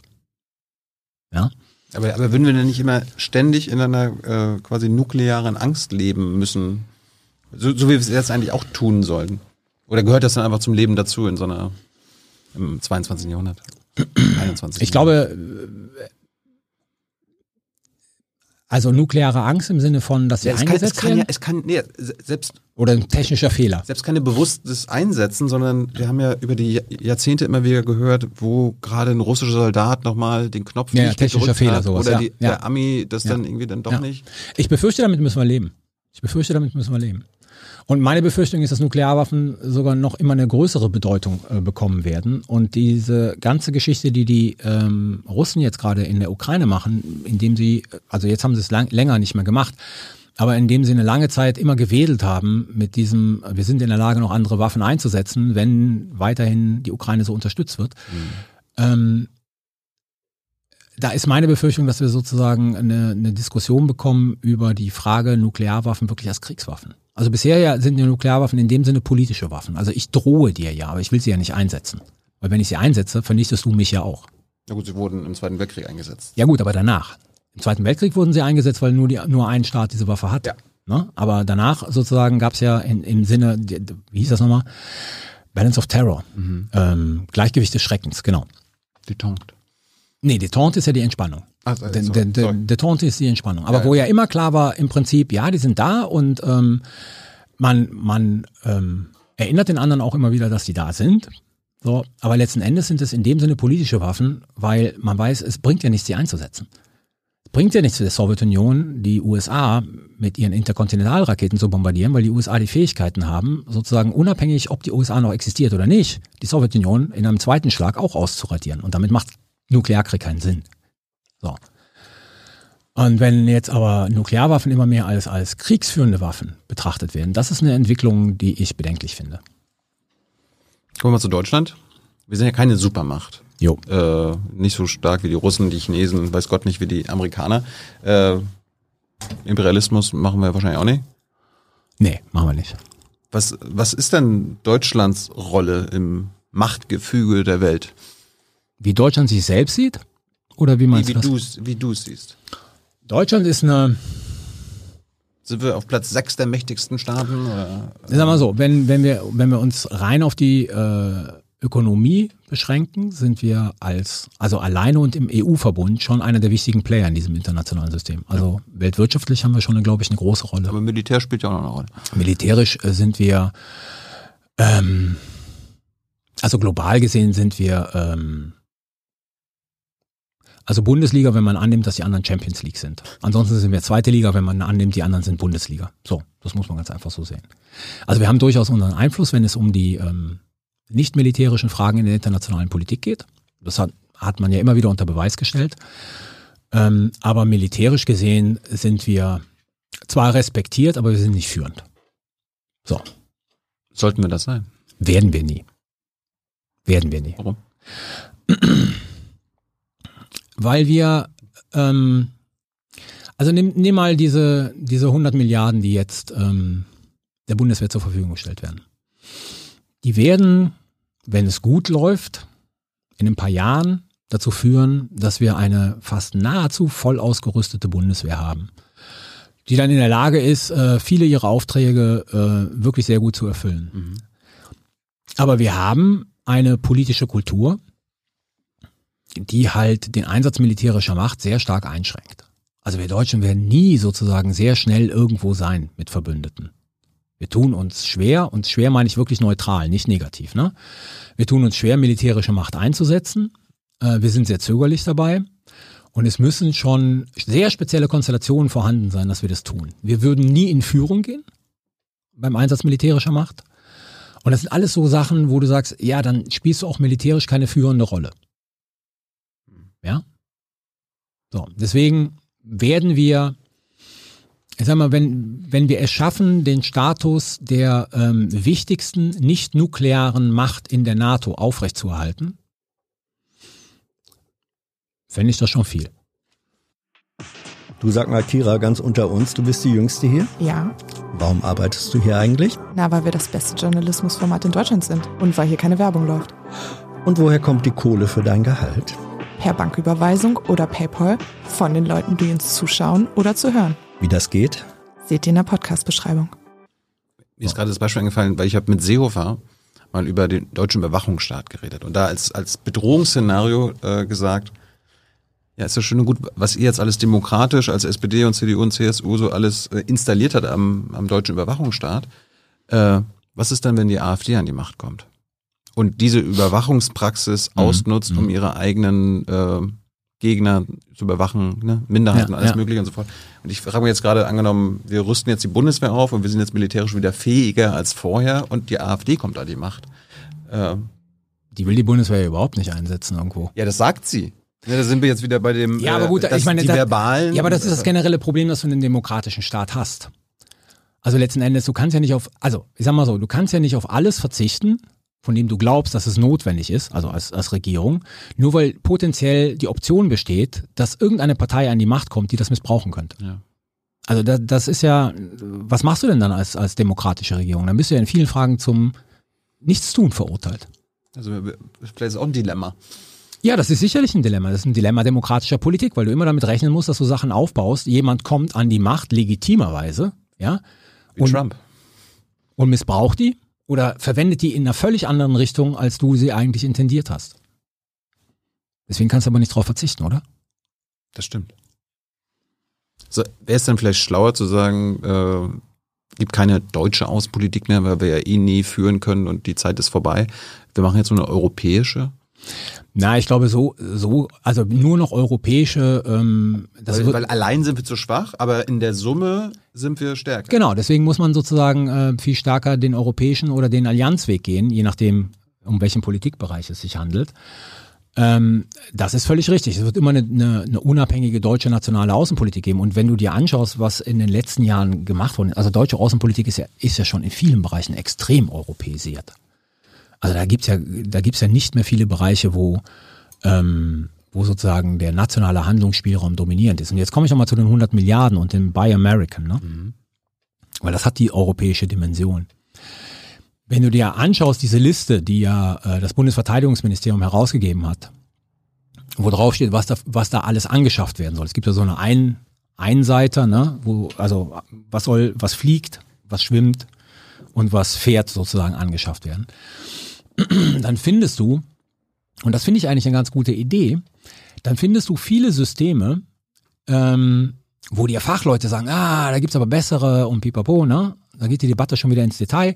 Ja. Aber, aber würden wir denn nicht immer ständig in einer äh, quasi nuklearen Angst leben müssen? So, so wie wir es jetzt eigentlich auch tun sollten. Oder gehört das dann einfach zum Leben dazu in so einer im 22. Jahrhundert? *clears throat* 21. Ich glaube, also nukleare Angst im Sinne von, dass sie ja, eingesetzt kann, es werden? Ja, es kann, nee, selbst oder ein technischer Fehler. Selbst keine bewusstes Einsetzen, sondern wir haben ja über die Jahrzehnte immer wieder gehört, wo gerade ein russischer Soldat nochmal den Knopf ja, nicht technischer Fehler hat, sowas, oder ja, die, ja. der Ami das dann irgendwie dann doch nicht. Ich befürchte, damit müssen wir leben. Ich befürchte, damit müssen wir leben. Und meine Befürchtung ist, dass Nuklearwaffen sogar noch immer eine größere Bedeutung äh, bekommen werden. Und diese ganze Geschichte, die die ähm, Russen jetzt gerade in der Ukraine machen, indem sie, also jetzt haben sie es lang, länger nicht mehr gemacht, aber indem sie eine lange Zeit immer gewedelt haben mit diesem, wir sind in der Lage, noch andere Waffen einzusetzen, wenn weiterhin die Ukraine so unterstützt wird. Mhm. Ähm, da ist meine Befürchtung, dass wir sozusagen eine, eine Diskussion bekommen über die Frage Nuklearwaffen wirklich als Kriegswaffen. Also bisher ja sind die Nuklearwaffen in dem Sinne politische Waffen. Also ich drohe dir ja, aber ich will sie ja nicht einsetzen. Weil wenn ich sie einsetze, vernichtest du mich ja auch. Ja gut, sie wurden im Zweiten Weltkrieg eingesetzt. Ja gut, aber danach. Im Zweiten Weltkrieg wurden sie eingesetzt, weil nur, die, nur ein Staat diese Waffe hat. Ja. Ne? Aber danach sozusagen gab es ja in, im Sinne, wie hieß das nochmal? Balance of Terror. Mhm. Ähm, Gleichgewicht des Schreckens, genau. Detente. Nee, Detente ist ja die Entspannung. Ach, also, de, de, Detente ist die Entspannung. Aber ja, wo ja immer klar war, im Prinzip, ja, die sind da und ähm, man, man ähm, erinnert den anderen auch immer wieder, dass die da sind. So, aber letzten Endes sind es in dem Sinne politische Waffen, weil man weiß, es bringt ja nichts, sie einzusetzen. Es bringt ja nichts für die Sowjetunion, die USA mit ihren Interkontinentalraketen zu bombardieren, weil die USA die Fähigkeiten haben, sozusagen unabhängig, ob die USA noch existiert oder nicht, die Sowjetunion in einem zweiten Schlag auch auszuradieren. Und damit macht Nuklearkrieg keinen Sinn. So. Und wenn jetzt aber Nuklearwaffen immer mehr als, als kriegsführende Waffen betrachtet werden, das ist eine Entwicklung, die ich bedenklich finde. Kommen wir mal zu Deutschland. Wir sind ja keine Supermacht. Jo. Äh, nicht so stark wie die Russen, die Chinesen, weiß Gott nicht wie die Amerikaner. Äh, Imperialismus machen wir wahrscheinlich auch nicht. Nee, machen wir nicht. Was, was ist denn Deutschlands Rolle im Machtgefüge der Welt? Wie Deutschland sich selbst sieht? Oder wie meinst wie, wie? Wie du es siehst. Deutschland ist eine. Sind wir auf Platz sechs der mächtigsten Staaten? Oder? Sag mal so, wenn, wenn, wir, wenn wir uns rein auf die äh, Ökonomie beschränken, sind wir als, also alleine und im EU-Verbund schon einer der wichtigen Player in diesem internationalen System. Also ja. weltwirtschaftlich haben wir schon, glaube ich, eine große Rolle. Aber Militär spielt ja auch noch eine Rolle. Militärisch äh, sind wir, ähm, also global gesehen sind wir ähm, also Bundesliga, wenn man annimmt, dass die anderen Champions League sind. Ansonsten sind wir zweite Liga, wenn man annimmt, die anderen sind Bundesliga. So, das muss man ganz einfach so sehen. Also wir haben durchaus unseren Einfluss, wenn es um die ähm, nicht militärischen Fragen in der internationalen Politik geht. Das hat, hat man ja immer wieder unter Beweis gestellt. Ähm, aber militärisch gesehen sind wir zwar respektiert, aber wir sind nicht führend. So. Sollten wir das sein? Werden wir nie. Werden wir nie. Warum? *clears throat* Weil wir, ähm, also nimm, nimm mal diese, diese 100 Milliarden, die jetzt ähm, der Bundeswehr zur Verfügung gestellt werden. Die werden, wenn es gut läuft, in ein paar Jahren dazu führen, dass wir eine fast nahezu voll ausgerüstete Bundeswehr haben, die dann in der Lage ist, äh, viele ihrer Aufträge äh, wirklich sehr gut zu erfüllen. Mhm. Aber wir haben eine politische Kultur, die halt den Einsatz militärischer Macht sehr stark einschränkt. Also wir Deutschen werden nie sozusagen sehr schnell irgendwo sein mit Verbündeten. Wir tun uns schwer, und schwer meine ich wirklich neutral, nicht negativ. Ne? Wir tun uns schwer, militärische Macht einzusetzen. Äh, wir sind sehr zögerlich dabei. Und es müssen schon sehr spezielle Konstellationen vorhanden sein, dass wir das tun. Wir würden nie in Führung gehen beim Einsatz militärischer Macht. Und das sind alles so Sachen, wo du sagst, ja, dann spielst du auch militärisch keine führende Rolle. Ja? So, deswegen werden wir, ich sag mal, wenn, wenn wir es schaffen, den Status der ähm, wichtigsten nicht-nuklearen Macht in der NATO aufrechtzuerhalten, fände ich das schon viel. Du sag mal, Kira, ganz unter uns, du bist die Jüngste hier? Ja. Warum arbeitest du hier eigentlich? Na, weil wir das beste Journalismusformat in Deutschland sind und weil hier keine Werbung läuft. Und woher kommt die Kohle für dein Gehalt? Per Banküberweisung oder PayPal von den Leuten, die uns zuschauen oder zu hören. Wie das geht? Seht ihr in der Podcast-Beschreibung. Mir ist gerade das Beispiel eingefallen, weil ich habe mit Seehofer mal über den deutschen Überwachungsstaat geredet und da als, als Bedrohungsszenario äh, gesagt, ja, ist ja schön und gut, was ihr jetzt alles demokratisch als SPD und CDU und CSU so alles äh, installiert hat am, am deutschen Überwachungsstaat. Äh, was ist dann, wenn die AfD an die Macht kommt? Und diese Überwachungspraxis mhm. ausnutzt, um mhm. ihre eigenen äh, Gegner zu überwachen, ne? Minderheiten, ja, alles ja. mögliche und so fort. Und ich frage mich jetzt gerade, angenommen, wir rüsten jetzt die Bundeswehr auf und wir sind jetzt militärisch wieder fähiger als vorher und die AfD kommt an die Macht. Äh, die will die Bundeswehr überhaupt nicht einsetzen irgendwo. Ja, das sagt sie. Ja, da sind wir jetzt wieder bei dem ja, aber gut, äh, ich meine, die das, verbalen. Ja, aber das ist das generelle Problem, das du in einem demokratischen Staat hast. Also letzten Endes, du kannst ja nicht auf, also ich sag mal so, du kannst ja nicht auf alles verzichten, von dem du glaubst, dass es notwendig ist, also als, als Regierung, nur weil potenziell die Option besteht, dass irgendeine Partei an die Macht kommt, die das missbrauchen könnte. Ja. Also das, das ist ja, was machst du denn dann als, als demokratische Regierung? Dann bist du ja in vielen Fragen zum Nichtstun verurteilt. Also vielleicht ist auch ein Dilemma. Ja, das ist sicherlich ein Dilemma. Das ist ein Dilemma demokratischer Politik, weil du immer damit rechnen musst, dass du Sachen aufbaust. Jemand kommt an die Macht legitimerweise, ja. Wie und, Trump. Und missbraucht die oder verwendet die in einer völlig anderen Richtung, als du sie eigentlich intendiert hast. Deswegen kannst du aber nicht drauf verzichten, oder? Das stimmt. So, Wäre es dann vielleicht schlauer zu sagen, äh, gibt keine deutsche Außenpolitik mehr, weil wir ja eh nie führen können und die Zeit ist vorbei. Wir machen jetzt so eine europäische na, ich glaube so, so, also nur noch europäische. Ähm, das weil, weil allein sind wir zu schwach, aber in der Summe sind wir stärker. Genau, deswegen muss man sozusagen äh, viel stärker den europäischen oder den Allianzweg gehen, je nachdem, um welchen Politikbereich es sich handelt. Ähm, das ist völlig richtig. Es wird immer eine, eine, eine unabhängige deutsche nationale Außenpolitik geben. Und wenn du dir anschaust, was in den letzten Jahren gemacht wurde, also deutsche Außenpolitik ist ja, ist ja schon in vielen Bereichen extrem europäisiert. Also da gibt's ja, da gibt's ja nicht mehr viele Bereiche, wo, ähm, wo sozusagen der nationale Handlungsspielraum dominierend ist. Und jetzt komme ich nochmal zu den 100 Milliarden und dem Buy American, ne? Mhm. Weil das hat die europäische Dimension. Wenn du dir anschaust, diese Liste, die ja äh, das Bundesverteidigungsministerium herausgegeben hat, wo drauf steht, was da, was da alles angeschafft werden soll. Es gibt ja so eine Ein Einseiter, ne, wo, also was soll, was fliegt, was schwimmt und was fährt sozusagen angeschafft werden. *clears throat* dann findest du, und das finde ich eigentlich eine ganz gute Idee, dann findest du viele Systeme, ähm, wo die Fachleute sagen, ah, da gibt's aber bessere und pipapo, ne? Da geht die Debatte schon wieder ins Detail.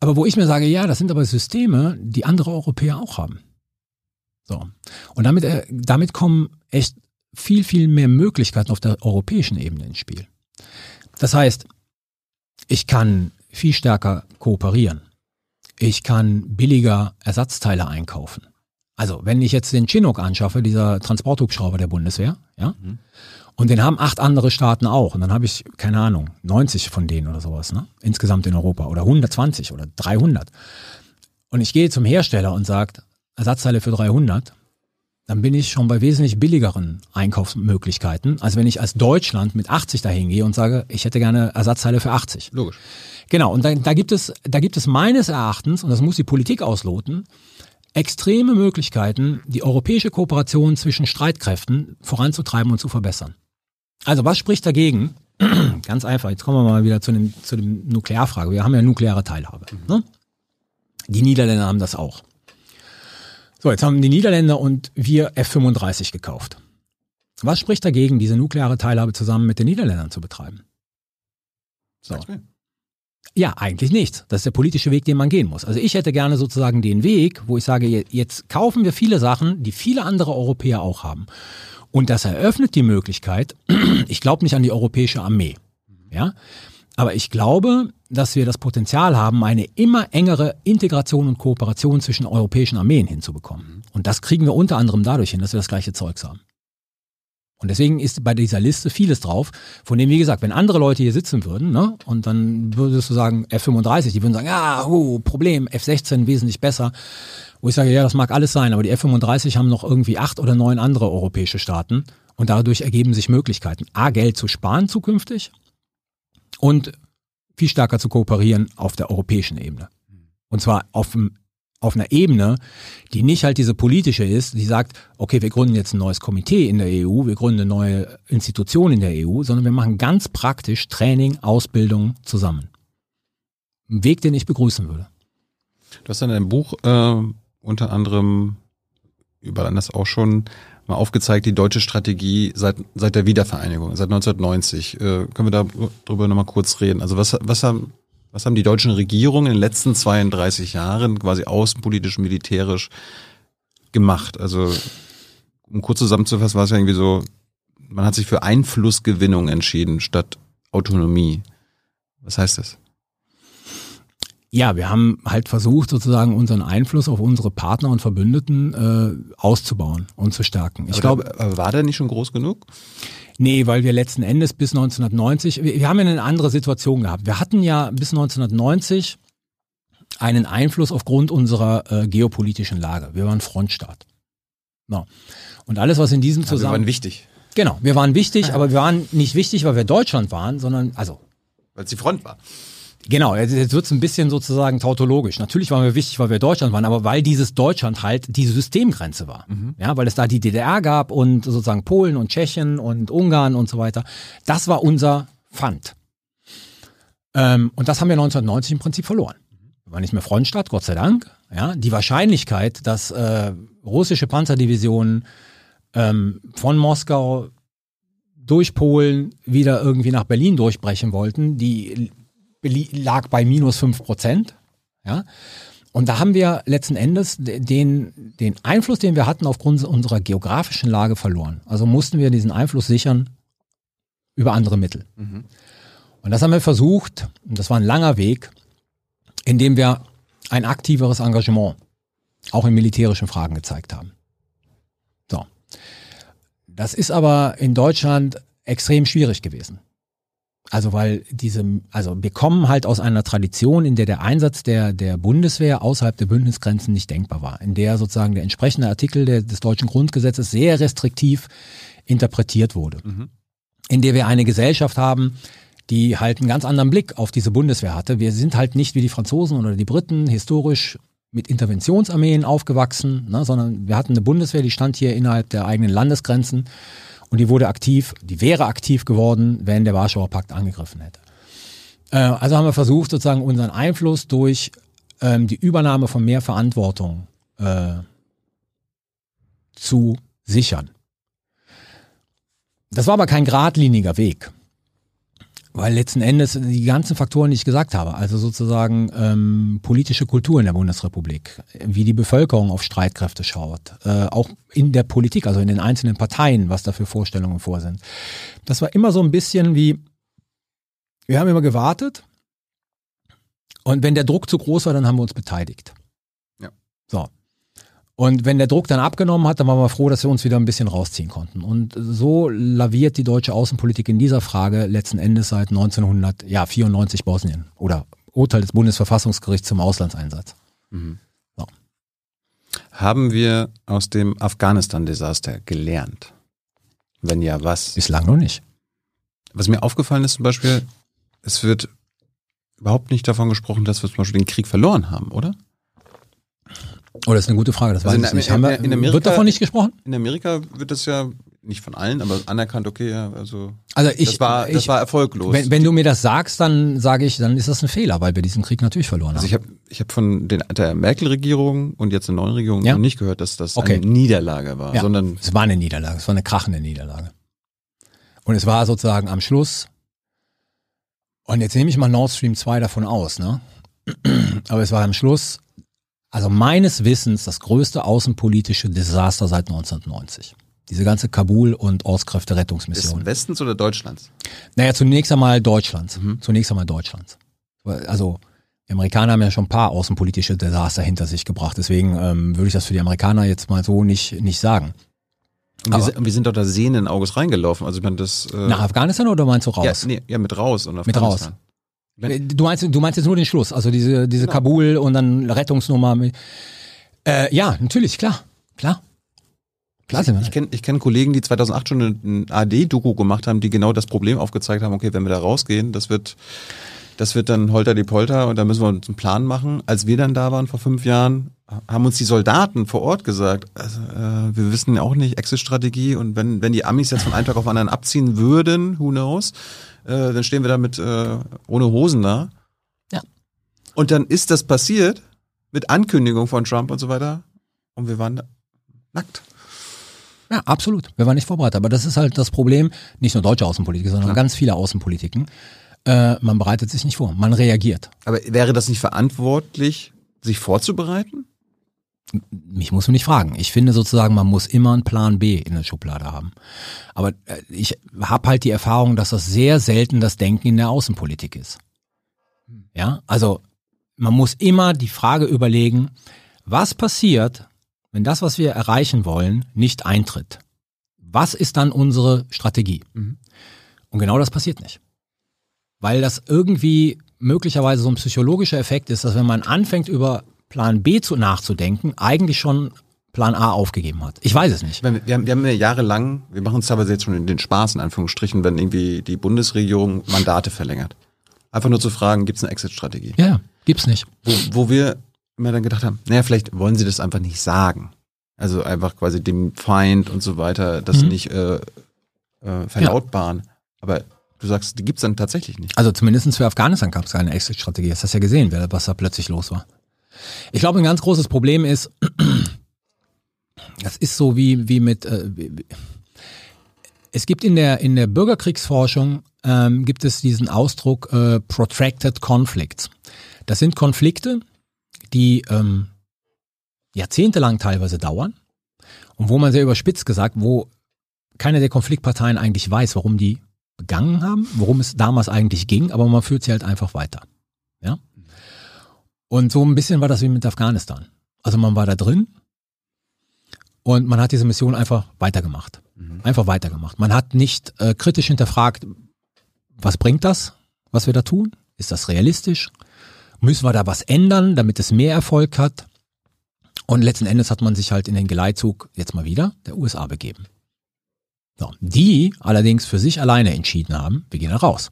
Aber wo ich mir sage, ja, das sind aber Systeme, die andere Europäer auch haben. So. Und damit, äh, damit kommen echt viel, viel mehr Möglichkeiten auf der europäischen Ebene ins Spiel. Das heißt, ich kann viel stärker kooperieren. Ich kann billiger Ersatzteile einkaufen. Also, wenn ich jetzt den Chinook anschaffe, dieser Transporthubschrauber der Bundeswehr, ja, mhm. und den haben acht andere Staaten auch, und dann habe ich, keine Ahnung, 90 von denen oder sowas, ne, insgesamt in Europa, oder 120 oder 300. Und ich gehe zum Hersteller und sage, Ersatzteile für 300, dann bin ich schon bei wesentlich billigeren Einkaufsmöglichkeiten, als wenn ich als Deutschland mit 80 dahin gehe und sage, ich hätte gerne Ersatzteile für 80. Logisch. Genau, und da, da gibt es, da gibt es meines Erachtens, und das muss die Politik ausloten, extreme Möglichkeiten, die europäische Kooperation zwischen Streitkräften voranzutreiben und zu verbessern. Also was spricht dagegen? *clears throat* Ganz einfach, jetzt kommen wir mal wieder zu dem, zu dem Nuklearfrage. Wir haben ja nukleare Teilhabe. Ne? Die Niederländer haben das auch. So, jetzt haben die Niederländer und wir F-35 gekauft. Was spricht dagegen, diese nukleare Teilhabe zusammen mit den Niederländern zu betreiben? So. Ja, eigentlich nichts. Das ist der politische Weg, den man gehen muss. Also ich hätte gerne sozusagen den Weg, wo ich sage, je- jetzt kaufen wir viele Sachen, die viele andere Europäer auch haben. Und das eröffnet die Möglichkeit, *clears throat* ich glaube nicht an die europäische Armee. Ja? Aber ich glaube, dass wir das Potenzial haben, eine immer engere Integration und Kooperation zwischen europäischen Armeen hinzubekommen. Und das kriegen wir unter anderem dadurch hin, dass wir das gleiche Zeugs haben. Und deswegen ist bei dieser Liste vieles drauf, von dem, wie gesagt, wenn andere Leute hier sitzen würden, ne, und dann würdest du sagen, F35, die würden sagen, ja, oh, Problem, F16 wesentlich besser. Wo ich sage, ja, das mag alles sein, aber die F35 haben noch irgendwie acht oder neun andere europäische Staaten und dadurch ergeben sich Möglichkeiten, A, Geld zu sparen zukünftig und viel stärker zu kooperieren auf der europäischen Ebene. Und zwar auf, dem- auf einer Ebene, die nicht halt diese politische ist, die sagt, okay, wir gründen jetzt ein neues Komitee in der EU, wir gründen eine neue Institution in der EU, sondern wir machen ganz praktisch Training, Ausbildung zusammen. Ein Weg, den ich begrüßen würde. Du hast in deinem Buch äh, unter anderem überall anders auch schon mal aufgezeigt, die deutsche Strategie seit, seit der Wiedervereinigung, seit 1990. Äh, können wir da drüber nochmal kurz reden? Also was, was, haben, was haben die deutschen Regierungen in den letzten 32 Jahren quasi außenpolitisch, militärisch gemacht? Also um kurz zusammenzufassen, war es ja irgendwie so, man hat sich für Einflussgewinnung entschieden statt Autonomie. Was heißt das? Ja, wir haben halt versucht, sozusagen unseren Einfluss auf unsere Partner und Verbündeten äh, auszubauen und zu stärken. Ich glaube, war der nicht schon groß genug? Nee, weil wir letzten Endes bis 1990, wir, wir haben ja eine andere Situation gehabt. Wir hatten ja bis 1990 einen Einfluss aufgrund unserer äh, geopolitischen Lage. Wir waren Frontstaat. No. Und alles, was in diesem Ja, wir Zusammenhang. waren wichtig, Genau, wir waren wichtig, aber wir waren nicht wichtig, weil wir Deutschland waren, sondern, also, weil es die Front war. Genau, jetzt, jetzt wird's ein bisschen sozusagen tautologisch. Natürlich waren wir wichtig, weil wir Deutschland waren, aber weil dieses Deutschland halt die Systemgrenze war. Ja, weil es da die DDR gab und sozusagen Polen und Tschechien und Ungarn und so weiter. Das war unser Pfand. Ähm, und das haben wir 1990 im Prinzip verloren. Waren nicht mehr Frontstaat, Gott sei Dank. Ja, die Wahrscheinlichkeit, dass äh, russische Panzerdivisionen ähm, von Moskau durch Polen wieder irgendwie nach Berlin durchbrechen wollten, die lag bei minus fünf Prozent. Ja? Und da haben wir letzten Endes de- den, den Einfluss, den wir hatten, aufgrund unserer geografischen Lage verloren. Also mussten wir diesen Einfluss sichern über andere Mittel. Und das haben wir versucht, und das war ein langer Weg, indem wir ein aktiveres Engagement auch in militärischen Fragen gezeigt haben. So. Das ist aber in Deutschland extrem schwierig gewesen. Also weil diese, also wir kommen halt aus einer Tradition, in der der Einsatz der, der Bundeswehr außerhalb der Bündnisgrenzen nicht denkbar war, in der sozusagen der entsprechende Artikel der, des deutschen Grundgesetzes sehr restriktiv interpretiert wurde, in der wir eine Gesellschaft haben, die halt einen ganz anderen Blick auf diese Bundeswehr hatte. Wir sind halt nicht wie die Franzosen oder die Briten historisch mit Interventionsarmeen aufgewachsen, ne, sondern wir hatten eine Bundeswehr, die stand hier innerhalb der eigenen Landesgrenzen und die wurde aktiv, die wäre aktiv geworden, wenn der Warschauer Pakt angegriffen hätte. Äh, also haben wir versucht, sozusagen unseren Einfluss durch ähm, die Übernahme von mehr Verantwortung äh, zu sichern. Das war aber kein geradliniger Weg. Weil letzten Endes die ganzen Faktoren, die ich gesagt habe, also sozusagen ähm, politische Kultur in der Bundesrepublik, wie die Bevölkerung auf Streitkräfte schaut, äh, auch in der Politik, also in den einzelnen Parteien, was da für Vorstellungen vor sind. Das war immer so ein bisschen wie, wir haben immer gewartet und wenn der Druck zu groß war, dann haben wir uns beteiligt. Ja. So. Und wenn der Druck dann abgenommen hat, dann waren wir froh, dass wir uns wieder ein bisschen rausziehen konnten. Und so laviert die deutsche Außenpolitik in dieser Frage letzten Endes seit 1994 Bosnien oder Urteil des Bundesverfassungsgerichts zum Auslandseinsatz. Haben wir aus dem Afghanistan-Desaster gelernt? Wenn ja, was? Bislang noch nicht. Was mir aufgefallen ist zum Beispiel, es wird überhaupt nicht davon gesprochen, dass wir zum Beispiel den Krieg verloren haben, oder? Oh, das ist eine gute Frage, das Also weiß ich nicht. Haben wir, Amerika- wird davon nicht gesprochen? In Amerika wird das ja nicht von allen, aber anerkannt, okay, ja, also Also ich, das war, das ich, war erfolglos. wenn, wenn du mir das sagst, dann sage ich, dann ist das ein Fehler, weil wir diesen Krieg natürlich verloren also haben. ich habe ich hab von den, der Merkel-Regierung und jetzt der neuen Regierung Ja. noch nicht gehört, dass das Okay. eine Niederlage war, Ja. sondern Es war eine Niederlage, es war eine krachende Niederlage. Und es war sozusagen am Schluss, und jetzt nehme ich mal Nord Stream 2 davon aus, ne? *clears throat* Aber es war am Schluss, also meines Wissens, das größte außenpolitische Desaster seit 1990. Diese ganze Kabul- und des Ortskräfte-Rettungsmission. Westens oder Deutschlands? Naja, zunächst einmal Deutschlands. Mhm. Zunächst einmal Deutschlands. Also, die Amerikaner haben ja schon ein paar außenpolitische Desaster hinter sich gebracht. Deswegen ähm, würde ich das für die Amerikaner jetzt mal so nicht, nicht sagen. Und wir, sind, wir sind doch da sehenden Auges reingelaufen. Also ich meine, das äh, Nach Afghanistan oder meinst du raus? ja, nee, ja, mit raus und Mit raus. Du meinst, du meinst jetzt nur den Schluss, also diese, diese Genau. Kabul und dann Rettungsnummer. Äh, ja, natürlich, klar, klar. Klar sind wir. Ich kenne ich kenn Kollegen, die 2008 schon ein AD-Doku gemacht haben, die genau das Problem aufgezeigt haben, okay, wenn wir da rausgehen, das wird, das wird dann holter die Polter und da müssen wir uns einen Plan machen. Als wir dann da waren vor fünf Jahren, haben uns die Soldaten vor Ort gesagt, also, äh, wir wissen ja auch nicht, Exit-Strategie und wenn, wenn die Amis jetzt von einem Tag auf den anderen abziehen würden, who knows, äh, dann stehen wir da mit äh, ohne Hosen da. Ja. Und dann ist das passiert mit Ankündigung von Trump und so weiter und wir waren nackt. Ja, absolut. Wir waren nicht vorbereitet. Aber das ist halt das Problem, nicht nur deutsche Außenpolitik, sondern Klar. ganz viele Außenpolitiken. Äh, man bereitet sich nicht vor, man reagiert. Aber wäre das nicht verantwortlich, sich vorzubereiten? Mich muss man nicht fragen. Ich finde sozusagen, man muss immer einen Plan B in der Schublade haben. Aber äh, ich habe halt die Erfahrung, dass das sehr selten das Denken in der Außenpolitik ist. Ja, also man muss immer die Frage überlegen, was passiert, wenn das, was wir erreichen wollen, nicht eintritt? Was ist dann unsere Strategie? Mhm. Und genau das passiert nicht. Weil das irgendwie möglicherweise so ein psychologischer Effekt ist, dass wenn man anfängt über Plan B zu nachzudenken, eigentlich schon Plan A aufgegeben hat. Ich weiß es nicht. Ich meine, wir haben, wir haben ja jahrelang, wir machen uns teilweise jetzt schon in den Spaß, in Anführungsstrichen, wenn irgendwie die Bundesregierung Mandate verlängert. Einfach nur zu fragen, gibt es eine Exit-Strategie? Ja, ja, gibt's nicht. Wo, wo wir immer dann gedacht haben, naja, vielleicht wollen sie das einfach nicht sagen. Also einfach quasi dem Feind und so weiter das Mhm. nicht äh, äh, verlautbaren. Aber du sagst, die gibt's dann tatsächlich nicht. Also zumindest für Afghanistan gab es keine Exit-Strategie. Das hast du ja gesehen, wer- was da plötzlich los war. Ich glaube, ein ganz großes Problem ist, das ist so wie, wie mit, äh, wie, es gibt in der, in der Bürgerkriegsforschung, ähm, gibt es diesen Ausdruck äh, Protracted Conflicts. Das sind Konflikte, die ähm, jahrzehntelang teilweise dauern und wo man sehr überspitzt gesagt, wo keine der Konfliktparteien eigentlich weiß, warum die begangen haben, worum es damals eigentlich ging, aber man führt sie halt einfach weiter. Ja? Und so ein bisschen war das wie mit Afghanistan. Also man war da drin und man hat diese Mission einfach weitergemacht. Einfach weitergemacht. Man hat nicht äh, kritisch hinterfragt, was bringt das, was wir da tun? Ist das realistisch? Müssen wir da was ändern, damit es mehr Erfolg hat? Und letzten Endes hat man sich halt in den Geleitzug jetzt mal wieder der USA begeben. So, die allerdings für sich alleine entschieden haben, wir gehen da raus.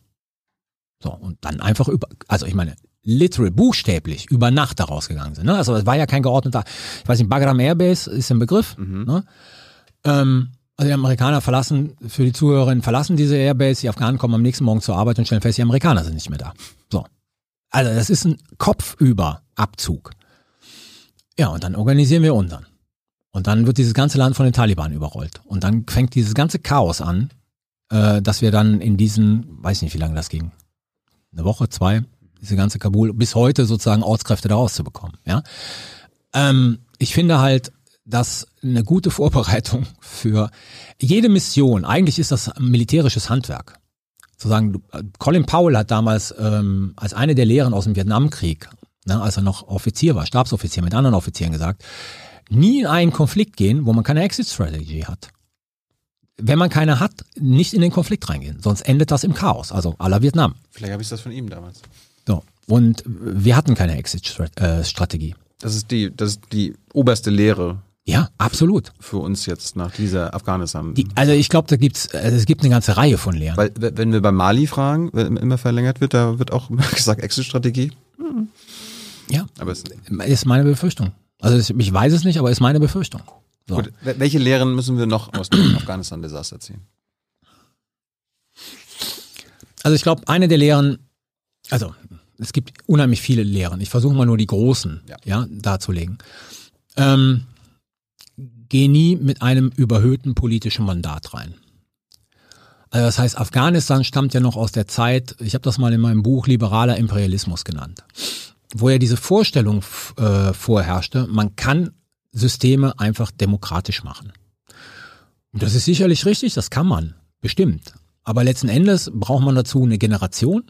So, und dann einfach über, also ich meine, literal, buchstäblich über Nacht da rausgegangen sind. Ne? Also es war ja kein geordneter, ich weiß nicht, Bagram Airbase ist ein Begriff. Mhm. Ne? Ähm, also die Amerikaner verlassen, für die Zuhörerinnen verlassen diese Airbase, die Afghanen kommen am nächsten Morgen zur Arbeit und stellen fest, die Amerikaner sind nicht mehr da. So. Also das ist ein Kopfüberabzug. Ja, und dann organisieren wir unseren. Und dann wird dieses ganze Land von den Taliban überrollt. Und dann fängt dieses ganze Chaos an, äh, dass wir dann in diesen, weiß nicht, wie lange das ging, eine Woche, zwei, diese ganze Kabul, bis heute sozusagen Ortskräfte da rauszubekommen. Ja? Ähm, ich finde halt, dass eine gute *laughs* Vorbereitung für jede Mission, eigentlich ist das militärisches Handwerk. Zu sagen, du, äh, Colin Powell hat damals ähm, als eine der Lehren aus dem Vietnamkrieg, ne, als er noch Offizier war, Stabsoffizier mit anderen Offizieren gesagt, nie in einen Konflikt gehen, wo man keine Exit-Strategy hat. Wenn man keine hat, nicht in den Konflikt reingehen, sonst endet das im Chaos, also la Vietnam. Vielleicht habe ich das von ihm damals. Und wir hatten keine Exit-Strategie. Das ist die, das ist die oberste Lehre Ja, absolut. für uns jetzt nach dieser Afghanistan. Die, also ich glaube, da gibt's, also es gibt eine ganze Reihe von Lehren. Weil wenn wir bei Mali fragen, wenn immer verlängert wird, da wird auch *laughs* gesagt Exit-Strategie. ja, Aber es, ist meine Befürchtung. Also es- ich weiß es nicht, aber ist meine Befürchtung. So. gut, welche Lehren müssen wir noch aus dem *clears throat* Afghanistan-Desaster ziehen? Also ich glaube, eine der Lehren, also es gibt unheimlich viele Lehren. Ich versuche mal nur die großen Ja. ja. darzulegen. Ähm, geh nie mit einem überhöhten politischen Mandat rein. Also das heißt, Afghanistan stammt ja noch aus der Zeit, ich habe das mal in meinem Buch Liberaler Imperialismus genannt, wo ja diese Vorstellung äh, vorherrschte, man kann Systeme einfach demokratisch machen. Und das ist sicherlich richtig, das kann man, bestimmt. Aber letzten Endes braucht man dazu eine Generation.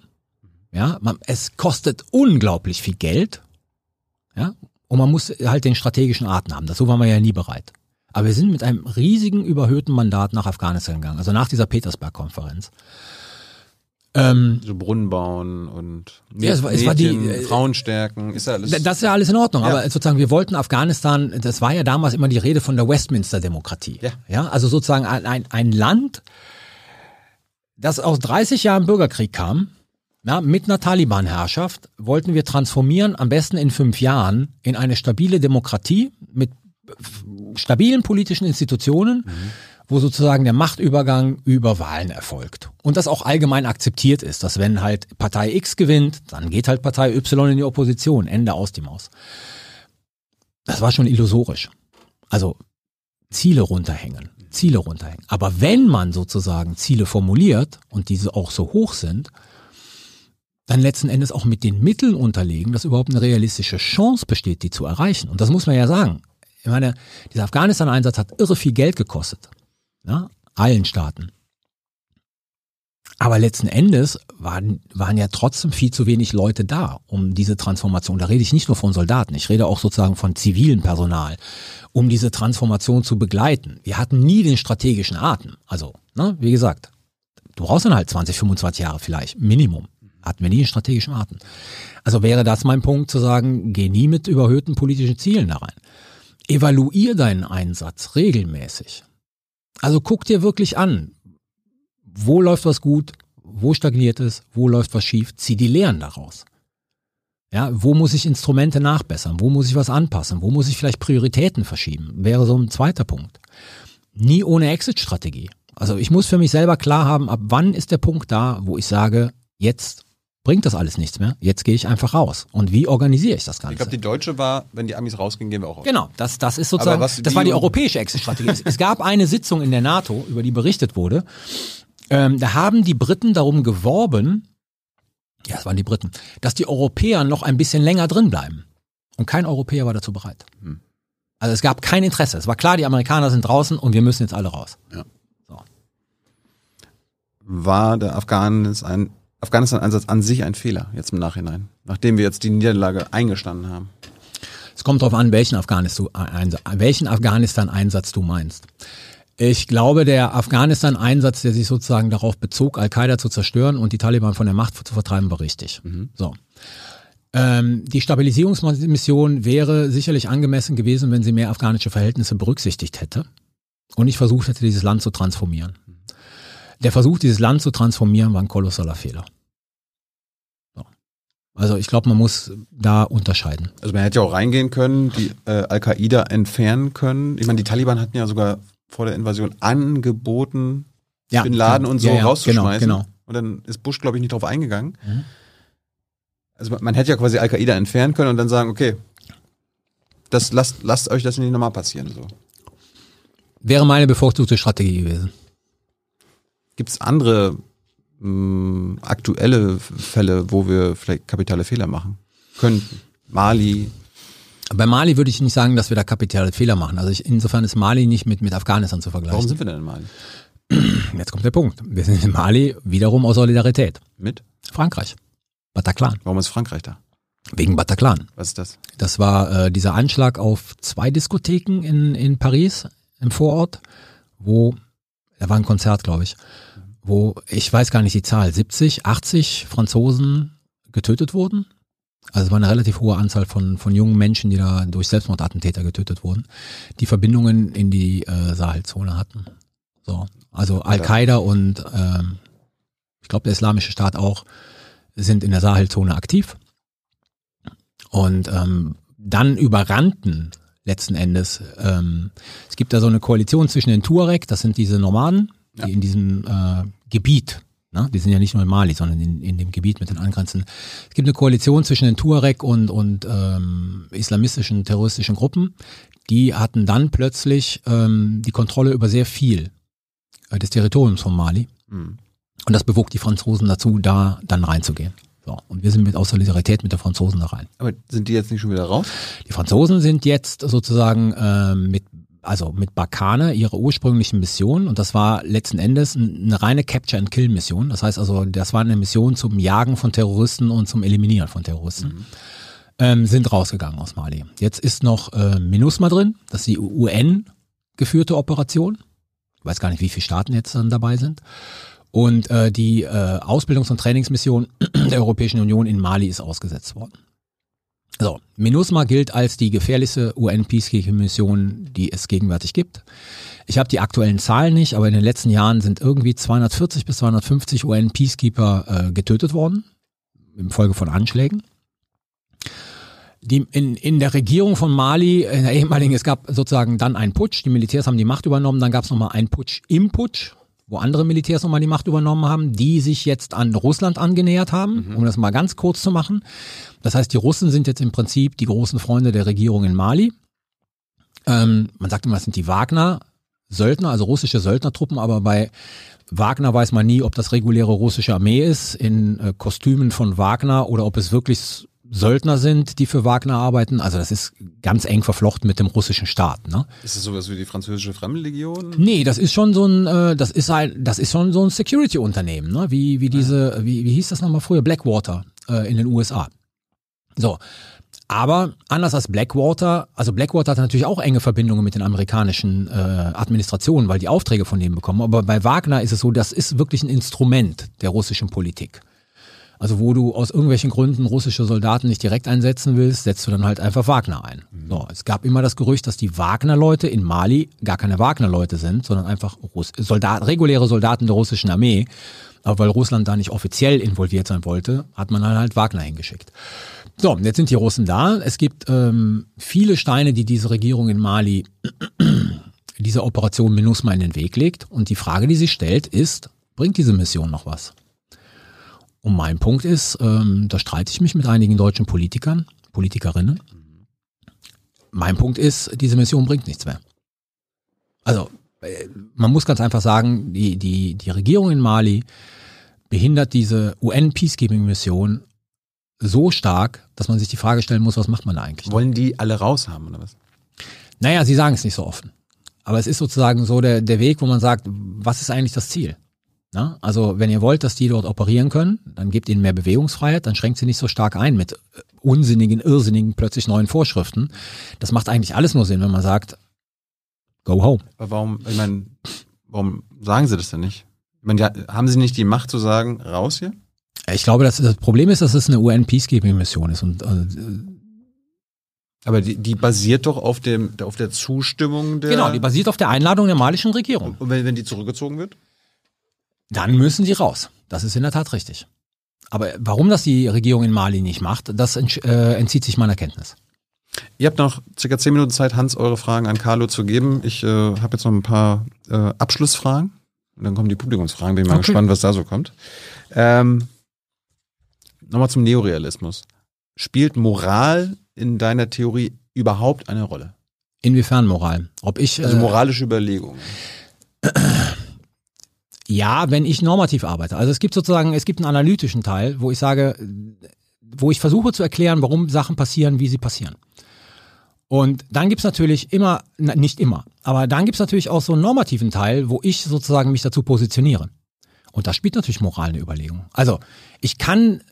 Ja, man, es kostet unglaublich viel Geld. Ja, und man muss halt den strategischen Atem haben. Dazu waren wir ja nie bereit. Aber wir sind mit einem riesigen überhöhten Mandat nach Afghanistan gegangen, also nach dieser Petersberg-Konferenz. Ähm, So Brunnen bauen und Ja, es war- es war die, äh, Frauen stärken, ist ja alles. Das ist ja alles in Ordnung, Ja. aber sozusagen wir wollten Afghanistan, das war ja damals immer die Rede von der Westminster-Demokratie. Ja. ja, also sozusagen ein, ein, ein Land, das aus 30 Jahren Bürgerkrieg kam, ja, mit einer Taliban-Herrschaft, wollten wir transformieren, am besten in fünf Jahren, in eine stabile Demokratie mit stabilen politischen Institutionen, wo sozusagen der Machtübergang über Wahlen erfolgt. Und das auch allgemein akzeptiert ist, dass wenn halt Partei X gewinnt, dann geht halt Partei Y in die Opposition. Ende aus die Maus. Das war schon illusorisch. Also Ziele runterhängen, Ziele runterhängen. Aber wenn man sozusagen Ziele formuliert und diese auch so hoch sind, dann letzten Endes auch mit den Mitteln unterlegen, dass überhaupt eine realistische Chance besteht, die zu erreichen. Und das muss man ja sagen. Ich meine, dieser Afghanistan-Einsatz hat irre viel Geld gekostet. Ja, allen Staaten. Aber letzten Endes waren, waren ja trotzdem viel zu wenig Leute da, um diese Transformation, da rede ich nicht nur von Soldaten, ich rede auch sozusagen von zivilem Personal, um diese Transformation zu begleiten. Wir hatten nie den strategischen Atem. Also, ne, wie gesagt, du brauchst dann halt 20, 25 Jahre vielleicht, Minimum. Hatten wir nie den strategischen Atem. Also wäre das mein Punkt zu sagen, geh nie mit überhöhten politischen Zielen da rein. Evaluier deinen Einsatz regelmäßig. Also guck dir wirklich an, wo läuft was gut, wo stagniert es, wo läuft was schief, zieh die Lehren daraus. Ja, wo muss ich Instrumente nachbessern, wo muss ich was anpassen, wo muss ich vielleicht Prioritäten verschieben, wäre so ein zweiter Punkt. Nie ohne Exit-Strategie. Also ich muss für mich selber klar haben, ab wann ist der Punkt da, wo ich sage, jetzt bringt das alles nichts mehr, jetzt gehe ich einfach raus. Und wie organisiere ich das Ganze? ich glaube, die deutsche war, wenn die Amis rausgehen, gehen wir auch raus. Genau, das, das ist sozusagen, was- das war die europäische Exit-Strategie. es, es gab eine Sitzung in der NATO, über die berichtet wurde. Ähm, da haben die Briten darum geworben, ja, es waren die Briten, dass die Europäer noch ein bisschen länger drin bleiben. Und kein Europäer war dazu bereit. Hm. Also es gab kein Interesse. Es war klar, die Amerikaner sind draußen und wir müssen jetzt alle raus. War der Afghanistan- Afghanistan-Einsatz an sich ein Fehler, jetzt im Nachhinein, nachdem wir jetzt die Niederlage eingestanden haben? Es kommt darauf an, welchen Afghanistan- Einsatz- welchen Afghanistan-Einsatz du meinst. Ich glaube, der Afghanistan-Einsatz, der sich sozusagen darauf bezog, Al-Qaida zu zerstören und die Taliban von der Macht zu vertreiben, war richtig. So. Ähm, die Stabilisierungsmission wäre sicherlich angemessen gewesen, wenn sie mehr afghanische Verhältnisse berücksichtigt hätte und nicht versucht hätte, dieses Land zu transformieren. Der Versuch, dieses Land zu transformieren, war ein kolossaler Fehler. So. Also ich glaube, man muss da unterscheiden. Also man hätte ja auch reingehen können, die äh, Al-Qaida entfernen können. Ich meine, die Taliban hatten ja sogar vor der Invasion angeboten, Ja, Bin Laden ja, und so ja, ja, rauszuschmeißen. Genau, genau. Und dann ist Bush, glaube ich, nicht drauf eingegangen. Mhm. Also man, man hätte ja quasi Al-Qaida entfernen können und dann sagen, okay, das lasst, lasst euch das nicht nochmal passieren. So. Wäre meine bevorzugte Strategie gewesen. Gibt es andere mh, aktuelle Fälle, wo wir vielleicht kapitale Fehler machen könnten? Mali, Bei Mali würde ich nicht sagen, dass wir da kapitale Fehler machen. Also ich, insofern ist Mali nicht mit, mit Afghanistan zu warum vergleichen. sind wir denn in Mali? *clears throat* Jetzt kommt der Punkt. Wir sind in Mali wiederum aus Solidarität. Mit? Frankreich. Bataclan. Warum ist Frankreich da? Wegen Bataclan. Was ist das? Das war äh, dieser Anschlag auf zwei Diskotheken in, in Paris, im Vorort, wo, da war ein Konzert, glaube ich, wo, ich weiß gar nicht die Zahl, 70, 80 Franzosen getötet wurden. Also es war eine relativ hohe Anzahl von, von jungen Menschen, die da durch Selbstmordattentäter getötet wurden, die Verbindungen in die äh, Sahelzone hatten. So, also Al-Qaida und ähm, ich glaube der Islamische Staat auch sind in der Sahelzone aktiv und ähm, dann überrannten letzten Endes. Ähm, es gibt da so eine Koalition zwischen den Tuareg, das sind diese Nomaden, die Ja. in diesem äh, Gebiet, ne, die sind ja nicht nur in Mali, sondern in, in dem Gebiet mit den Angrenzen. Es gibt eine Koalition zwischen den Tuareg und, und ähm, islamistischen terroristischen Gruppen. Die hatten dann plötzlich ähm, die Kontrolle über sehr viel äh, des Territoriums von Mali. Hm. Und das bewog die Franzosen dazu, da dann reinzugehen. So, und wir sind mit aus Solidarität mit den Franzosen da rein. Aber sind die jetzt nicht schon wieder raus? Die Franzosen sind jetzt sozusagen ähm, mit also mit Barkane ihre ursprünglichen Mission und das war letzten Endes eine reine Capture and Kill Mission. Das heißt also, das war eine Mission zum Jagen von Terroristen und zum Eliminieren von Terroristen. Ähm, sind rausgegangen aus Mali. Jetzt ist noch äh, MINUSMA drin, das ist die UN geführte Operation. Ich weiß gar nicht, wie viele Staaten jetzt dann dabei sind. Und äh, die äh, Ausbildungs- und Trainingsmission *clears throat* der Europäischen Union in Mali ist ausgesetzt worden. So, MINUSMA gilt als die gefährlichste UN-Peacekeeping-Mission, die es gegenwärtig gibt. Ich habe die aktuellen Zahlen nicht, aber in den letzten Jahren sind irgendwie 240 bis 250 UN-Peacekeeper äh, getötet worden, im Folge von Anschlägen. Die, in, in der Regierung von Mali, in der ehemaligen, es gab sozusagen dann einen Putsch, die Militärs haben die Macht übernommen, dann gab es nochmal einen Putsch im Putsch, wo andere Militärs nochmal die Macht übernommen haben, die sich jetzt an Russland angenähert haben, um das mal ganz kurz zu machen. Das heißt, die Russen sind jetzt im Prinzip die großen Freunde der Regierung in Mali. Ähm, man sagt immer, das sind die Wagner. Söldner, also russische Söldnertruppen, aber bei Wagner weiß man nie, ob das reguläre russische Armee ist, in äh, Kostümen von Wagner oder ob es wirklich Söldner sind, die für Wagner arbeiten. Also das ist ganz eng verflochten mit dem russischen Staat. Ne? Ist das sowas wie die französische Fremdenlegion? Nee, das ist schon so ein, äh, das ist ein, das ist schon so ein Security-Unternehmen, ne? Wie, wie diese, wie, wie hieß das nochmal früher? Blackwater äh, in den USA. So. Aber anders als Blackwater, also Blackwater hat natürlich auch enge Verbindungen mit den amerikanischen äh, Administrationen, weil die Aufträge von denen bekommen. Aber bei Wagner ist es so, das ist wirklich ein Instrument der russischen Politik. Also wo du aus irgendwelchen Gründen russische Soldaten nicht direkt einsetzen willst, setzt du dann halt einfach Wagner ein. So, es gab immer das Gerücht, dass die Wagner-Leute in Mali gar keine Wagner-Leute sind, sondern einfach Russ Soldat reguläre Soldaten der russischen Armee. Aber weil Russland da nicht offiziell involviert sein wollte, hat man dann halt Wagner hingeschickt. So, jetzt sind die Russen da. Es gibt ähm, viele Steine, die diese Regierung in Mali *clears throat* dieser Operation MINUSMA in den Weg legt. Und die Frage, die sich stellt, ist, bringt diese Mission noch was? Und mein Punkt ist, ähm, da streite ich mich mit einigen deutschen Politikern, Politikerinnen. Mein Punkt ist, diese Mission bringt nichts mehr. Also, äh, man muss ganz einfach sagen, die, die, die Regierung in Mali behindert diese UN-Peacekeeping-Mission so stark, dass man sich die Frage stellen muss, was macht man da eigentlich? Wollen die alle raus haben oder was? Naja, sie sagen es nicht so offen. Aber es ist sozusagen so der, der Weg, wo man sagt, was ist eigentlich das Ziel? Na? Also wenn ihr wollt, dass die dort operieren können, dann gebt ihnen mehr Bewegungsfreiheit, dann schränkt sie nicht so stark ein mit äh, unsinnigen, irrsinnigen, plötzlich neuen Vorschriften. Das macht eigentlich alles nur Sinn, wenn man sagt, go home. Aber warum, ich meine, warum sagen sie das denn nicht? Ich meine, haben sie nicht die Macht zu sagen, raus hier? Ich glaube, dass das Problem ist, dass es eine UN-Peacekeeping-Mission ist. Und äh, Aber die, die basiert doch auf, dem, auf der Zustimmung der. genau, die basiert auf der Einladung der malischen Regierung. Und wenn, wenn die zurückgezogen wird? Dann müssen sie raus. Das ist in der Tat richtig. Aber warum das die Regierung in Mali nicht macht, das äh, entzieht sich meiner Kenntnis. Ihr habt noch circa zehn Minuten Zeit, Hans, eure Fragen an Carlo zu geben. Ich äh, habe jetzt noch ein paar äh, Abschlussfragen. Und dann kommen die Publikumsfragen. Bin mal Okay. gespannt, was da so kommt. Ähm, Nochmal zum Neorealismus. Spielt Moral in deiner Theorie überhaupt eine Rolle? Inwiefern Moral? Ob ich Also äh, moralische Überlegungen. *clears throat* Ja, wenn ich normativ arbeite. Also es gibt sozusagen, es gibt einen analytischen Teil, wo ich sage, wo ich versuche zu erklären, warum Sachen passieren, wie sie passieren. Und dann gibt's natürlich immer, nicht immer, aber dann gibt's natürlich auch so einen normativen Teil, wo ich sozusagen mich dazu positioniere. Und da spielt natürlich Moral eine Überlegung. Also ich kann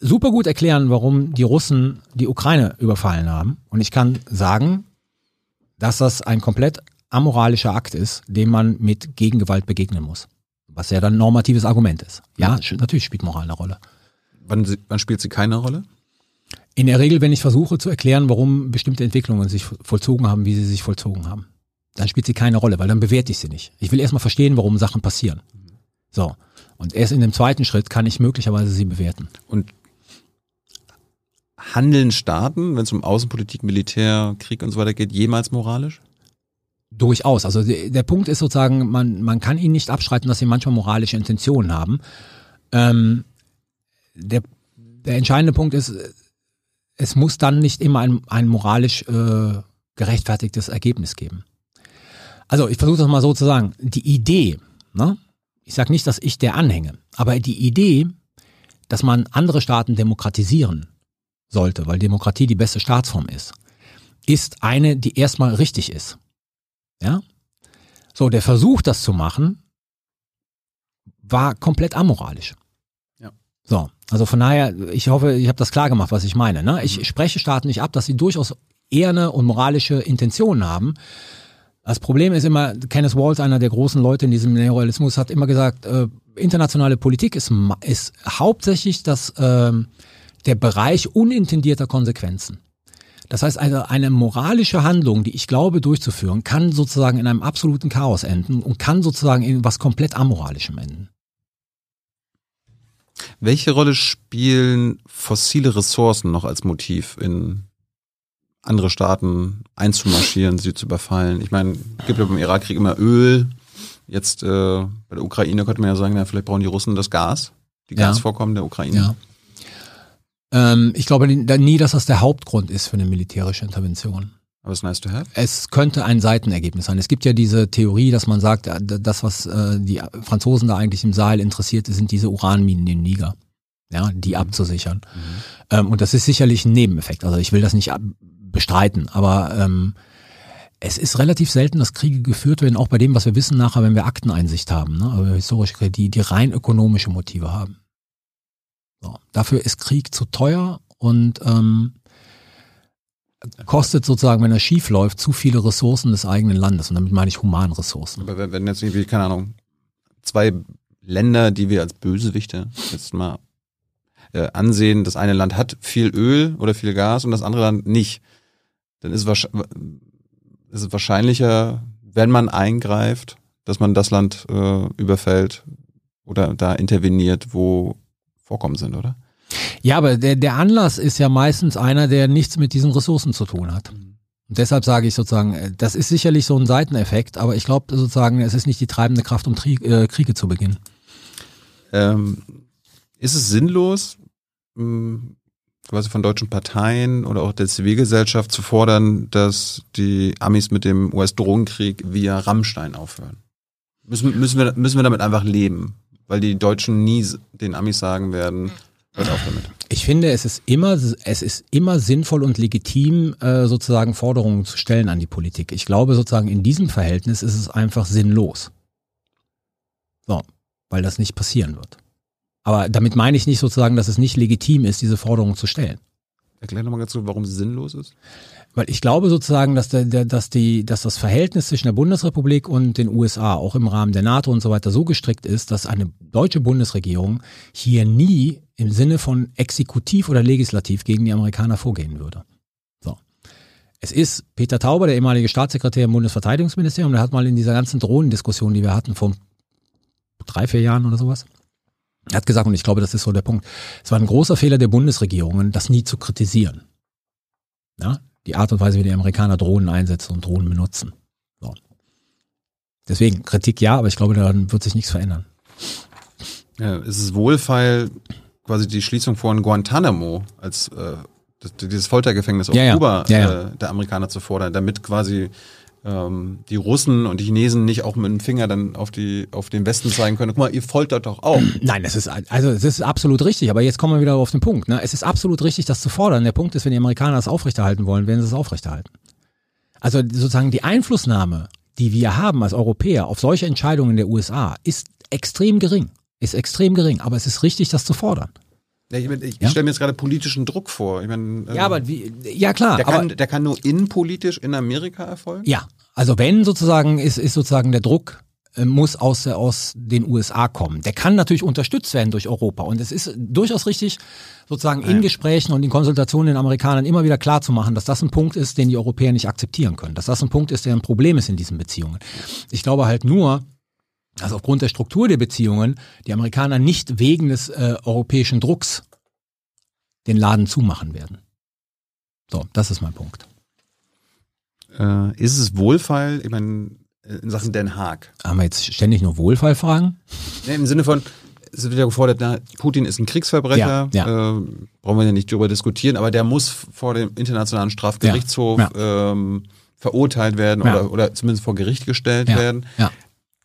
super gut erklären, warum die Russen die Ukraine überfallen haben. Und ich kann sagen, dass das ein komplett amoralischer Akt ist, dem man mit Gegengewalt begegnen muss. Was ja dann ein normatives Argument ist. Ja, sch- natürlich spielt Moral eine Rolle. Wann, wann spielt sie keine Rolle? In der Regel, wenn ich versuche zu erklären, warum bestimmte Entwicklungen sich vollzogen haben, wie sie sich vollzogen haben, dann spielt sie keine Rolle, weil dann bewerte ich sie nicht. Ich will erstmal verstehen, warum Sachen passieren. So. Und erst in dem zweiten Schritt kann ich möglicherweise sie bewerten. Und handeln Staaten, wenn es um Außenpolitik, Militär, Krieg und so weiter geht, jemals moralisch? Durchaus. Also der, Punkt ist sozusagen, man, man kann ihnen nicht abschreiten, dass sie manchmal moralische Intentionen haben. Ähm, der, der entscheidende Punkt ist, es muss dann nicht immer ein, ein moralisch äh, gerechtfertigtes Ergebnis geben. Also ich versuche das mal so zu sagen. Die Idee, ne? ich sage nicht, dass ich der anhänge, aber die Idee, dass man andere Staaten demokratisieren sollte, weil Demokratie die beste Staatsform ist, ist eine, die erstmal richtig ist. Ja? So, der Versuch, das zu machen, war komplett amoralisch. Ja. So, also von daher, ich hoffe, ich habe das klar gemacht, was ich meine. Ne? Ich mhm. spreche Staaten nicht ab, dass sie durchaus eherne und moralische Intentionen haben. Das Problem ist immer, Kenneth Walls, einer der großen Leute in diesem Neorealismus, hat immer gesagt, äh, internationale Politik ist, ist hauptsächlich das, äh, der Bereich unintendierter Konsequenzen. Das heißt also, eine moralische Handlung, die ich glaube durchzuführen, kann sozusagen in einem absoluten Chaos enden und kann sozusagen in was komplett Amoralischem enden. Welche Rolle spielen fossile Ressourcen noch als Motiv in andere Staaten einzumarschieren, sie zu überfallen? Ich meine, es gibt ja beim Irakkrieg immer Öl. Jetzt äh, bei der Ukraine könnte man ja sagen, na, vielleicht brauchen die Russen das Gas, die Ja. Gasvorkommen der Ukraine. Ja. Ähm, ich glaube nie, dass das der Hauptgrund ist für eine militärische Intervention. Aber es ist nice to have. Es könnte ein Seitenergebnis sein. Es gibt ja diese Theorie, dass man sagt, äh, das, was äh, die Franzosen da eigentlich im Sahel interessiert, sind diese Uranminen im Niger. Ja, die abzusichern. Ähm, und das ist sicherlich ein Nebeneffekt. Also ich will das nicht bestreiten, aber ähm, es ist relativ selten, dass Kriege geführt werden, auch bei dem, was wir wissen nachher, wenn wir Akteneinsicht haben, ne? aber historische Kriege, die, die rein ökonomische Motive haben. So. Dafür ist Krieg zu teuer und ähm, kostet sozusagen, wenn er schief läuft, zu viele Ressourcen des eigenen Landes. Und damit meine ich Humanressourcen. Aber wenn, jetzt irgendwie, keine Ahnung, zwei Länder, die wir als Bösewichte jetzt mal äh, ansehen, das eine Land hat viel Öl oder viel Gas und das andere Land nicht, dann ist, wahrsch- ist es wahrscheinlicher, wenn man eingreift, dass man das Land äh, überfällt oder da interveniert, wo Vorkommen sind, oder? Ja, aber der, der Anlass ist ja meistens einer, der nichts mit diesen Ressourcen zu tun hat. Und deshalb sage ich sozusagen, äh, das ist sicherlich so ein Seiteneffekt, aber ich glaube sozusagen, es ist nicht die treibende Kraft, um Tri äh, Kriege zu beginnen. Ähm, ist es sinnlos, mh, quasi von deutschen Parteien oder auch der Zivilgesellschaft zu fordern, dass die Amis mit dem US-Drogenkrieg via Rammstein aufhören? Müssen, müssen, wir, müssen wir damit einfach leben? Weil die Deutschen nie den Amis sagen werden, hört auf damit. Ich finde, es ist immer, es ist immer sinnvoll und legitim, äh, sozusagen Forderungen zu stellen an die Politik. Ich glaube sozusagen in diesem Verhältnis ist es einfach sinnlos. So, weil das nicht passieren wird. Aber damit meine ich nicht sozusagen, dass es nicht legitim ist, diese Forderungen zu stellen. Erklär nochmal ganz kurz, warum es sinnlos ist. Weil ich glaube sozusagen, dass, der, der, dass, die, dass das Verhältnis zwischen der Bundesrepublik und den USA, auch im Rahmen der NATO und so weiter, so gestrickt ist, dass eine deutsche Bundesregierung hier nie im Sinne von exekutiv oder legislativ gegen die Amerikaner vorgehen würde. So. Es ist Peter Tauber, der ehemalige Staatssekretär im Bundesverteidigungsministerium, der hat mal in dieser ganzen Drohnendiskussion, die wir hatten vor drei, vier Jahren oder sowas, hat gesagt, und ich glaube, das ist so der Punkt, es war ein großer Fehler der Bundesregierungen, das nie zu kritisieren. Ja, die Art und Weise, wie die Amerikaner Drohnen einsetzen und Drohnen benutzen. So. Deswegen Kritik ja, aber ich glaube, daran wird sich nichts verändern. Ja, ist es wohlfeil, quasi die Schließung von Guantanamo als äh, das, dieses Foltergefängnis auf ja. Kuba Ja, ja. Äh, der Amerikaner zu fordern, damit quasi ähm, die Russen und die Chinesen nicht auch mit dem Finger dann auf die auf den Westen zeigen können. Guck mal, ihr foltert doch auch. *clears throat* Nein, das ist also es ist absolut richtig, aber jetzt kommen wir wieder auf den Punkt. Ne? Es ist absolut richtig, das zu fordern. Der Punkt ist, wenn die Amerikaner das aufrechterhalten wollen, werden sie es aufrechterhalten. Also sozusagen die Einflussnahme, die wir haben als Europäer auf solche Entscheidungen der USA, ist extrem gering. Ist extrem gering, aber es ist richtig, das zu fordern. Ja, ich ich, Ja? stelle mir jetzt gerade politischen Druck vor. Ich mein, äh, Ja, aber wie, ja klar, der aber kann, der kann nur innenpolitisch in Amerika erfolgen. Ja, also wenn sozusagen ist, ist sozusagen der Druck äh, muss aus, aus den USA kommen. Der kann natürlich unterstützt werden durch Europa. Und es ist durchaus richtig, sozusagen in Gesprächen und in Konsultationen den Amerikanern immer wieder klar zu machen, dass das ein Punkt ist, den die Europäer nicht akzeptieren können. Dass das ein Punkt ist, der ein Problem ist in diesen Beziehungen. Ich glaube halt nur, dass aufgrund der Struktur der Beziehungen die Amerikaner nicht wegen des äh, europäischen Drucks den Laden zumachen werden. So, das ist mein Punkt. Äh, ist es Wohlfeil, ich meine, in Sachen Den Haag? Haben wir jetzt ständig nur Wohlfallfragen? Nee, Im Sinne von, es wird ja gefordert, na, Putin ist ein Kriegsverbrecher, Ja, ja. Äh, brauchen wir ja nicht drüber diskutieren, aber der muss vor dem Internationalen Strafgerichtshof Ja, Ähm, verurteilt werden Ja. oder, oder zumindest vor Gericht gestellt Ja, werden.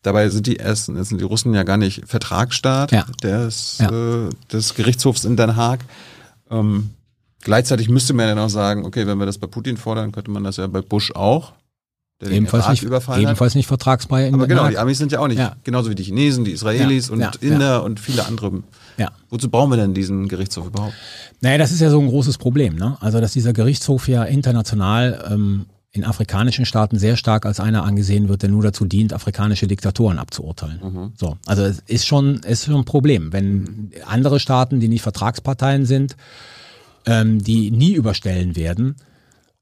Dabei sind die ersten, sind die Russen ja gar nicht Vertragsstaat Ja. des, Ja. äh, des Gerichtshofs in Den Haag. Ähm, gleichzeitig müsste man ja auch sagen, okay, wenn wir das bei Putin fordern, könnte man das ja bei Bush auch, der Ebenfalls nicht, ebenfalls nicht vertragsfrei in Aber genau, Haag. die Amis sind ja auch nicht, Ja. genauso wie die Chinesen, die Israelis und Inder und viele andere. Ja. Wozu brauchen wir denn diesen Gerichtshof überhaupt? Naja, das ist ja so ein großes Problem. Ne? Also, dass dieser Gerichtshof ja international ähm, in afrikanischen Staaten sehr stark als einer angesehen wird, der nur dazu dient, afrikanische Diktatoren abzuurteilen. So, also es ist schon, ist schon ein Problem, wenn andere Staaten, die nicht Vertragsparteien sind, ähm, die nie überstellen werden,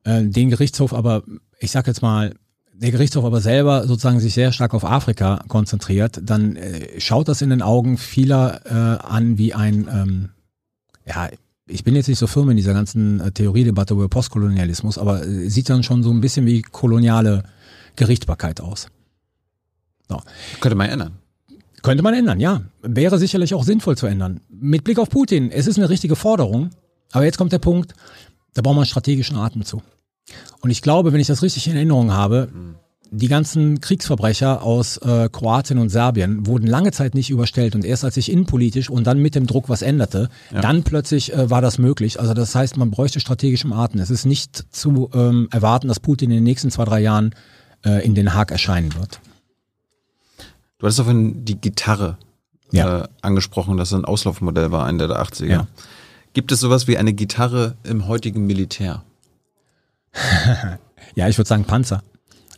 äh, den Gerichtshof aber, ich sag jetzt mal, der Gerichtshof aber selber sozusagen sich sehr stark auf Afrika konzentriert, dann äh, schaut das in den Augen vieler äh, an wie ein, ähm, ja, ich bin jetzt nicht so firm in dieser ganzen äh, Theoriedebatte über Postkolonialismus, aber äh, sieht dann schon so ein bisschen wie koloniale Gerichtsbarkeit aus. Könnte man ändern. Könnte man ändern, ja. Wäre sicherlich auch sinnvoll zu ändern. Mit Blick auf Putin, es ist eine richtige Forderung, aber jetzt kommt der Punkt, da braucht man strategischen Atem zu. Und ich glaube, wenn ich das richtig in Erinnerung habe, die ganzen Kriegsverbrecher aus äh, Kroatien und Serbien wurden lange Zeit nicht überstellt und erst als sich innenpolitisch und dann mit dem Druck was änderte, dann plötzlich äh, war das möglich. Also das heißt, man bräuchte strategischen Atem. Es ist nicht zu ähm, erwarten, dass Putin in den nächsten zwei, drei Jahren äh, in Den Haag erscheinen wird. Du hattest vorhin die Gitarre Ja. äh, angesprochen, dass es ein Auslaufmodell war, Ende der 80er. Ja. Gibt es sowas wie eine Gitarre im heutigen Militär? *laughs* Ja, ich würde sagen Panzer.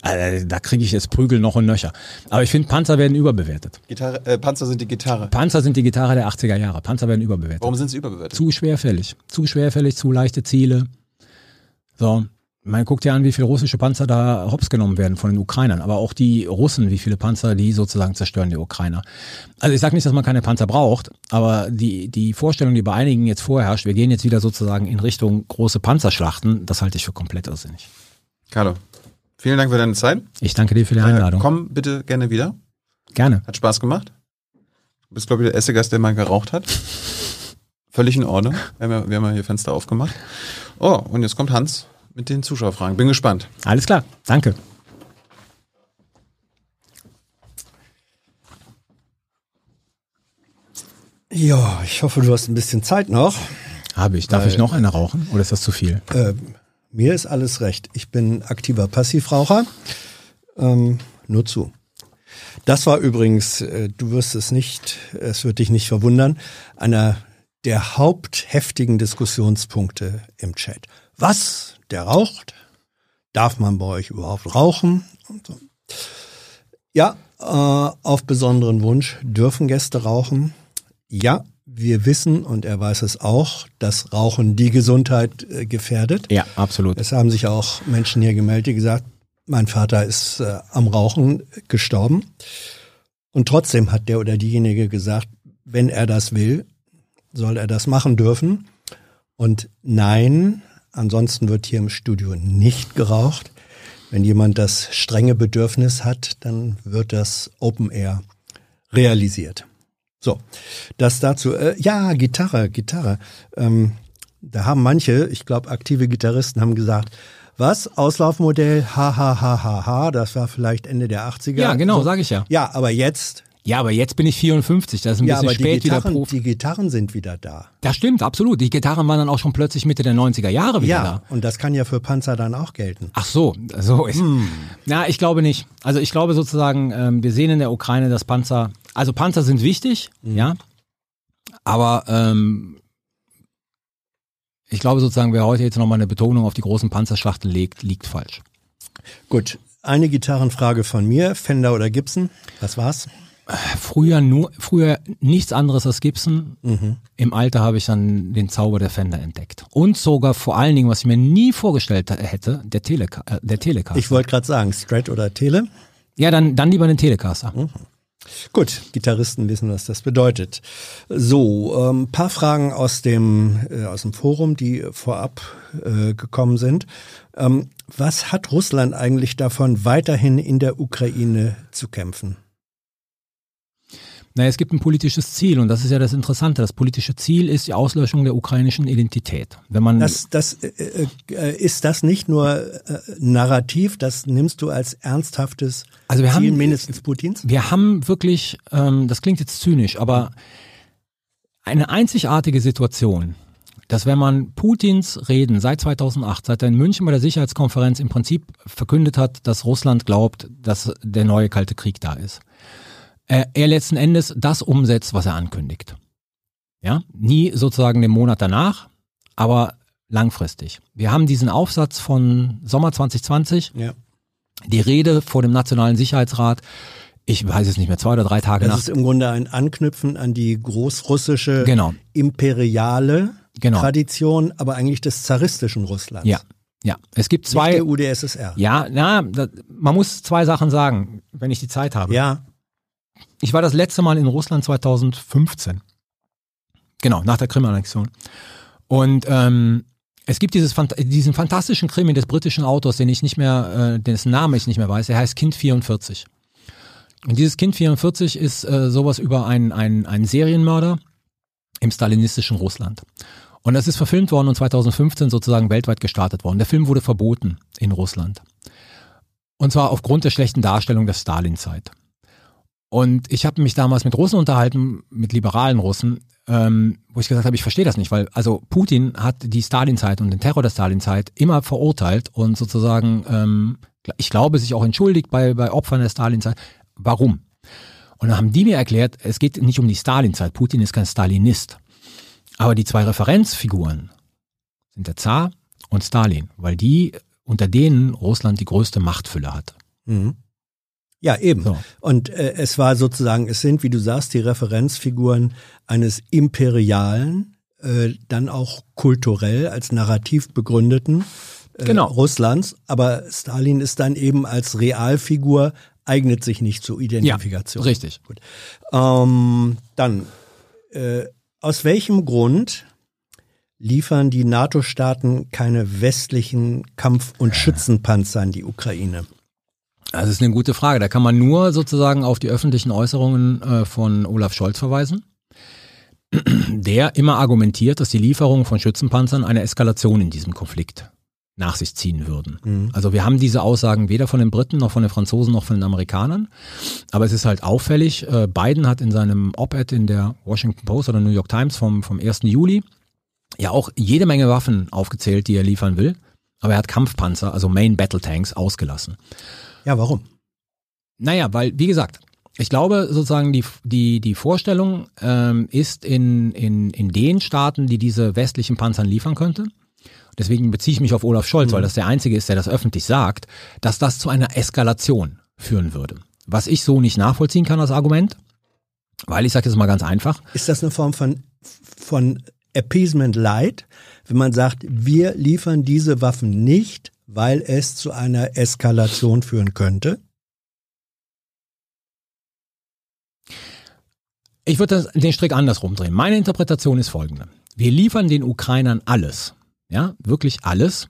Also, da kriege ich jetzt Prügel noch und nöcher. Aber ich finde, Panzer werden überbewertet. Gitarre, äh, Panzer sind die Gitarre. Panzer sind die Gitarre der 80er Jahre. Panzer werden überbewertet. Warum sind sie überbewertet? Zu schwerfällig. Zu schwerfällig, zu leichte Ziele. So. Man guckt ja an, wie viele russische Panzer da hops genommen werden von den Ukrainern. Aber auch die Russen, wie viele Panzer die sozusagen zerstören, die Ukrainer. Also ich sage nicht, dass man keine Panzer braucht, aber die, die Vorstellung, die bei einigen jetzt vorherrscht, wir gehen jetzt wieder sozusagen in Richtung große Panzerschlachten, das halte ich für komplett irrsinnig. Carlo, vielen Dank für deine Zeit. Ich danke dir für die Einladung. Äh, komm bitte gerne wieder. Gerne. Hat Spaß gemacht. Du bist, glaube ich, der erste Gast, der mal geraucht hat. Völlig in Ordnung. Wir haben, ja, wir haben ja hier Fenster aufgemacht. Oh, und jetzt kommt Hans mit den Zuschauerfragen. Bin gespannt. Alles klar. Danke. Ja, ich hoffe, du hast ein bisschen Zeit noch. Habe ich. Darf ich noch eine rauchen oder ist das zu viel? Äh, mir ist alles recht. Ich bin aktiver Passivraucher. Ähm, nur zu. Das war übrigens, äh, du wirst es nicht, es wird dich nicht verwundern, einer der hauptheftigen Diskussionspunkte im Chat. Was? Der raucht? Darf man bei euch überhaupt rauchen? So. Ja, äh, auf besonderen Wunsch dürfen Gäste rauchen. Ja, wir wissen, und er weiß es auch, dass Rauchen die Gesundheit äh, gefährdet. Ja, absolut. Es haben sich auch Menschen hier gemeldet, die gesagt, mein Vater ist äh, am Rauchen gestorben. Und trotzdem hat der oder diejenige gesagt, wenn er das will, soll er das machen dürfen. Und nein, ansonsten wird hier im Studio nicht geraucht. Wenn jemand das strenge Bedürfnis hat, dann wird das Open Air realisiert. So, das dazu. Äh, ja, Gitarre, Gitarre. Ähm, da haben manche, ich glaube, aktive Gitarristen haben gesagt, was? Auslaufmodell, ha, ha, ha, ha, ha, das war vielleicht Ende der 80er. Ja, genau, So. sage ich ja. Ja, aber jetzt, Ja, aber jetzt bin ich 54, das ist ein ja, bisschen aber die spät wieder Gitarren, Profi. die Gitarren sind wieder da. Das stimmt, absolut. Die Gitarren waren dann auch schon plötzlich Mitte der 90er Jahre wieder Ja, da. und das kann ja für Panzer dann auch gelten. Ach so, so ist. Hm. Na, ich glaube nicht. Also ich glaube sozusagen, ähm, wir sehen in der Ukraine, dass Panzer, also Panzer sind wichtig, Hm. ja, aber ähm, ich glaube sozusagen, wer heute jetzt nochmal eine Betonung auf die großen Panzerschlachten legt, liegt falsch. Gut, eine Gitarrenfrage von mir, Fender oder Gibson? Was war's? Früher nur, früher nichts anderes als Gibson. Mhm. Im Alter habe ich dann den Zauber der Fender entdeckt. Und sogar vor allen Dingen, was ich mir nie vorgestellt hätte, der, Teleka äh, der Telecaster. Ich wollte gerade sagen, Strat oder Tele? ja, dann, dann lieber den Telecaster. Gut, Gitarristen wissen, was das bedeutet. So, ein ähm, paar Fragen aus dem, äh, aus dem Forum, die vorab äh, gekommen sind. Ähm, was hat Russland eigentlich davon, weiterhin in der Ukraine zu kämpfen? Naja, es gibt ein politisches Ziel und das ist ja das Interessante. Das politische Ziel ist die Auslöschung der ukrainischen Identität. Wenn man Das, das äh, äh, ist das nicht nur äh, narrativ, das nimmst du als ernsthaftes Also wir Ziel haben- mindestens Putins? Wir haben wirklich, ähm, das klingt jetzt zynisch, aber eine einzigartige Situation, dass wenn man Putins Reden seit 2008, seit er in München bei der Sicherheitskonferenz im Prinzip verkündet hat, dass Russland glaubt, dass der neue Kalte Krieg da ist, äh, er letzten Endes das umsetzt, was er ankündigt. Ja, nie sozusagen den Monat danach, aber langfristig. Wir haben diesen Aufsatz von Sommer 2020, Ja. die Rede vor dem Nationalen Sicherheitsrat, ich weiß es nicht mehr, zwei oder drei Tage Das nach. ist im Grunde ein Anknüpfen an die großrussische Genau. imperiale Genau. Tradition, aber eigentlich des zaristischen Russlands. Ja, ja. Es gibt Nicht zwei. der UdSSR. Ja, na, da, man muss zwei Sachen sagen, wenn ich die Zeit habe. Ja. Ich war das letzte Mal in Russland 2015. Genau, nach der Krim-Annexion. Und ähm, es gibt dieses, diesen fantastischen Krimi des britischen Autors, den ich nicht mehr, äh, dessen Namen ich nicht mehr weiß. Er heißt Kind 44. Und dieses Kind 44 ist äh, sowas über einen, einen, einen Serienmörder im stalinistischen Russland. Und das ist verfilmt worden und 2015 sozusagen weltweit gestartet worden. Der Film wurde verboten in Russland. Und zwar aufgrund der schlechten Darstellung der Stalin-Zeit. Und ich habe mich damals mit Russen unterhalten, mit liberalen Russen, ähm, wo ich gesagt habe, ich verstehe das nicht, weil also Putin hat die Stalin-Zeit und den Terror der Stalin-Zeit immer verurteilt und sozusagen, ähm, ich glaube, sich auch entschuldigt bei, bei Opfern der Stalin-Zeit. Warum? Und dann haben die mir erklärt, es geht nicht um die Stalin-Zeit. Putin ist kein Stalinist. Aber die zwei Referenzfiguren sind der Zar und Stalin, weil die unter denen Russland die größte Machtfülle hatte. Mhm. Ja, eben. So. Und äh, es war sozusagen, es sind, wie du sagst, die Referenzfiguren eines imperialen, äh, dann auch kulturell als narrativ begründeten äh, Genau. Russlands. Aber Stalin ist dann eben als Realfigur, eignet sich nicht zur Identifikation. Richtig. Gut. Ähm, dann, äh, aus welchem Grund liefern die NATO-Staaten keine westlichen Kampf- und Schützenpanzer an die Ukraine? Das ist eine gute Frage. Da kann man nur sozusagen auf die öffentlichen Äußerungen äh, von Olaf Scholz verweisen, *clears throat* der immer argumentiert, dass die Lieferung von Schützenpanzern eine Eskalation in diesem Konflikt nach sich ziehen würden. Mhm. Also wir haben diese Aussagen weder von den Briten noch von den Franzosen noch von den Amerikanern. Aber es ist halt auffällig, äh, Biden hat in seinem Op-Ed in der Washington Post oder New York Times vom, vom 1. Juli ja auch jede Menge Waffen aufgezählt, die er liefern will. Aber er hat Kampfpanzer, also Main Battle Tanks, ausgelassen. Ja, warum? Naja, weil, wie gesagt, ich glaube sozusagen die, die, die Vorstellung ähm, ist in, in, in den Staaten, die diese westlichen Panzern liefern könnte, deswegen beziehe ich mich auf Olaf Scholz, weil das der Einzige ist, der das öffentlich sagt, dass das zu einer Eskalation führen würde. Was ich so nicht nachvollziehen kann als Argument, weil ich sage das mal ganz einfach, Ist das eine Form von, von Appeasement Light, wenn man sagt, wir liefern diese Waffen nicht, weil es zu einer Eskalation führen könnte? Ich würde den Strick andersrum drehen. Meine Interpretation ist folgende. Wir liefern den Ukrainern alles, ja, wirklich alles,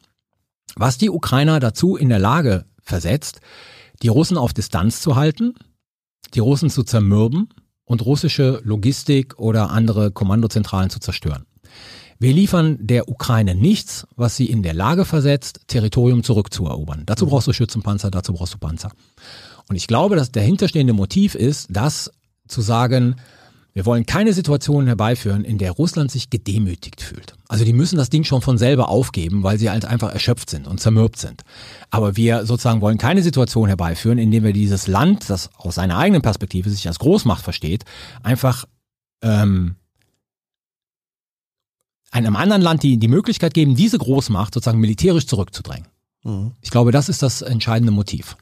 was die Ukrainer dazu in der Lage versetzt, die Russen auf Distanz zu halten, die Russen zu zermürben und russische Logistik oder andere Kommandozentralen zu zerstören. Wir liefern der Ukraine nichts, was sie in der Lage versetzt, Territorium zurückzuerobern. Dazu brauchst du Schützenpanzer, dazu brauchst du Panzer. Und ich glaube, dass der hinterstehende Motiv ist, das zu sagen, wir wollen keine Situation herbeiführen, in der Russland sich gedemütigt fühlt. Also die müssen das Ding schon von selber aufgeben, weil sie halt einfach erschöpft sind und zermürbt sind. Aber wir sozusagen wollen keine Situation herbeiführen, in der wir dieses Land, das aus seiner eigenen Perspektive sich als Großmacht versteht, einfach ähm, einem anderen Land die, die Möglichkeit geben, diese Großmacht sozusagen militärisch zurückzudrängen. Mhm. Ich glaube, das ist das entscheidende Motiv.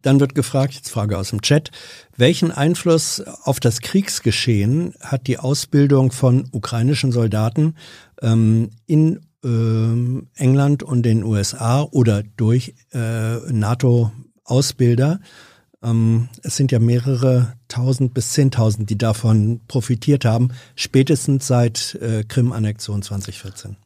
Dann wird gefragt, jetzt Frage aus dem Chat, welchen Einfluss auf das Kriegsgeschehen hat die Ausbildung von ukrainischen Soldaten ähm, in ähm, England und den USA oder durch äh, NATO-Ausbilder? Ähm, es sind ja mehrere tausend bis zehntausend, die davon profitiert haben, spätestens seit äh, Krim-Annexion 2014.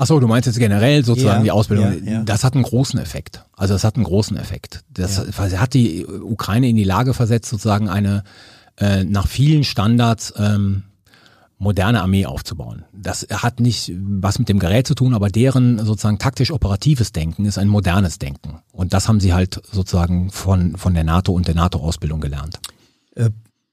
Ach so, du meinst jetzt generell sozusagen Ja, die Ausbildung. ja, ja. Das hat einen großen Effekt. Also das hat einen großen Effekt. Das hat die Ukraine in die Lage versetzt, sozusagen eine äh, nach vielen Standards ähm, moderne Armee aufzubauen. Das hat nicht was mit dem Gerät zu tun, aber deren sozusagen taktisch-operatives Denken ist ein modernes Denken. Und das haben sie halt sozusagen von, von der NATO und der NATO-Ausbildung gelernt.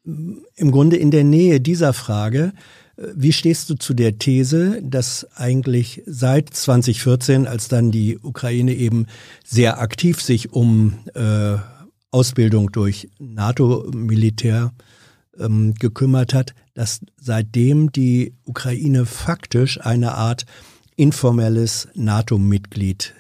Im Grunde in der Nähe dieser Frage, äh, wie stehst du zu der These, dass eigentlich seit 2014, als dann die Ukraine eben sehr aktiv sich um äh, Ausbildung durch NATO-Militär ähm, gekümmert hat, dass seitdem die Ukraine faktisch eine Art informelles NATO-Mitglied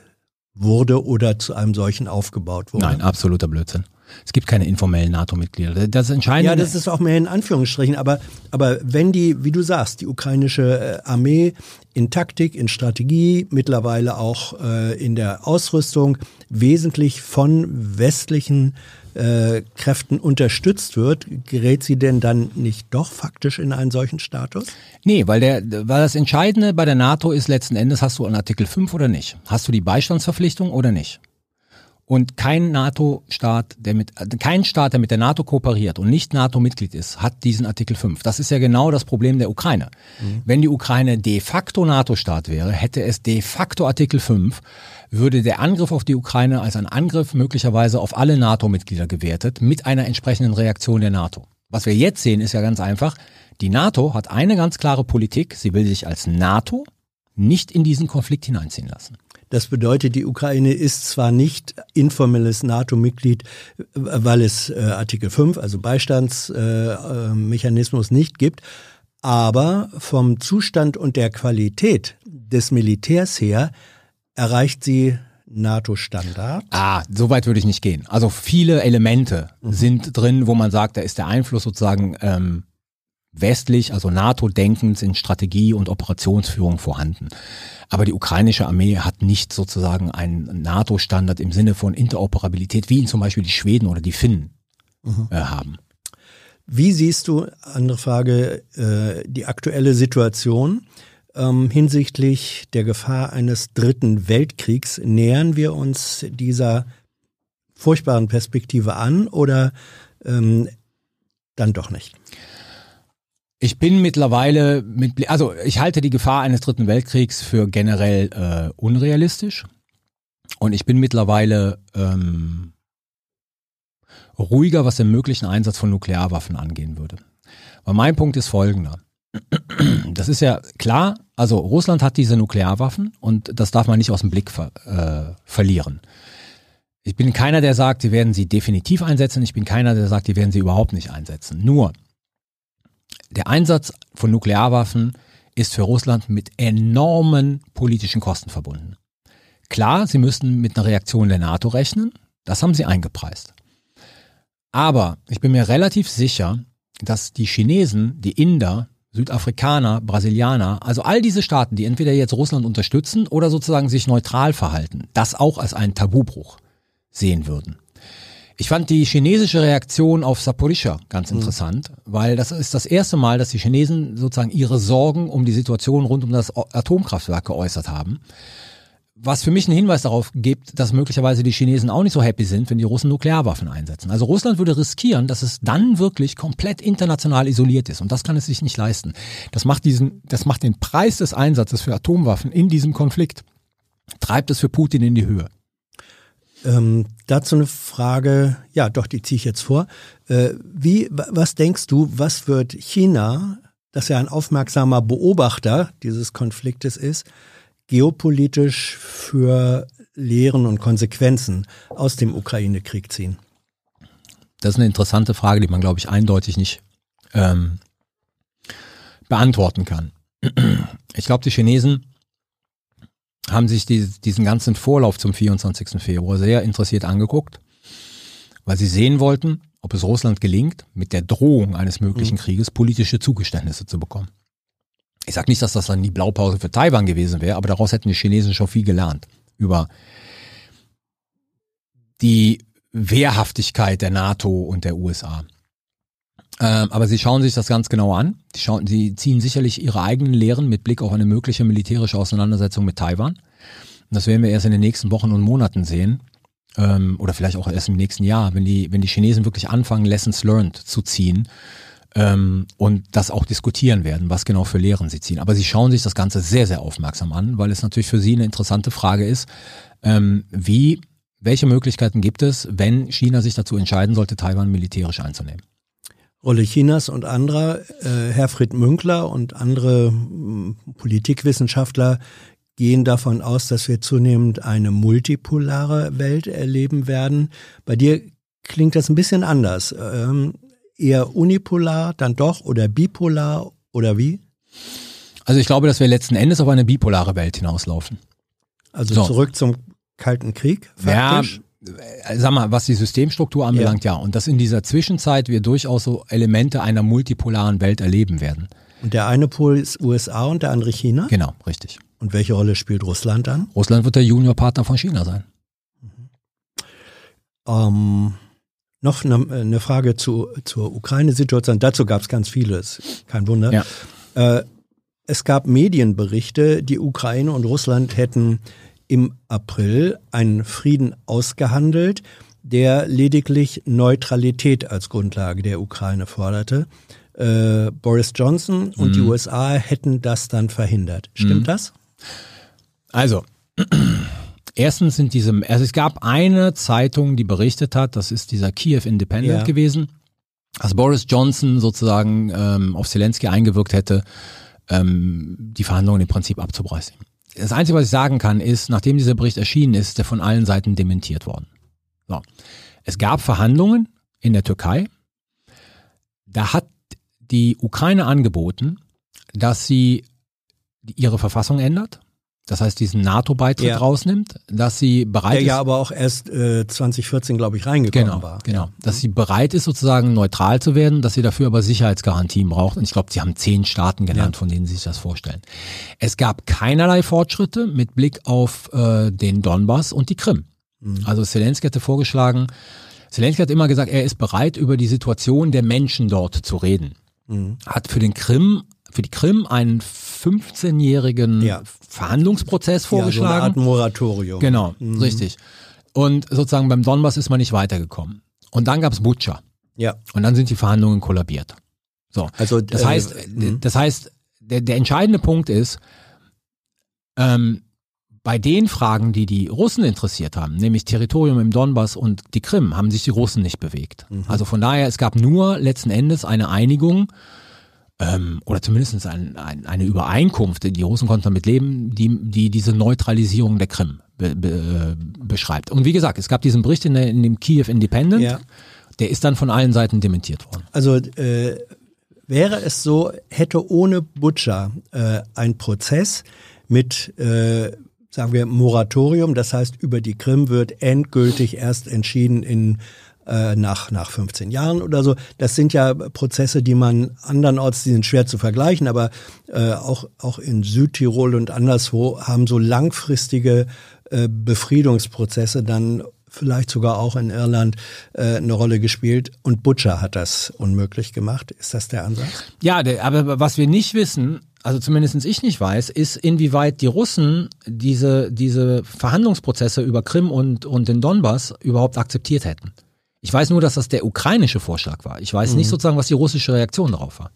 wurde oder zu einem solchen aufgebaut wurde? Nein, absoluter Blödsinn. Es gibt keine informellen NATO-Mitglieder. Das Entscheidende. Ja, das ist auch mehr in Anführungsstrichen, aber, aber wenn die, wie du sagst, die ukrainische äh, Armee in Taktik, in Strategie, mittlerweile auch äh, in der Ausrüstung wesentlich von westlichen äh, Kräften unterstützt wird, gerät sie denn dann nicht doch faktisch in einen solchen Status? Nee, weil der, weil das Entscheidende bei der NATO ist letzten Endes, hast du einen Artikel 5 oder nicht? Hast du die Beistandsverpflichtung oder nicht? Und kein NATO-Staat, der mit, kein Staat, der mit der NATO kooperiert und nicht NATO-Mitglied ist, hat diesen Artikel 5. Das ist ja genau das Problem der Ukraine. Wenn die Ukraine de facto NATO-Staat wäre, hätte es de facto Artikel 5, würde der Angriff auf die Ukraine als ein Angriff möglicherweise auf alle NATO-Mitglieder gewertet, mit einer entsprechenden Reaktion der NATO. Was wir jetzt sehen, ist ja ganz einfach. Die NATO hat eine ganz klare Politik. Sie will sich als NATO nicht in diesen Konflikt hineinziehen lassen. Das bedeutet, die Ukraine ist zwar nicht informelles NATO-Mitglied, äh, weil es äh, Artikel 5, also Beistandsmechanismus, äh, Mechanismus nicht gibt, aber vom Zustand und der Qualität des Militärs her erreicht sie NATO-Standard. Ah, so weit würde ich nicht gehen. Also viele Elemente sind drin, wo man sagt, da ist der Einfluss sozusagen ähm, westlich, also NATO-denkend in Strategie und Operationsführung vorhanden. Aber die ukrainische Armee hat nicht sozusagen einen NATO-Standard im Sinne von Interoperabilität, wie ihn zum Beispiel die Schweden oder die Finnen äh, haben. Wie siehst du, andere Frage, äh, die aktuelle Situation ähm, hinsichtlich der Gefahr eines dritten Weltkriegs? Nähern wir uns dieser furchtbaren Perspektive an oder ähm, dann doch nicht? Ich bin mittlerweile mit, also ich halte die Gefahr eines dritten Weltkriegs für generell äh, unrealistisch. Und ich bin mittlerweile ähm, ruhiger, was den möglichen Einsatz von Nuklearwaffen angehen würde. Weil mein Punkt ist folgender. Das ist ja klar, also Russland hat diese Nuklearwaffen und das darf man nicht aus dem Blick ver, äh, verlieren. Ich bin keiner, der sagt, sie werden sie definitiv einsetzen. Ich bin keiner, der sagt, die werden sie überhaupt nicht einsetzen. Nur, der Einsatz von Nuklearwaffen ist für Russland mit enormen politischen Kosten verbunden. Klar, sie müssen mit einer Reaktion der NATO rechnen. Das haben sie eingepreist. Aber ich bin mir relativ sicher, dass die Chinesen, die Inder, Südafrikaner, Brasilianer, also all diese Staaten, die entweder jetzt Russland unterstützen oder sozusagen sich neutral verhalten, das auch als einen Tabubruch sehen würden. Ich fand die chinesische Reaktion auf Saporischschja ganz interessant, weil das ist das erste Mal, dass die Chinesen sozusagen ihre Sorgen um die Situation rund um das Atomkraftwerk geäußert haben. Was für mich einen Hinweis darauf gibt, dass möglicherweise die Chinesen auch nicht so happy sind, wenn die Russen Nuklearwaffen einsetzen. Also Russland würde riskieren, dass es dann wirklich komplett international isoliert ist. Und das kann es sich nicht leisten. Das macht diesen, das macht den Preis des Einsatzes für Atomwaffen in diesem Konflikt, treibt es für Putin in die Höhe. Ähm, dazu eine Frage, ja doch, die ziehe ich jetzt vor. Äh, wie, wa- was denkst du, was wird China, das ja ein aufmerksamer Beobachter dieses Konfliktes ist, geopolitisch für Lehren und Konsequenzen aus dem Ukraine-Krieg ziehen? Das ist eine interessante Frage, die man, glaube ich, eindeutig nicht ähm, beantworten kann. Ich glaube, die Chinesen haben sich die, diesen ganzen Vorlauf zum 24. Februar sehr interessiert angeguckt weil sie sehen wollten, ob es Russland gelingt, mit der Drohung eines möglichen Krieges politische Zugeständnisse zu bekommen. Ich sage nicht, dass das dann die Blaupause für Taiwan gewesen wäre, aber daraus hätten die Chinesen schon viel gelernt über die Wehrhaftigkeit der NATO und der USA. Ähm, aber sie schauen sich das ganz genau an. Sie, schauen, sie ziehen sicherlich ihre eigenen Lehren mit Blick auf eine mögliche militärische Auseinandersetzung mit Taiwan. Und das werden wir erst in den nächsten Wochen und Monaten sehen. Ähm, oder vielleicht auch erst im nächsten Jahr, wenn die, wenn die Chinesen wirklich anfangen, Lessons learned zu ziehen ähm, und das auch diskutieren werden, was genau für Lehren sie ziehen. Aber sie schauen sich das Ganze sehr, sehr aufmerksam an, weil es natürlich für sie eine interessante Frage ist, ähm, wie, welche Möglichkeiten gibt es, wenn China sich dazu entscheiden sollte, Taiwan militärisch einzunehmen? Rolle Chinas und anderer, äh, Herfried Münkler und andere m, Politikwissenschaftler gehen davon aus, dass wir zunehmend eine multipolare Welt erleben werden. Bei dir klingt das ein bisschen anders. Ähm, eher unipolar dann doch oder bipolar oder wie? Also ich glaube, dass wir letzten Endes auf eine bipolare Welt hinauslaufen. Also So. zurück zum Kalten Krieg Ja, faktisch? äh, sag mal, was die Systemstruktur anbelangt, ja. Und dass in dieser Zwischenzeit wir durchaus so Elemente einer multipolaren Welt erleben werden. Und der eine Pol ist USA und der andere China. Genau, richtig. Und welche Rolle spielt Russland dann? Russland wird der Juniorpartner von China sein. Ähm, noch eine, eine Frage zu, zur Ukraine-Situation. Dazu gab es ganz vieles. Kein Wunder. Ja. Äh, es gab Medienberichte, die Ukraine und Russland hätten im April einen Frieden ausgehandelt, der lediglich Neutralität als Grundlage der Ukraine forderte. Äh, Boris Johnson und die USA hätten das dann verhindert. Stimmt das? Also, erstens sind diese, also es gab eine Zeitung, die berichtet hat, das ist dieser Kiew Independent Ja. gewesen, dass Boris Johnson sozusagen ähm, auf Zelensky eingewirkt hätte, ähm, die Verhandlungen im Prinzip abzubrechen. Das Einzige, was ich sagen kann, ist, nachdem dieser Bericht erschienen ist, ist er von allen Seiten dementiert worden. So. Es gab Verhandlungen in der Türkei. Da hat die Ukraine angeboten, dass sie ihre Verfassung ändert. Das heißt, diesen NATO-Beitritt Ja. rausnimmt, dass sie bereit Der ist. ja aber auch erst äh, 2014, glaube ich, reingekommen Genau, war. genau. Dass sie bereit ist, sozusagen neutral zu werden, dass sie dafür aber Sicherheitsgarantien braucht. Und ich glaube, sie haben zehn Staaten genannt, von denen sie sich das vorstellen. Es gab keinerlei Fortschritte mit Blick auf äh, den Donbass und die Krim. Also Zelensky hatte vorgeschlagen, Zelensky hat immer gesagt, er ist bereit, über die Situation der Menschen dort zu reden. Hat für den Krim, für die Krim einen 15-jährigen Ja. Verhandlungsprozess Ja, so eine vorgeschlagen. Art Moratorium. Genau, richtig. Und sozusagen beim Donbass ist man nicht weitergekommen. Und dann gab's Butscha. Ja, Und dann sind die Verhandlungen kollabiert. So. also Das äh, heißt, mhm. das heißt, der, der entscheidende Punkt ist, ähm, bei den Fragen, die die Russen interessiert haben, nämlich Territorium im Donbass und die Krim, haben sich die Russen nicht bewegt. Mhm. Also von daher, es gab nur letzten Endes eine Einigung ähm, oder zumindest ein, ein, eine Übereinkunft, die Russen konnten damit leben, die, die diese Neutralisierung der Krim be, be, äh, beschreibt. Und wie gesagt, es gab diesen Bericht in, der, in dem Kiew Independent, Ja. der ist dann von allen Seiten dementiert worden. Also äh, wäre es so, hätte ohne Butcher äh, ein Prozess mit, äh, sagen wir, Moratorium, das heißt über die Krim wird endgültig erst entschieden in äh, nach, nach 15 Jahren oder so. Das sind ja Prozesse, die man andernorts, die sind schwer zu vergleichen, aber äh, auch, auch in Südtirol und anderswo haben so langfristige äh, Befriedungsprozesse dann vielleicht sogar auch in Irland äh, eine Rolle gespielt. Und Butcher hat das unmöglich gemacht. Ist das der Ansatz? Ja, der, aber was wir nicht wissen, also zumindest ich nicht weiß, ist, inwieweit die Russen diese, diese Verhandlungsprozesse über Krim und, und den Donbass überhaupt akzeptiert hätten. Ich weiß nur, dass das der ukrainische Vorschlag war. Ich weiß nicht sozusagen, was die russische Reaktion darauf war.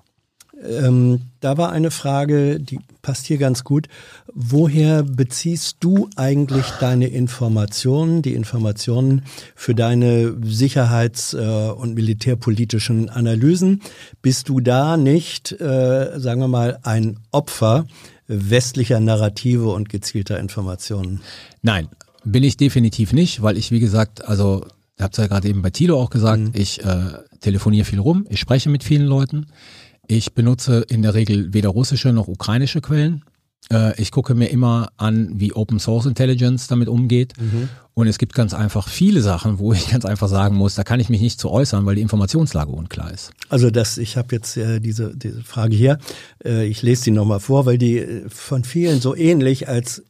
Ähm, da war eine Frage, die passt hier ganz gut. Woher beziehst du eigentlich deine Informationen, die Informationen für deine sicherheits- äh, und militärpolitischen Analysen? Bist du da nicht, äh, sagen wir mal, ein Opfer westlicher Narrative und gezielter Informationen? Nein, bin ich definitiv nicht, weil ich, wie gesagt, also, ihr habt ja gerade eben bei Thilo auch gesagt, ich äh, telefoniere viel rum, ich spreche mit vielen Leuten. Ich benutze in der Regel weder russische noch ukrainische Quellen. Äh, ich gucke mir immer an, wie Open Source Intelligence damit umgeht. Mhm. Und es gibt ganz einfach viele Sachen, wo *laughs* ich ganz einfach sagen muss, da kann ich mich nicht zu äußern, weil die Informationslage unklar ist. Also das, ich habe jetzt äh, diese, diese Frage hier, äh, ich lese die nochmal vor, weil die äh, von vielen so ähnlich als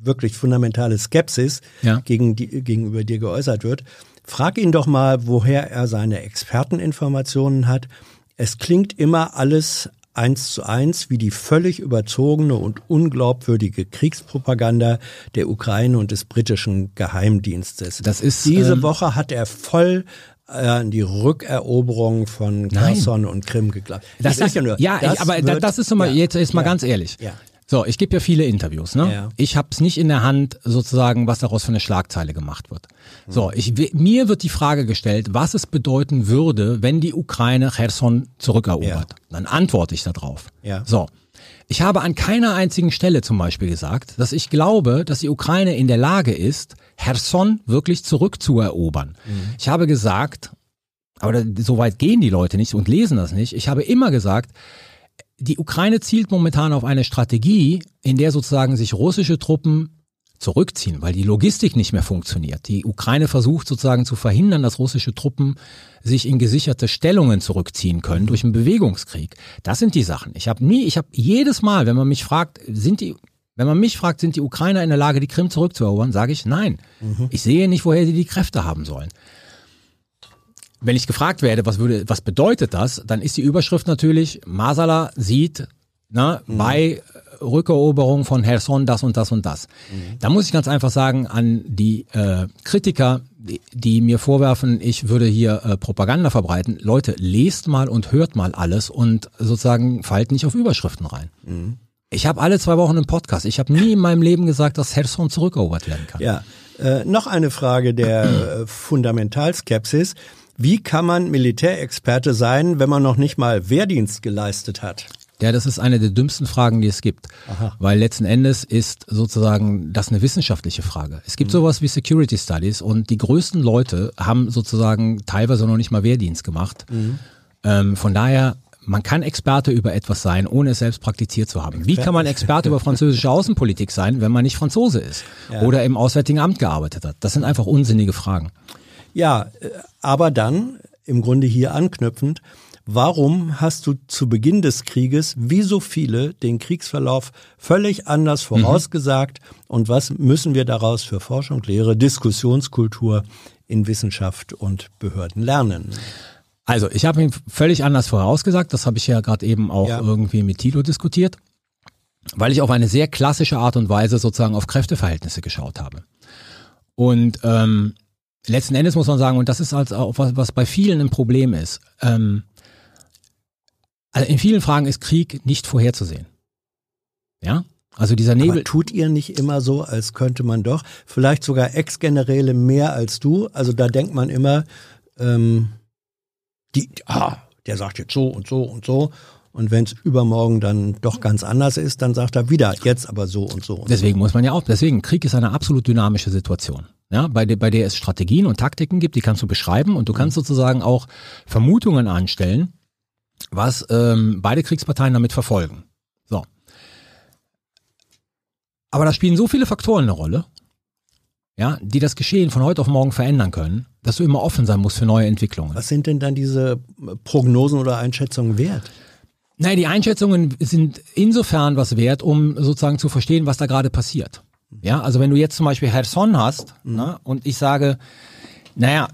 wirklich fundamentale Skepsis Ja. gegen die, gegenüber dir geäußert wird. Frag ihn doch mal, woher er seine Experteninformationen hat. Es klingt immer alles eins zu eins wie die völlig überzogene und unglaubwürdige Kriegspropaganda der Ukraine und des britischen Geheimdienstes. Das ist, Diese ähm, Woche hat er voll äh, an die Rückeroberung von Kherson und Krim geglaubt. Das sag ist, ja, ja das ich, aber wird- das ist immer, ja, jetzt ist mal ja, ganz ehrlich. Ja. So, ich gebe ja viele Interviews, ne? Ja. Ich habe es nicht in der Hand, sozusagen, was daraus für eine Schlagzeile gemacht wird. So, ich, mir wird die Frage gestellt, was es bedeuten würde, wenn die Ukraine Cherson zurückerobert. Ja. Dann antworte ich darauf. Ja. So. Ich habe an keiner einzigen Stelle zum Beispiel gesagt, dass ich glaube, dass die Ukraine in der Lage ist, Cherson wirklich zurückzuerobern. Mhm. Ich habe gesagt, aber so weit gehen die Leute nicht und lesen das nicht. Ich habe immer gesagt, die Ukraine zielt momentan auf eine Strategie, in der sozusagen sich russische Truppen zurückziehen, weil die Logistik nicht mehr funktioniert. Die Ukraine versucht sozusagen zu verhindern, dass russische Truppen sich in gesicherte Stellungen zurückziehen können durch einen Bewegungskrieg. Das sind die Sachen. Ich habe nie, ich habe jedes Mal, wenn man mich fragt, sind die wenn man mich fragt, sind die Ukrainer in der Lage, die Krim zurückzuerobern, sage ich nein. Ich sehe nicht, woher sie die Kräfte haben sollen. Wenn ich gefragt werde, was würde, was bedeutet das, dann ist die Überschrift natürlich, Masala sieht ne, bei Rückeroberung von Herson das und das und das. Da muss ich ganz einfach sagen an die äh, Kritiker, die, die mir vorwerfen, ich würde hier äh, Propaganda verbreiten. Leute, lest mal und hört mal alles und sozusagen fallt nicht auf Überschriften rein. Ich habe alle zwei Wochen einen Podcast. Ich habe nie in meinem Leben gesagt, dass Herson zurückerobert werden kann. Ja, äh, noch eine Frage der äh, Fundamentalskepsis. Wie kann man Militärexperte sein, wenn man noch nicht mal Wehrdienst geleistet hat? Ja, das ist eine der dümmsten Fragen, die es gibt. Weil letzten Endes ist sozusagen das eine wissenschaftliche Frage. Es gibt sowas wie Security Studies und die größten Leute haben sozusagen teilweise noch nicht mal Wehrdienst gemacht. Ähm, von daher, man kann Experte über etwas sein, ohne es selbst praktiziert zu haben. Wie kann man Experte über französische *laughs* Außenpolitik sein, wenn man nicht Franzose ist oder im Auswärtigen Amt gearbeitet hat? Das sind einfach unsinnige Fragen. Ja, äh, aber dann, im Grunde hier anknüpfend, warum hast du zu Beginn des Krieges, wie so viele, den Kriegsverlauf völlig anders vorausgesagt und was müssen wir daraus für Forschung, Lehre, Diskussionskultur in Wissenschaft und Behörden lernen? Also, ich habe ihn völlig anders vorausgesagt. Das habe ich ja gerade eben auch Ja. irgendwie mit Tilo diskutiert, weil ich auf eine sehr klassische Art und Weise sozusagen auf Kräfteverhältnisse geschaut habe. Und ähm, letzten Endes muss man sagen, und das ist halt auch was, was bei vielen ein Problem ist. Ähm, also in vielen Fragen ist Krieg nicht vorherzusehen. Ja, also dieser Nebel. Aber tut ihr nicht immer so, als könnte man doch, vielleicht sogar Ex-Generäle mehr als du? Also da denkt man immer, ähm, die, ah, der sagt jetzt so und so und so. Und wenn es übermorgen dann doch ganz anders ist, dann sagt er wieder, jetzt aber so und so. Und Deswegen muss man ja auch, deswegen, Krieg ist eine absolut dynamische Situation. Ja, bei, der, bei der es Strategien und Taktiken gibt, die kannst du beschreiben und du kannst sozusagen auch Vermutungen anstellen, was ähm, beide Kriegsparteien damit verfolgen. So. Aber da spielen so viele Faktoren eine Rolle, ja, die das Geschehen von heute auf morgen verändern können, dass du immer offen sein musst für neue Entwicklungen. Was sind denn dann diese Prognosen oder Einschätzungen wert? Naja, die Einschätzungen sind insofern was wert, um sozusagen zu verstehen, was da gerade passiert. Ja, also wenn du jetzt zum Beispiel Herson hast ne, und ich sage, naja,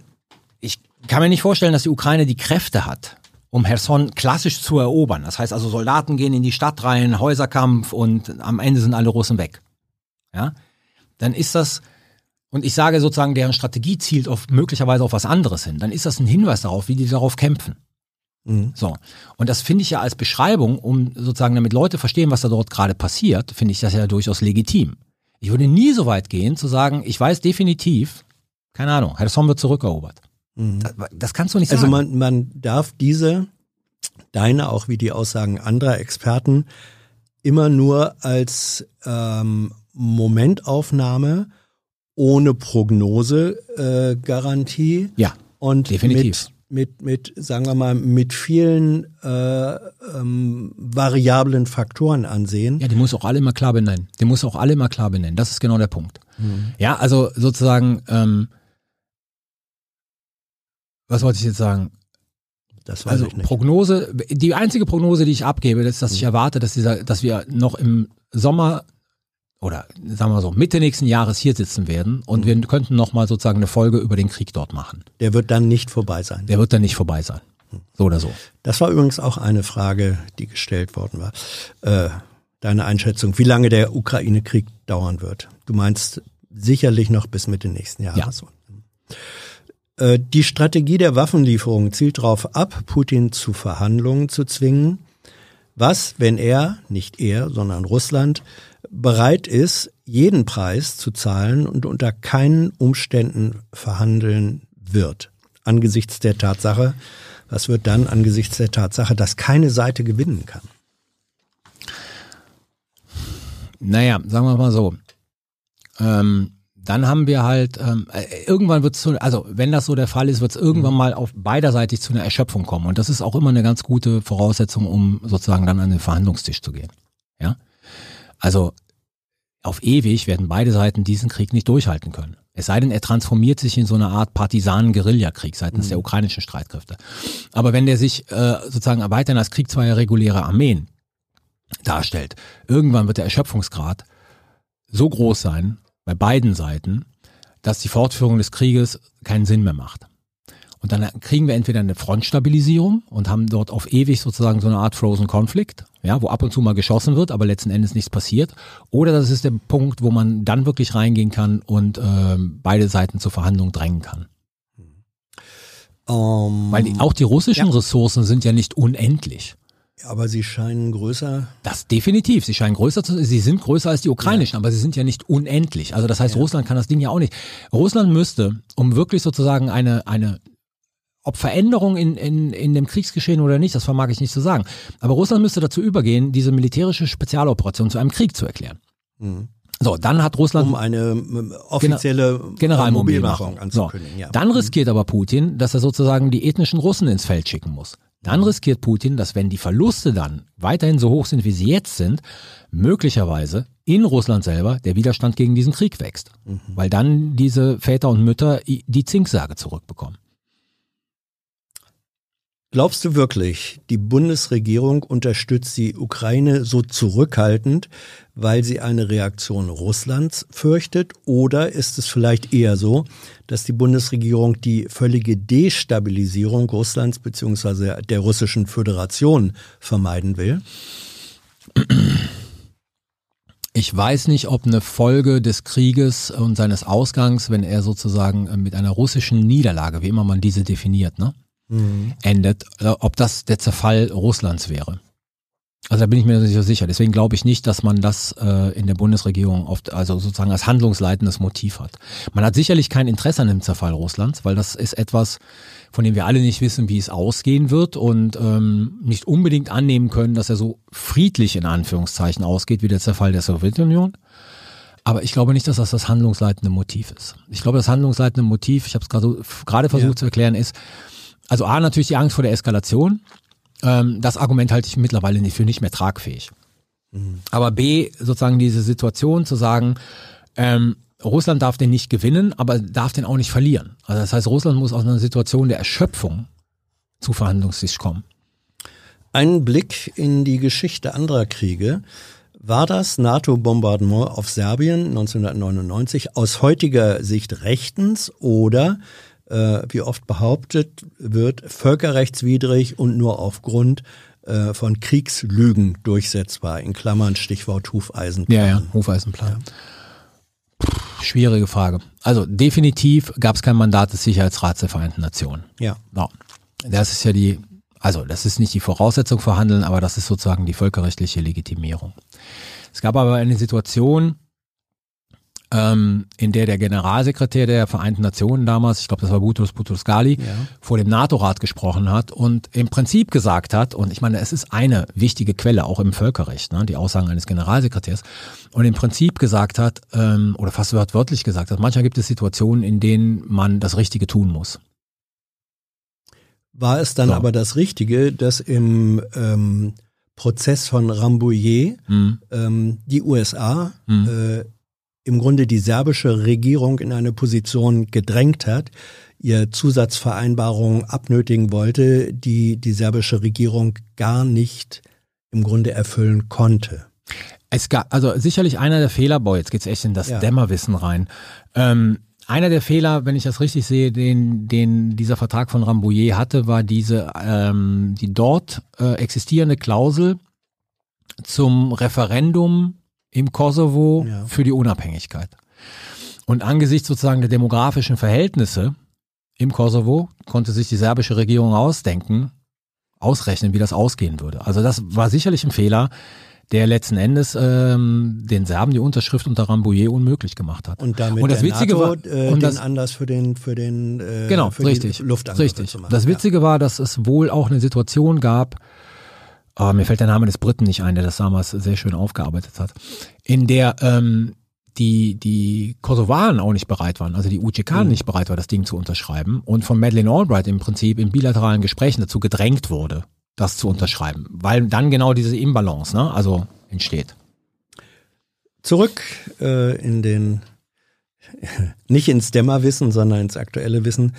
ich kann mir nicht vorstellen, dass die Ukraine die Kräfte hat, um Herson klassisch zu erobern. Das heißt also, Soldaten gehen in die Stadt rein, Häuserkampf und am Ende sind alle Russen weg. Ja, dann ist das, und ich sage sozusagen, deren Strategie zielt auf möglicherweise auf was anderes hin, dann ist das ein Hinweis darauf, wie die darauf kämpfen. Mhm. So. Und das finde ich ja als Beschreibung, um sozusagen, damit Leute verstehen, was da dort gerade passiert, finde ich das ja durchaus legitim. Ich würde nie so weit gehen, zu sagen, ich weiß definitiv, keine Ahnung, Herson wird zurückerobert. Das, das kannst du nicht Also sagen. man, man darf diese, deine auch wie die Aussagen anderer Experten, immer nur als ähm, Momentaufnahme ohne Prognosegarantie äh, Garantie ja, und definitiv. mit, mit, sagen wir mal, mit vielen äh, ähm, variablen Faktoren ansehen. Ja, die muss auch alle immer klar benennen. Die muss auch alle immer klar benennen. Das ist genau der Punkt. Mhm. Ja, also sozusagen, ähm, was wollte ich jetzt sagen? Das weiß also ich nicht. Prognose, die einzige Prognose, die ich abgebe, ist, dass ich erwarte, dass dieser, dass wir noch im Sommer oder sagen wir so Mitte nächsten Jahres hier sitzen werden und wir könnten noch mal sozusagen eine Folge über den Krieg dort machen. Der wird dann nicht vorbei sein. Der wird dann nicht vorbei sein. So oder so. Das war übrigens auch eine Frage, die gestellt worden war. Äh, deine Einschätzung, wie lange der Ukraine-Krieg dauern wird. Du meinst sicherlich noch bis Mitte nächsten Jahres. Ja. Äh, die Strategie der Waffenlieferung zielt darauf ab, Putin zu Verhandlungen zu zwingen. Was, wenn er, nicht er, sondern Russland, bereit ist, jeden Preis zu zahlen und unter keinen Umständen verhandeln wird. Angesichts der Tatsache, was wird dann angesichts der Tatsache, dass keine Seite gewinnen kann? Naja, sagen wir mal so. Ähm, dann haben wir halt, ähm, äh, irgendwann wird es zu, also wenn das so der Fall ist, wird es irgendwann mal auf beiderseitig zu einer Erschöpfung kommen. Und das ist auch immer eine ganz gute Voraussetzung, um sozusagen dann an den Verhandlungstisch zu gehen. Ja. Also auf ewig werden beide Seiten diesen Krieg nicht durchhalten können. Es sei denn, er transformiert sich in so eine Art Partisanen-Guerillakrieg seitens mhm. der ukrainischen Streitkräfte. Aber wenn der sich äh, sozusagen weiterhin als Krieg zweier regulärer Armeen darstellt, irgendwann wird der Erschöpfungsgrad so groß sein bei beiden Seiten, dass die Fortführung des Krieges keinen Sinn mehr macht. Und dann kriegen wir entweder eine Frontstabilisierung und haben dort auf ewig sozusagen so eine Art Frozen Conflict, ja, wo ab und zu mal geschossen wird, aber letzten Endes nichts passiert. Oder das ist der Punkt, wo man dann wirklich reingehen kann und äh, beide Seiten zur Verhandlung drängen kann. Um, Weil die, auch die russischen ja. Ressourcen sind ja nicht unendlich. Aber sie scheinen größer. Das definitiv. Sie scheinen größer zu Sie sind größer als die ukrainischen, ja. aber sie sind ja nicht unendlich. Also das heißt, ja. Russland kann das Ding ja auch nicht. Russland müsste, um wirklich sozusagen eine, eine ob Veränderung in, in, in dem Kriegsgeschehen oder nicht, das vermag ich nicht zu sagen. Aber Russland müsste dazu übergehen, diese militärische Spezialoperation zu einem Krieg zu erklären. Mhm. So, dann hat Russland um eine ähm, offizielle Generalmobilmachung anzukündigen. So, ja. Dann riskiert aber Putin, dass er sozusagen die ethnischen Russen ins Feld schicken muss. Dann riskiert Putin, dass wenn die Verluste dann weiterhin so hoch sind, wie sie jetzt sind, möglicherweise in Russland selber der Widerstand gegen diesen Krieg wächst. Mhm. Weil dann diese Väter und Mütter die Zinksage zurückbekommen. Glaubst du wirklich, die Bundesregierung unterstützt die Ukraine so zurückhaltend, weil sie eine Reaktion Russlands fürchtet? Oder ist es vielleicht eher so, dass die Bundesregierung die völlige Destabilisierung Russlands bzw. der russischen Föderation vermeiden will? Ich weiß nicht, ob eine Folge des Krieges und seines Ausgangs, wenn er sozusagen mit einer russischen Niederlage, wie immer man diese definiert, ne? Mhm. endet, ob das der Zerfall Russlands wäre. Also da bin ich mir nicht so sicher. Deswegen glaube ich nicht, dass man das äh, in der Bundesregierung oft, also sozusagen als handlungsleitendes Motiv hat. Man hat sicherlich kein Interesse an dem Zerfall Russlands, weil das ist etwas, von dem wir alle nicht wissen, wie es ausgehen wird und ähm, nicht unbedingt annehmen können, dass er so friedlich in Anführungszeichen ausgeht wie der Zerfall der Sowjetunion. Aber ich glaube nicht, dass das das handlungsleitende Motiv ist. Ich glaube, das handlungsleitende Motiv, ich habe es gerade versucht ja. zu erklären, ist, also A, natürlich die Angst vor der Eskalation. Ähm, das Argument halte ich mittlerweile nicht für nicht mehr tragfähig. Mhm. Aber B, sozusagen diese Situation zu sagen, ähm, Russland darf den nicht gewinnen, aber darf den auch nicht verlieren. Also das heißt, Russland muss aus einer Situation der Erschöpfung zu Verhandlungstisch kommen. Ein Blick in die Geschichte anderer Kriege. War das NATO-Bombardement auf Serbien 1999 aus heutiger Sicht rechtens oder äh, wie oft behauptet wird, völkerrechtswidrig und nur aufgrund äh, von Kriegslügen durchsetzbar. In Klammern Stichwort Hufeisenplan. Ja, ja, Hufeisenplan. Ja. schwierige Frage. Also definitiv gab es kein Mandat des Sicherheitsrats der Vereinten Nationen. Ja. No. Das ist ja die, also das ist nicht die Voraussetzung für Handeln, aber das ist sozusagen die völkerrechtliche Legitimierung. Es gab aber eine Situation, ähm, in der der Generalsekretär der Vereinten Nationen damals, ich glaube, das war Boutros Boutros-Ghali, ja. vor dem NATO-Rat gesprochen hat und im Prinzip gesagt hat, und ich meine, es ist eine wichtige Quelle auch im Völkerrecht, ne, die Aussagen eines Generalsekretärs, und im Prinzip gesagt hat, ähm, oder fast wörtlich gesagt hat, manchmal gibt es Situationen, in denen man das Richtige tun muss. War es dann So. aber das Richtige, dass im ähm, Prozess von Rambouillet Hm. ähm, die USA Hm. äh, im Grunde die serbische Regierung in eine Position gedrängt hat, ihr Zusatzvereinbarungen abnötigen wollte, die die serbische Regierung gar nicht im Grunde erfüllen konnte. Es gab, also sicherlich einer der Fehler, boah, jetzt geht's echt in das Ja. Dämmerwissen rein. Ähm, einer der Fehler, wenn ich das richtig sehe, den, den dieser Vertrag von Rambouillet hatte, war diese, ähm, die dort äh, existierende Klausel zum Referendum im Kosovo Ja. für die Unabhängigkeit. Und angesichts sozusagen der demografischen Verhältnisse im Kosovo konnte sich die serbische Regierung ausdenken, ausrechnen, wie das ausgehen würde. Also das war sicherlich ein Fehler, der letzten Endes ähm, den Serben die Unterschrift unter Rambouillet unmöglich gemacht hat. Und damit Und das Witzige NATO, war- äh, und den das- Anlass für den für den äh, Genau, für richtig. die Luftangriffe richtig. zu machen. Das Ja. Witzige war, dass es wohl auch eine Situation gab, oh, mir fällt der Name des Briten nicht ein, der das damals sehr schön aufgearbeitet hat, in der ähm, die, die Kosovaren auch nicht bereit waren, also die UCK nicht bereit war, das Ding zu unterschreiben und von Madeleine Albright im Prinzip in bilateralen Gesprächen dazu gedrängt wurde, das zu unterschreiben, weil dann genau diese Imbalance, ne, also entsteht. Zurück äh, in den, *laughs* nicht ins Dämmerwissen, sondern ins aktuelle Wissen.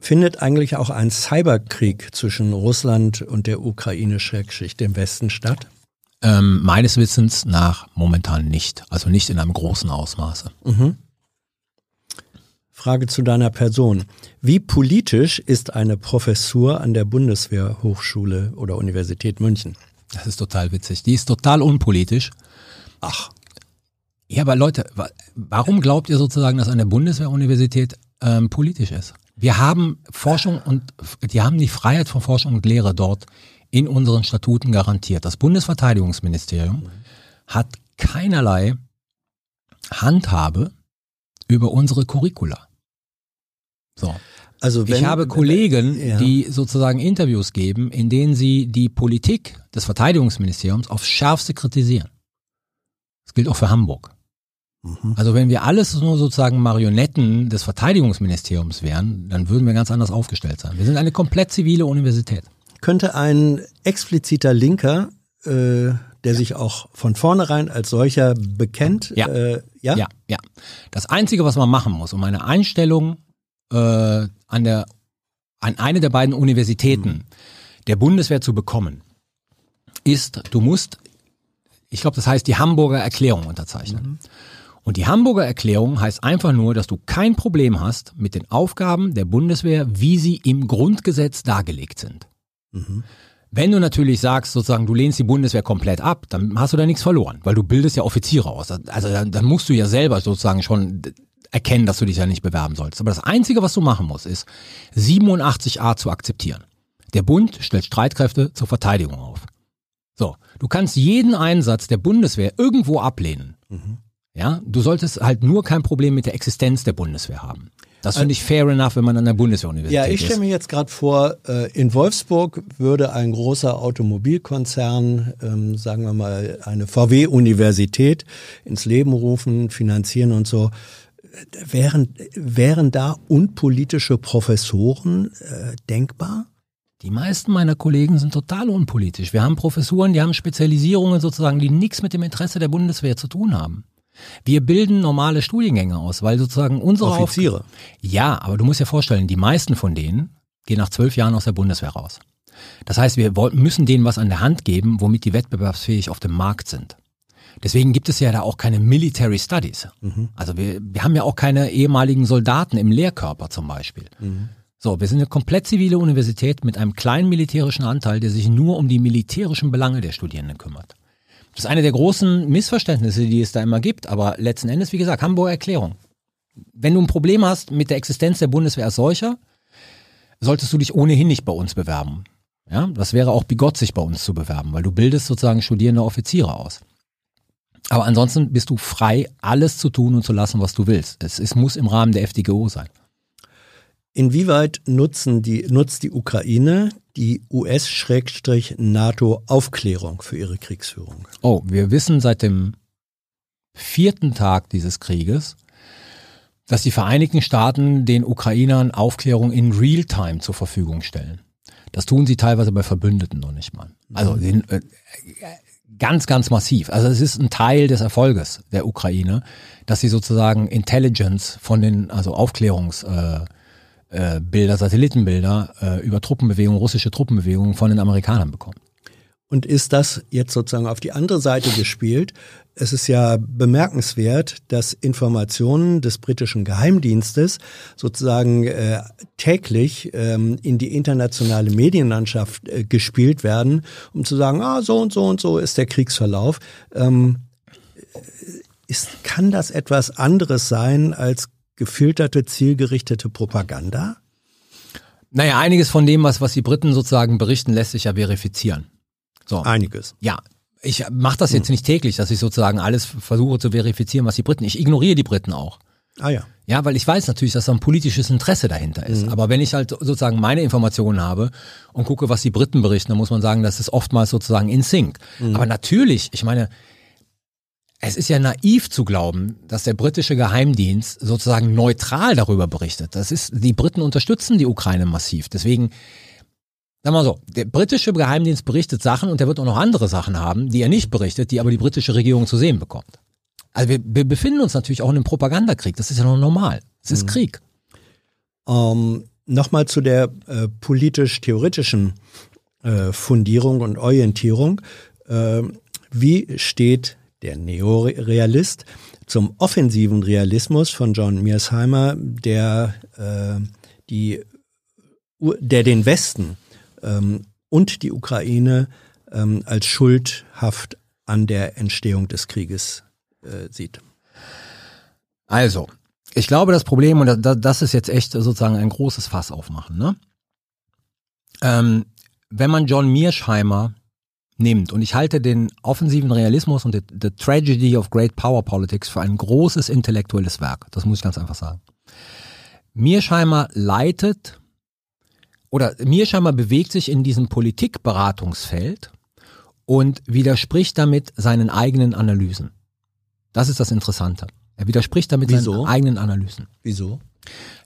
Findet eigentlich auch ein Cyberkrieg zwischen Russland und der Ukraine, Schrägstrich, dem Westen statt? Ähm, meines Wissens nach momentan nicht, also nicht in einem großen Ausmaße. Mhm. Frage zu deiner Person. Wie politisch ist eine Professur an der Bundeswehrhochschule oder Universität München? Das ist total witzig. Die ist total unpolitisch. Ach, Ja, aber Leute, wa- warum glaubt ihr sozusagen, dass eine Bundeswehruniversität ähm, politisch ist? Wir haben Forschung und die haben die Freiheit von Forschung und Lehre dort in unseren Statuten garantiert. Das Bundesverteidigungsministerium hat keinerlei Handhabe über unsere Curricula. So. also wenn, Ich habe Kollegen, ja. die sozusagen Interviews geben, in denen sie die Politik des Verteidigungsministeriums aufs Schärfste kritisieren. Das gilt auch für Hamburg. Mhm. Also wenn wir alles nur sozusagen Marionetten des Verteidigungsministeriums wären, dann würden wir ganz anders aufgestellt sein. Wir sind eine komplett zivile Universität. könnte ein expliziter Linker, äh, der sich auch von vornherein als solcher bekennt, Ja. Äh, ja? Ja, ja. Das Einzige, was man machen muss, um eine Einstellung äh, an der an eine der beiden Universitäten der Bundeswehr zu bekommen, ist, du musst, ich glaube, das heißt die Hamburger Erklärung unterzeichnen. Und die Hamburger Erklärung heißt einfach nur, dass du kein Problem hast mit den Aufgaben der Bundeswehr, wie sie im Grundgesetz dargelegt sind. Mhm. Wenn du natürlich sagst, sozusagen, du lehnst die Bundeswehr komplett ab, dann hast du da nichts verloren, weil du bildest ja Offiziere aus. Also dann, dann musst du ja selber sozusagen schon erkennen, dass du dich ja nicht bewerben sollst. Aber das Einzige, was du machen musst, ist 87a zu akzeptieren. Der Bund stellt Streitkräfte zur Verteidigung auf. So, du kannst jeden Einsatz der Bundeswehr irgendwo ablehnen. Ja, du solltest halt nur kein Problem mit der Existenz der Bundeswehr haben. Das finde ich fair enough, wenn man an der Bundeswehruniversität Ja, ich ist. stelle mir jetzt gerade vor, äh, in Wolfsburg würde ein großer Automobilkonzern, ähm, sagen wir mal eine VW-Universität, ins Leben rufen, finanzieren und so. Wären, wären da unpolitische Professoren äh, denkbar? Die meisten meiner Kollegen sind total unpolitisch. Wir haben Professuren, die haben Spezialisierungen sozusagen, die nichts mit dem Interesse der Bundeswehr zu tun haben. Wir bilden normale Studiengänge aus, weil sozusagen unsere Auf- Offiziere. Ja, aber du musst dir vorstellen, die meisten von denen gehen nach zwölf Jahren aus der Bundeswehr raus. Das heißt, wir müssen denen was an der Hand geben, womit die wettbewerbsfähig auf dem Markt sind. Deswegen gibt es ja da auch keine Military Studies. Also wir, wir haben ja auch keine ehemaligen Soldaten im Lehrkörper zum Beispiel. So, wir sind eine komplett zivile Universität mit einem kleinen militärischen Anteil, der sich nur um die militärischen Belange der Studierenden kümmert. Das ist eine der großen Missverständnisse, die es da immer gibt. Aber letzten Endes, wie gesagt, Hamburger Erklärung. Wenn du ein Problem hast mit der Existenz der Bundeswehr als solcher, solltest du dich ohnehin nicht bei uns bewerben. Ja, das wäre auch bigott, sich bei uns zu bewerben, weil du bildest sozusagen studierende Offiziere aus. Aber ansonsten bist du frei, alles zu tun und zu lassen, was du willst. Es, es muss im Rahmen der FDGO sein. Inwieweit nutzen die, nutzt die Ukraine die US-NATO-Aufklärung für ihre Kriegsführung? Oh, wir wissen seit dem vierten Tag dieses Krieges, dass die Vereinigten Staaten den Ukrainern Aufklärung in Realtime zur Verfügung stellen. Das tun sie teilweise bei Verbündeten noch nicht mal. Also den, äh, ganz, ganz massiv. Also es ist ein Teil des Erfolges der Ukraine, dass sie sozusagen Intelligence von den, also Aufklärungsbilder, äh, äh, Bilder, Satellitenbilder äh, über Truppenbewegungen, russische Truppenbewegungen von den Amerikanern bekommen. Und ist das jetzt sozusagen auf die andere Seite gespielt? Es ist ja bemerkenswert, dass Informationen des britischen Geheimdienstes sozusagen äh, täglich ähm, in die internationale Medienlandschaft äh, gespielt werden, um zu sagen, ah, so und so und so ist der Kriegsverlauf. Ähm, ist, kann das etwas anderes sein als gefilterte, zielgerichtete Propaganda? Naja, einiges von dem, was, was die Briten sozusagen berichten, lässt sich ja verifizieren. So. Einiges. Ja, ich mache das jetzt hm. nicht täglich, dass ich sozusagen alles versuche zu verifizieren, was die Briten. Ich ignoriere die Briten auch. Ah ja. Ja, weil ich weiß natürlich, dass da ein politisches Interesse dahinter ist. Mhm. Aber wenn ich halt sozusagen meine Informationen habe und gucke, was die Briten berichten, dann muss man sagen, das ist oftmals sozusagen in Sync. Mhm. Aber natürlich, ich meine, es ist ja naiv zu glauben, dass der britische Geheimdienst sozusagen neutral darüber berichtet. Das ist, die Briten unterstützen die Ukraine massiv. Deswegen Sag mal so, der britische Geheimdienst berichtet Sachen und der wird auch noch andere Sachen haben, die er nicht berichtet, die aber die britische Regierung zu sehen bekommt. Also wir, wir befinden uns natürlich auch in einem Propagandakrieg, das ist ja noch normal. Es ist mhm. Krieg. Ähm, Nochmal zu der äh, politisch-theoretischen äh, Fundierung und Orientierung. Äh, wie steht der Neorealist zum offensiven Realismus von John Mearsheimer, der äh, die der den Westen ähm, und die Ukraine ähm, als schuldhaft an der Entstehung des Krieges äh, sieht. Also, ich glaube, das Problem, und das ist jetzt echt sozusagen ein großes Fass aufmachen, ne? Ähm, wenn man John Mearsheimer nimmt, und ich halte den offensiven Realismus und the, the Tragedy of Great Power Politics für ein großes intellektuelles Werk, das muss ich ganz einfach sagen. Mearsheimer leitet oder mir scheinbar bewegt sich in diesem Politikberatungsfeld und widerspricht damit seinen eigenen Analysen. Das ist das Interessante. Er widerspricht damit Wieso? seinen eigenen Analysen. Wieso?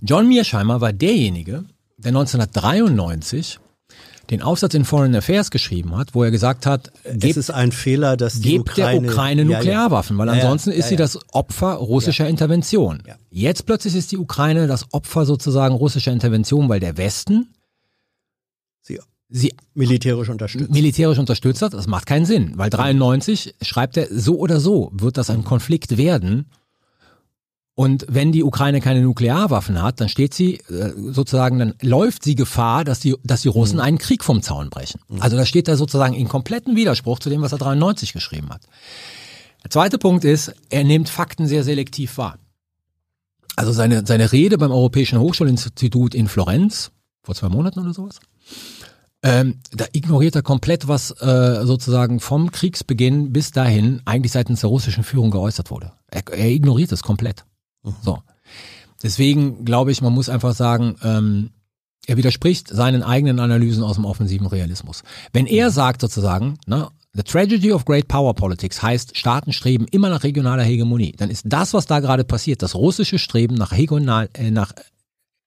John Mearsheimer war derjenige, der 1993 den Aufsatz in Foreign Affairs geschrieben hat, wo er gesagt hat, gebt, es ist ein Fehler, dass die gebt Ukraine, der Ukraine Nuklearwaffen, weil ja, ansonsten ja, ist sie das Opfer russischer Intervention. Jetzt plötzlich ist die Ukraine das Opfer sozusagen russischer Intervention, weil der Westen sie, sie militärisch unterstützt. Militärisch unterstützt hat, das macht keinen Sinn, weil 93 schreibt er, so oder so wird das ein Konflikt werden. Und wenn die Ukraine keine Nuklearwaffen hat, dann steht sie äh, sozusagen, dann läuft sie Gefahr, dass die, dass die Russen mhm. einen Krieg vom Zaun brechen. Mhm. Also da steht er sozusagen in kompletten Widerspruch zu dem, was er 93 geschrieben hat. Der zweite Punkt ist, er nimmt Fakten sehr selektiv wahr. Also seine, seine Rede beim Europäischen Hochschulinstitut in Florenz, vor zwei Monaten oder sowas, ähm, da ignoriert er komplett, was äh, sozusagen vom Kriegsbeginn bis dahin eigentlich seitens der russischen Führung geäußert wurde. Er, er ignoriert es komplett. Mhm. So. Deswegen glaube ich, man muss einfach sagen, ähm, er widerspricht seinen eigenen Analysen aus dem offensiven Realismus. Wenn er sagt sozusagen, ne, The Tragedy of Great Power Politics heißt, Staaten streben immer nach regionaler Hegemonie, dann ist das, was da gerade passiert, das russische Streben nach, regional, äh, nach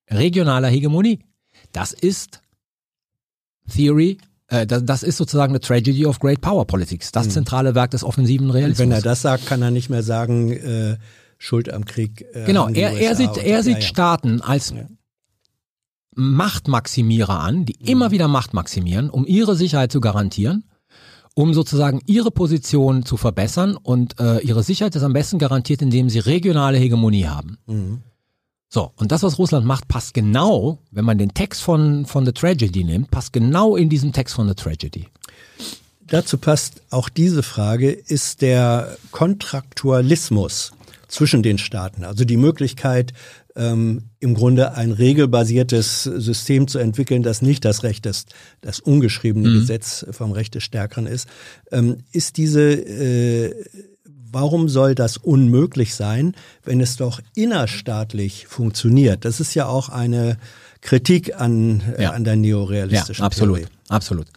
regionaler Hegemonie, das ist Theory, äh, das, das ist sozusagen eine Tragedy of Great Power Politics, das hm. zentrale Werk des offensiven Realismus. Wenn er das sagt, kann er nicht mehr sagen, äh, Schuld am Krieg. Äh, genau, er, er sieht, er sieht Staaten als ja. Machtmaximierer an, die mhm. immer wieder Macht maximieren, um ihre Sicherheit zu garantieren, um sozusagen ihre Position zu verbessern und äh, ihre Sicherheit ist am besten garantiert, indem sie regionale Hegemonie haben. Mhm. So, und das, was Russland macht, passt genau, wenn man den Text von, von The Tragedy nimmt, passt genau in diesen Text von The Tragedy. Dazu passt auch diese Frage, ist der Kontraktualismus zwischen den Staaten, also die Möglichkeit, ähm, im Grunde ein regelbasiertes System zu entwickeln, das nicht das Recht des, das ungeschriebene mhm. Gesetz vom Recht des Stärkeren ist, ähm, ist diese äh, warum soll das unmöglich sein, wenn es doch innerstaatlich funktioniert? Das ist ja auch eine Kritik an, äh, ja. an der neorealistischen ja, absolut, Theorie. Absolut.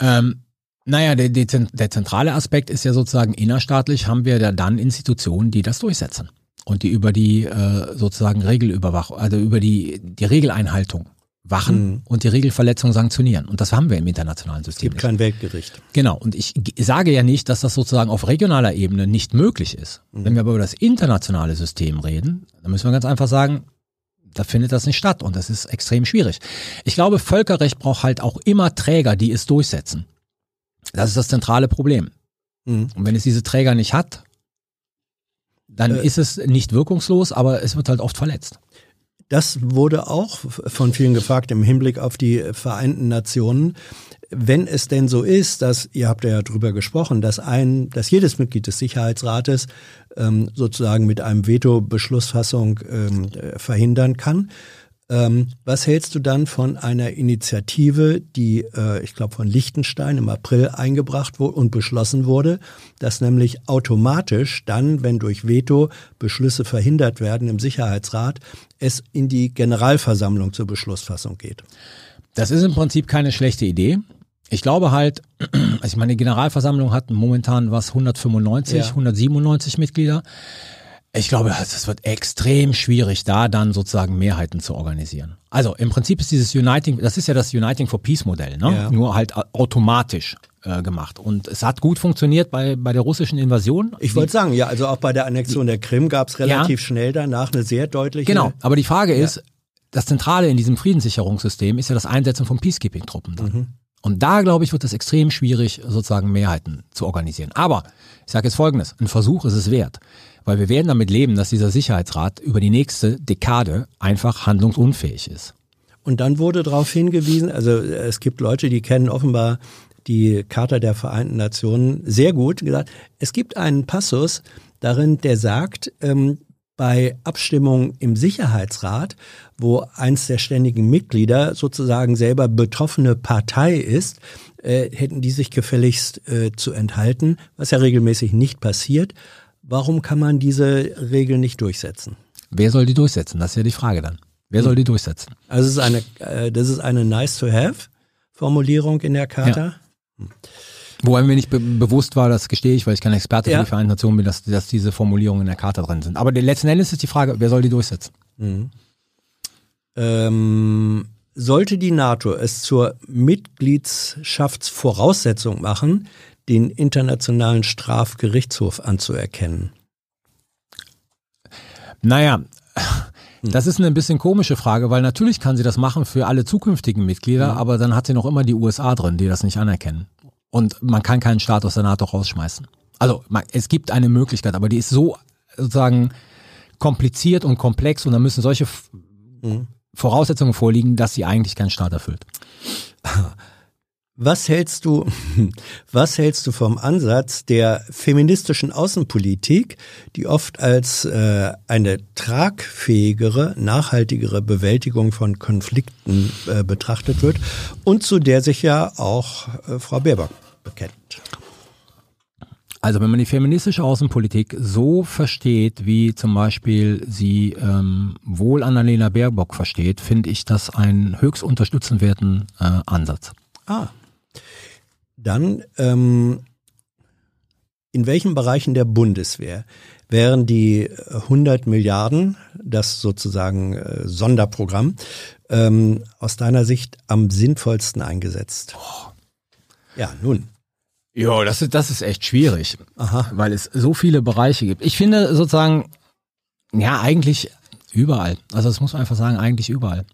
Ähm, naja, der, der, der zentrale Aspekt ist ja sozusagen innerstaatlich haben wir da dann Institutionen, die das durchsetzen und die über die äh, sozusagen Regelüberwachung, also über die, die Regeleinhaltung wachen mhm. und die Regelverletzung sanktionieren. Und das haben wir im internationalen System. Es gibt kein Weltgericht. Genau. Und ich sage ja nicht, dass das sozusagen auf regionaler Ebene nicht möglich ist. Mhm. Wenn wir aber über das internationale System reden, dann müssen wir ganz einfach sagen, da findet das nicht statt und das ist extrem schwierig. Ich glaube, Völkerrecht braucht halt auch immer Träger, die es durchsetzen. Das ist das zentrale Problem. Mhm. Und wenn es diese Träger nicht hat, dann äh, ist es nicht wirkungslos, aber es wird halt oft verletzt. Das wurde auch von vielen gefragt im Hinblick auf die Vereinten Nationen. Wenn es denn so ist, dass, ihr habt ja drüber gesprochen, dass ein, dass jedes Mitglied des Sicherheitsrates ähm, sozusagen mit einem Veto Beschlussfassung ähm, verhindern kann, ähm, was hältst du dann von einer Initiative, die, äh, ich glaube, von Liechtenstein im April eingebracht wurde und beschlossen wurde, dass nämlich automatisch dann, wenn durch Veto Beschlüsse verhindert werden im Sicherheitsrat, es in die Generalversammlung zur Beschlussfassung geht? Das ist im Prinzip keine schlechte Idee. Ich glaube halt, also *clears throat* ich meine, die Generalversammlung hat momentan was 195, ja. 197 Mitglieder. Ich glaube, es wird extrem schwierig, da dann sozusagen Mehrheiten zu organisieren. Also im Prinzip ist dieses Uniting, das ist ja das Uniting for Peace Modell, ne? Ja. nur halt automatisch äh, gemacht. Und es hat gut funktioniert bei, bei der russischen Invasion. Ich wollte sagen, ja, also auch bei der Annexion der Krim gab es relativ ja. schnell danach eine sehr deutliche. Genau, aber die Frage ja. ist, das Zentrale in diesem Friedenssicherungssystem ist ja das Einsetzen von Peacekeeping-Truppen dann. Mhm. Und da, glaube ich, wird es extrem schwierig, sozusagen Mehrheiten zu organisieren. Aber ich sage jetzt Folgendes, ein Versuch ist es wert. Weil wir werden damit leben, dass dieser Sicherheitsrat über die nächste Dekade einfach handlungsunfähig ist. Und dann wurde darauf hingewiesen, also es gibt Leute, die kennen offenbar die Charta der Vereinten Nationen sehr gut, gesagt, es gibt einen Passus darin, der sagt, ähm, bei Abstimmungen im Sicherheitsrat, wo eins der ständigen Mitglieder sozusagen selber betroffene Partei ist, äh, hätten die sich gefälligst äh, zu enthalten, was ja regelmäßig nicht passiert. Warum kann man diese Regel nicht durchsetzen? Wer soll die durchsetzen? Das ist ja die Frage dann. Wer soll die durchsetzen? Also es ist eine, äh, das ist eine nice-to-have-Formulierung in der Charta. Ja. Wobei mir nicht be bewusst war, das gestehe ich, weil ich kein Experte ja. für die Vereinten Nationen bin, dass, dass diese Formulierungen in der Charta drin sind. Aber letzten Endes ist die Frage, wer soll die durchsetzen? Mhm. Ähm, sollte die NATO es zur Mitgliedschaftsvoraussetzung machen, den Internationalen Strafgerichtshof anzuerkennen? Naja, das ist eine ein bisschen komische Frage, weil natürlich kann sie das machen für alle zukünftigen Mitglieder, mhm. aber dann hat sie noch immer die USA drin, die das nicht anerkennen. Und man kann keinen Staat aus der NATO rausschmeißen. Also es gibt eine Möglichkeit, aber die ist so sozusagen kompliziert und komplex und da müssen solche mhm. Voraussetzungen vorliegen, dass sie eigentlich keinen Staat erfüllt. *laughs* Was hältst du, *laughs* was hältst du vom Ansatz der feministischen Außenpolitik, die oft als äh, eine tragfähigere, nachhaltigere Bewältigung von Konflikten äh, betrachtet wird und zu der sich ja auch äh, Frau Baerbock bekennt? Also wenn man die feministische Außenpolitik so versteht, wie zum Beispiel sie ähm, wohl Annalena Baerbock versteht, finde ich das einen höchst unterstützenswerten äh, Ansatz. Ah. Dann, ähm, in welchen Bereichen der Bundeswehr wären die 100 Milliarden, das sozusagen äh, Sonderprogramm, ähm, aus deiner Sicht am sinnvollsten eingesetzt? Oh. Ja, nun. Ja, das ist, das ist echt schwierig, Aha. weil es so viele Bereiche gibt. Ich finde sozusagen, ja, eigentlich überall. Also das muss man einfach sagen, eigentlich überall.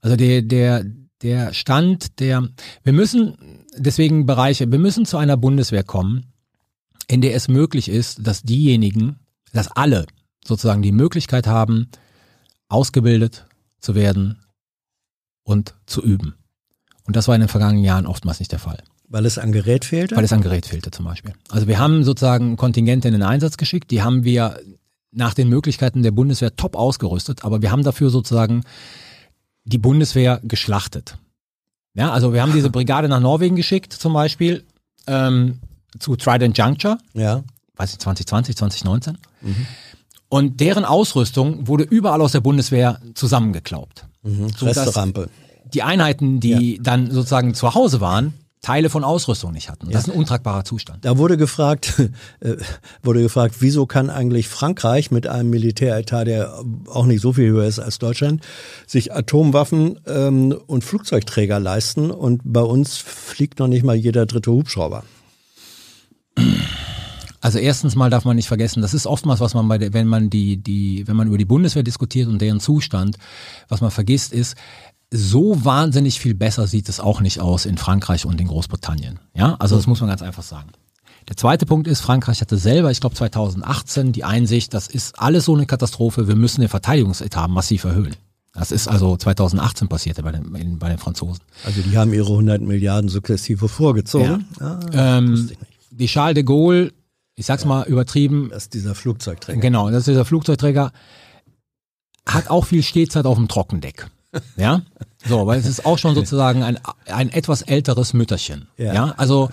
Also der, der, der Stand der, wir müssen, deswegen Bereiche, wir müssen zu einer Bundeswehr kommen, in der es möglich ist, dass diejenigen, dass alle sozusagen die Möglichkeit haben, ausgebildet zu werden und zu üben. Und das war in den vergangenen Jahren oftmals nicht der Fall. Weil es an Gerät fehlte? Weil es an Gerät fehlte zum Beispiel. Also wir haben sozusagen Kontingente in den Einsatz geschickt, die haben wir nach den Möglichkeiten der Bundeswehr top ausgerüstet, aber wir haben dafür sozusagen die Bundeswehr geschlachtet. Ja, also wir haben diese Brigade nach Norwegen geschickt zum Beispiel ähm, zu Trident Juncture. Ja. Weiß ich, 2020, 2019. Mhm. Und deren Ausrüstung wurde überall aus der Bundeswehr zusammengeklaubt. Mhm. Resterampe. Die Einheiten, die ja. dann sozusagen zu Hause waren, Teile von Ausrüstung nicht hatten. Das ist ein untragbarer Zustand. Da wurde gefragt, *laughs* äh, wurde gefragt, wieso kann eigentlich Frankreich mit einem Militäretat, der auch nicht so viel höher ist als Deutschland, sich Atomwaffen ähm, und Flugzeugträger leisten und bei uns fliegt noch nicht mal jeder dritte Hubschrauber. Also erstens mal darf man nicht vergessen, das ist oftmals, was man bei der, wenn man die, die, wenn man über die Bundeswehr diskutiert und deren Zustand, was man vergisst ist, so wahnsinnig viel besser sieht es auch nicht aus in Frankreich und in Großbritannien. Ja, also das muss man ganz einfach sagen. Der zweite Punkt ist, Frankreich hatte selber, ich glaube 2018, die Einsicht, das ist alles so eine Katastrophe, wir müssen den Verteidigungsetat massiv erhöhen. Das ist also 2018 passiert bei den, in, bei den Franzosen. Also die haben ihre 100 Milliarden sukzessive vorgezogen. Ja. Ah, ähm, die Charles de Gaulle, ich sag's ja. mal übertrieben. Das ist dieser Flugzeugträger. Genau, das ist dieser Flugzeugträger. Hat auch viel Stehzeit auf dem Trockendeck. *laughs* Ja, so, weil es ist auch schon sozusagen ein, ein etwas älteres Mütterchen. Ja, ja? also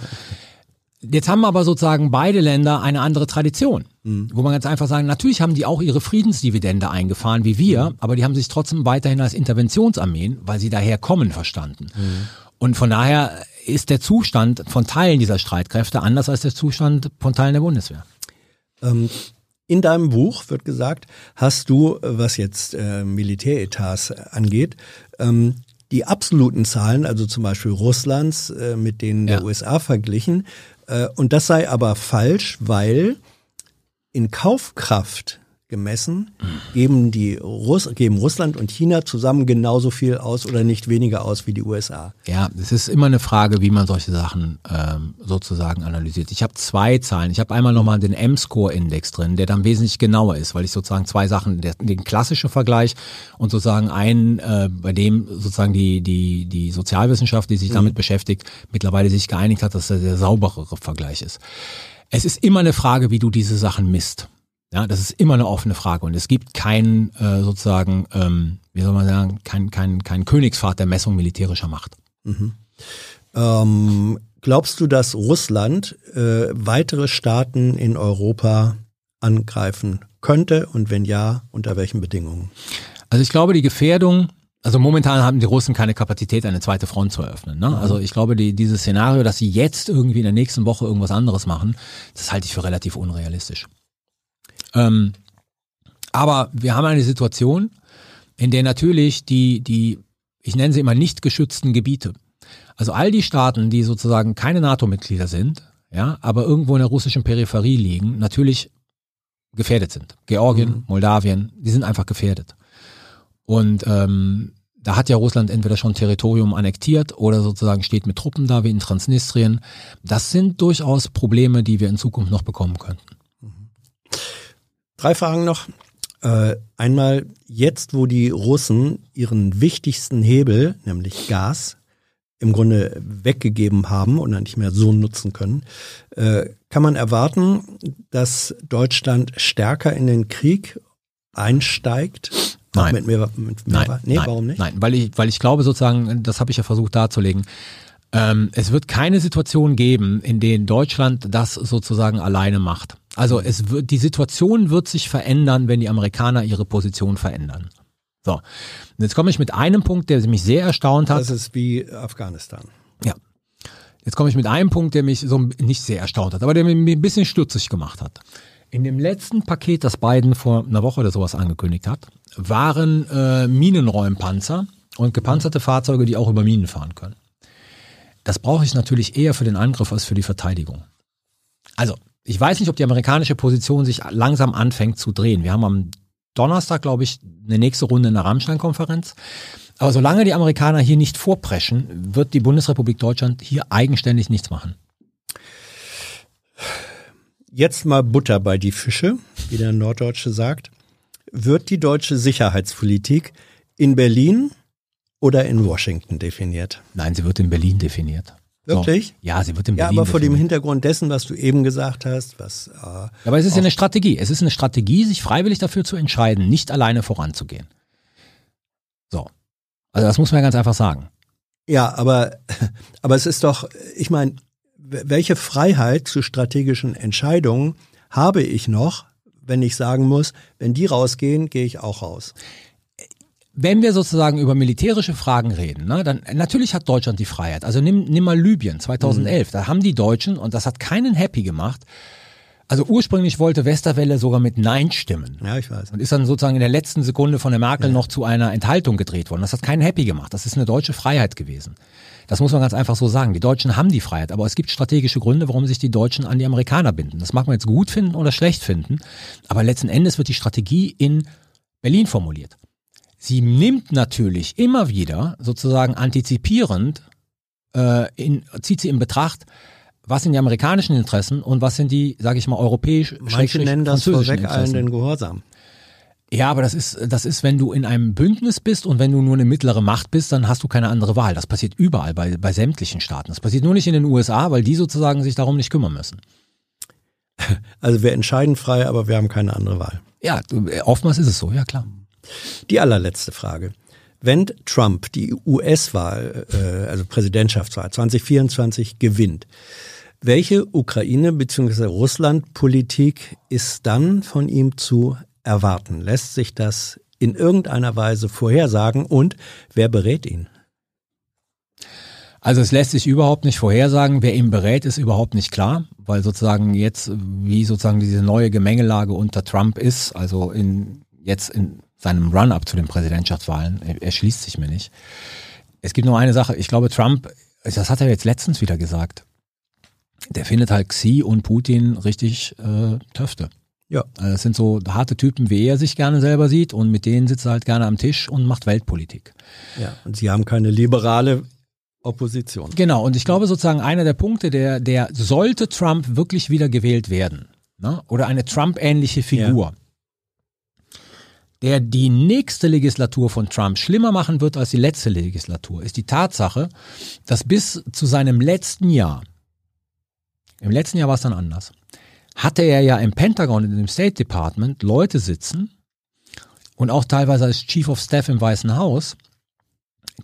jetzt haben aber sozusagen beide Länder eine andere Tradition, mhm. wo man ganz einfach sagen, natürlich haben die auch ihre Friedensdividende eingefahren wie wir, mhm. aber die haben sich trotzdem weiterhin als Interventionsarmeen, weil sie daher kommen, verstanden. Mhm. Und von daher ist der Zustand von Teilen dieser Streitkräfte anders als der Zustand von Teilen der Bundeswehr. Ähm, in deinem Buch wird gesagt, hast du, was jetzt äh, Militäretats angeht, ähm, die absoluten Zahlen, also zum Beispiel Russlands, äh, mit denen der USA verglichen. Äh, und das sei aber falsch, weil in Kaufkraft gemessen, geben die Russ geben Russland und China zusammen genauso viel aus oder nicht weniger aus wie die USA. Ja, es ist immer eine Frage, wie man solche Sachen ähm, sozusagen analysiert. Ich habe zwei Zahlen. Ich habe einmal nochmal den M-Score-Index drin, der dann wesentlich genauer ist, weil ich sozusagen zwei Sachen, der, den klassischen Vergleich und sozusagen einen, äh, bei dem sozusagen die, die, die Sozialwissenschaft, die sich damit mhm. beschäftigt, mittlerweile sich geeinigt hat, dass das der sauberere Vergleich ist. Es ist immer eine Frage, wie du diese Sachen misst. Ja, das ist immer eine offene Frage und es gibt keinen äh, sozusagen, ähm, wie soll man sagen, kein, kein, kein Königspfad der Messung militärischer Macht. Mhm. Ähm, glaubst du, dass Russland äh, weitere Staaten in Europa angreifen könnte und wenn ja, unter welchen Bedingungen? Also ich glaube, die Gefährdung also momentan haben die Russen keine Kapazität, eine zweite Front zu eröffnen. Ne? Also ich glaube, die, dieses Szenario, dass sie jetzt irgendwie in der nächsten Woche irgendwas anderes machen, das halte ich für relativ unrealistisch. Ähm, aber wir haben eine Situation, in der natürlich die, die, ich nenne sie immer nicht geschützten Gebiete, also all die Staaten, die sozusagen keine NATO-Mitglieder sind, ja, aber irgendwo in der russischen Peripherie liegen, natürlich gefährdet sind. Georgien, mhm. Moldawien, die sind einfach gefährdet. Und ähm, da hat ja Russland entweder schon Territorium annektiert oder sozusagen steht mit Truppen da, wie in Transnistrien. Das sind durchaus Probleme, die wir in Zukunft noch bekommen könnten. Drei Fragen noch. Äh, einmal, jetzt wo die Russen ihren wichtigsten Hebel, nämlich Gas, im Grunde weggegeben haben und dann nicht mehr so nutzen können, äh, kann man erwarten, dass Deutschland stärker in den Krieg einsteigt? Nein. Mit mehr, mit mehr, nein, nee, nein, warum nicht? Nein, weil ich, weil ich glaube sozusagen, das habe ich ja versucht darzulegen, ähm, es wird keine Situation geben, in denen Deutschland das sozusagen alleine macht. Also es wird, die Situation wird sich verändern, wenn die Amerikaner ihre Position verändern. So. Und jetzt komme ich mit einem Punkt, der mich sehr erstaunt hat. Das ist wie Afghanistan. Ja. Jetzt komme ich mit einem Punkt, der mich so nicht sehr erstaunt hat, aber der mich ein bisschen stutzig gemacht hat. In dem letzten Paket, das Biden vor einer Woche oder sowas angekündigt hat, waren äh, Minenräumpanzer und gepanzerte Fahrzeuge, die auch über Minen fahren können. Das brauche ich natürlich eher für den Angriff als für die Verteidigung. Also, ich weiß nicht, ob die amerikanische Position sich langsam anfängt zu drehen. Wir haben am Donnerstag, glaube ich, eine nächste Runde in der Rammstein-Konferenz. Aber solange die Amerikaner hier nicht vorpreschen, wird die Bundesrepublik Deutschland hier eigenständig nichts machen. Jetzt mal Butter bei die Fische, wie der Norddeutsche sagt. Wird die deutsche Sicherheitspolitik in Berlin oder in Washington definiert? Nein, sie wird in Berlin definiert. Wirklich? So. Ja, sie wird in Berlin. Ja, aber vor dem Hintergrund dessen, was du eben gesagt hast, was. Äh, aber es ist ja eine Strategie. Es ist eine Strategie, sich freiwillig dafür zu entscheiden, nicht alleine voranzugehen. So. Also das muss man ja ganz einfach sagen. Ja, aber, *laughs* aber es ist doch, ich meine, welche Freiheit zu strategischen Entscheidungen habe ich noch, wenn ich sagen muss, wenn die rausgehen, gehe ich auch raus? Wenn wir sozusagen über militärische Fragen reden, ne, dann natürlich hat Deutschland die Freiheit. Also nimm, nimm mal Libyen 2011, mhm. da haben die Deutschen und das hat keinen happy gemacht. Also ursprünglich wollte Westerwelle sogar mit Nein stimmen. Ja, ich weiß. Und ist dann sozusagen in der letzten Sekunde von der Merkel ja. noch zu einer Enthaltung gedreht worden. Das hat keinen happy gemacht. Das ist eine deutsche Freiheit gewesen. Das muss man ganz einfach so sagen. Die Deutschen haben die Freiheit, aber es gibt strategische Gründe, warum sich die Deutschen an die Amerikaner binden. Das mag man jetzt gut finden oder schlecht finden, aber letzten Endes wird die Strategie in Berlin formuliert. Sie nimmt natürlich immer wieder sozusagen antizipierend, äh, in, zieht sie in Betracht, was sind die amerikanischen Interessen und was sind die, sage ich mal, europäisch Manche nennen das vorweg allen den Gehorsam. Ja, aber das ist, das ist, wenn du in einem Bündnis bist und wenn du nur eine mittlere Macht bist, dann hast du keine andere Wahl. Das passiert überall bei, bei sämtlichen Staaten. Das passiert nur nicht in den USA, weil die sozusagen sich darum nicht kümmern müssen. Also wir entscheiden frei, aber wir haben keine andere Wahl. Ja, oftmals ist es so, ja klar. Die allerletzte Frage. Wenn Trump die US-Wahl, äh, also Präsidentschaftswahl 2024 gewinnt, welche Ukraine- bzw. Russland-Politik ist dann von ihm zu erwarten? Lässt sich das in irgendeiner Weise vorhersagen und wer berät ihn? Also es lässt sich überhaupt nicht vorhersagen. Wer ihn berät, ist überhaupt nicht klar, weil sozusagen jetzt, wie sozusagen diese neue Gemengelage unter Trump ist, also in, jetzt in seinem Run-up zu den Präsidentschaftswahlen, erschließt sich mir nicht. Es gibt nur eine Sache, ich glaube, Trump, das hat er jetzt letztens wieder gesagt, der findet halt Xi und Putin richtig äh, Töfte. Ja. Also das sind so harte Typen, wie er sich gerne selber sieht und mit denen sitzt er halt gerne am Tisch und macht Weltpolitik. Ja, und sie haben keine liberale Opposition. Genau, und ich glaube sozusagen einer der Punkte, der, der sollte Trump wirklich wieder gewählt werden, ne? oder eine Trump-ähnliche Figur, ja der die nächste Legislatur von Trump schlimmer machen wird als die letzte Legislatur, ist die Tatsache, dass bis zu seinem letzten Jahr, im letzten Jahr war es dann anders, hatte er ja im Pentagon und im State Department Leute sitzen und auch teilweise als Chief of Staff im Weißen Haus,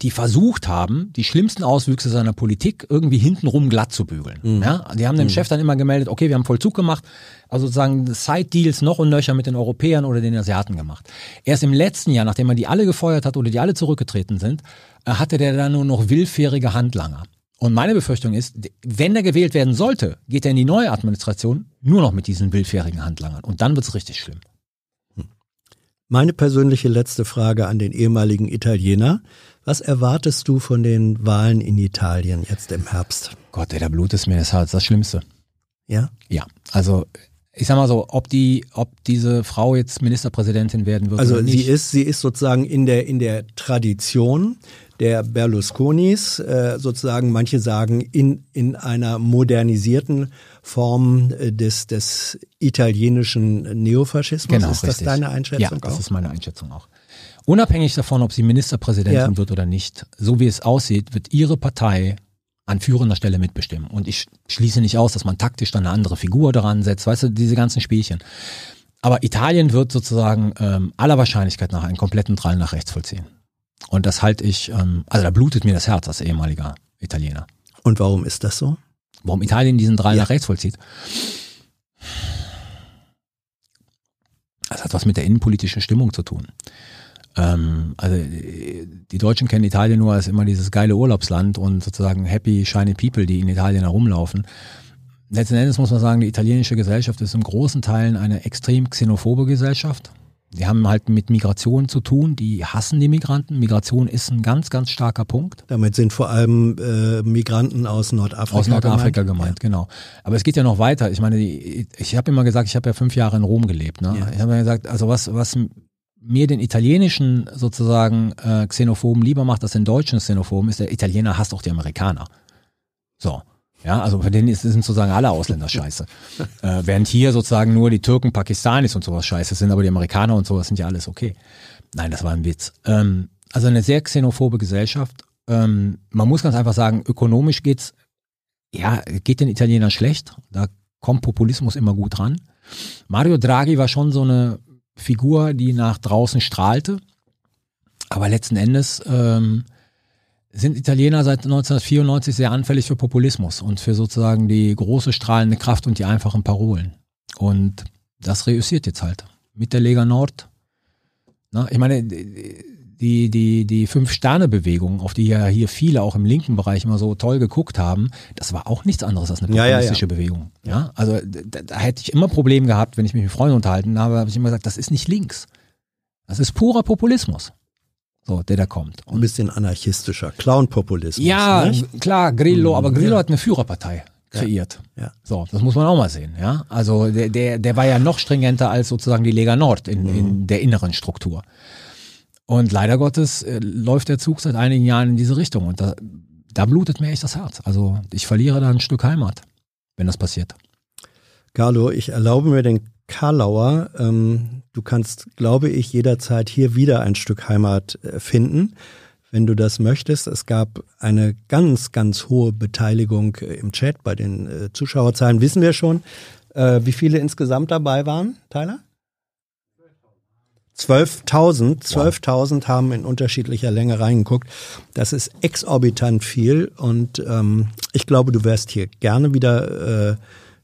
die versucht haben, die schlimmsten Auswüchse seiner Politik irgendwie hintenrum glatt zu bügeln. Mhm. Ja, die haben dem mhm. Chef dann immer gemeldet, okay, wir haben Vollzug gemacht, also sozusagen Side-Deals noch und nöcher mit den Europäern oder den Asiaten gemacht. Erst im letzten Jahr, nachdem er die alle gefeuert hat oder die alle zurückgetreten sind, äh, hatte der dann nur noch willfährige Handlanger. Und meine Befürchtung ist, wenn er gewählt werden sollte, geht er in die neue Administration nur noch mit diesen willfährigen Handlangern. Und dann wird's richtig schlimm. Hm. Meine persönliche letzte Frage an den ehemaligen Italiener. Was erwartest du von den Wahlen in Italien jetzt im Herbst? Gott, ey, da Blut ist mir das Herz, das Schlimmste. Ja? Ja, also ich sag mal so, ob die, ob diese Frau jetzt Ministerpräsidentin werden wird also oder nicht. sie ist, sie ist sozusagen in der in der Tradition der Berlusconis, äh, sozusagen manche sagen in in einer modernisierten Form äh, des des italienischen Neofaschismus. Genau, ist richtig. das deine Einschätzung ja, das ist meine Einschätzung auch. Unabhängig davon, ob sie Ministerpräsidentin ja. wird oder nicht, so wie es aussieht, wird ihre Partei an führender Stelle mitbestimmen. Und ich schließe nicht aus, dass man taktisch dann eine andere Figur daran setzt, weißt du, diese ganzen Spielchen. Aber Italien wird sozusagen ähm, aller Wahrscheinlichkeit nach einen kompletten Drall nach rechts vollziehen. Und das halte ich, ähm, also da blutet mir das Herz als ehemaliger Italiener. Und warum ist das so? Warum Italien diesen Drall ja. nach rechts vollzieht? Das hat was mit der innenpolitischen Stimmung zu tun. Ähm, also die Deutschen kennen Italien nur als immer dieses geile Urlaubsland und sozusagen happy, shiny people, die in Italien herumlaufen. Letzten Endes muss man sagen, die italienische Gesellschaft ist im großen Teilen eine extrem xenophobe Gesellschaft. Die haben halt mit Migration zu tun, die hassen die Migranten. Migration ist ein ganz, ganz starker Punkt. Damit sind vor allem äh, Migranten aus Nordafrika Aus Nordafrika gemeint, gemeint ja. genau. Aber es geht ja noch weiter. Ich meine, die, ich habe immer gesagt, ich habe ja fünf Jahre in Rom gelebt. Ne? Ja. Ich habe ja gesagt, also was, was mir den italienischen sozusagen äh, Xenophoben lieber macht als den deutschen Xenophoben, ist der Italiener hasst auch die Amerikaner. So. Ja, also für den ist, sind sozusagen alle Ausländer scheiße. *laughs* äh, während hier sozusagen nur die Türken, Pakistanis und sowas scheiße sind, aber die Amerikaner und sowas sind ja alles okay. Nein, das war ein Witz. Ähm, also eine sehr xenophobe Gesellschaft. Ähm, man muss ganz einfach sagen, ökonomisch geht's, ja, geht den Italienern schlecht. Da kommt Populismus immer gut ran. Mario Draghi war schon so eine Figur, die nach draußen strahlte. Aber letzten Endes ähm, sind Italiener seit 1994 sehr anfällig für Populismus und für sozusagen die große strahlende Kraft und die einfachen Parolen. Und das reüssiert jetzt halt mit der Lega Nord. Na, ich meine, die die, die, Fünf-Sterne-Bewegung, auf die ja hier viele auch im linken Bereich immer so toll geguckt haben, das war auch nichts anderes als eine Ja, ja, ja. populistische Bewegung. Ja, also da, da hätte ich immer Probleme gehabt, wenn ich mich mit Freunden unterhalten habe, habe ich immer gesagt, das ist nicht links. Das ist purer Populismus. So, der da kommt. Ein bisschen anarchistischer. Clown-Populismus. Ja, nicht? klar, Grillo, aber Grillo Ja. hat eine Führerpartei kreiert. Ja. So, das muss man auch mal sehen, ja. Also der, der, der war ja noch stringenter als sozusagen die Lega Nord in, in der inneren Struktur. Und leider Gottes äh, läuft der Zug seit einigen Jahren in diese Richtung und da, da blutet mir echt das Herz. Also ich verliere da ein Stück Heimat, wenn das passiert. Carlo, ich erlaube mir den Karlauer. Ähm, du kannst, glaube ich, jederzeit hier wieder ein Stück Heimat äh, finden, wenn du das möchtest. Es gab eine ganz, ganz hohe Beteiligung äh, im Chat bei den äh, Zuschauerzahlen. Wissen wir schon, wie viele insgesamt dabei waren, Tyler? 12.000, 12.000 haben in unterschiedlicher Länge reingeguckt. Das ist exorbitant viel und ähm, ich glaube, du wärst hier gerne wieder äh,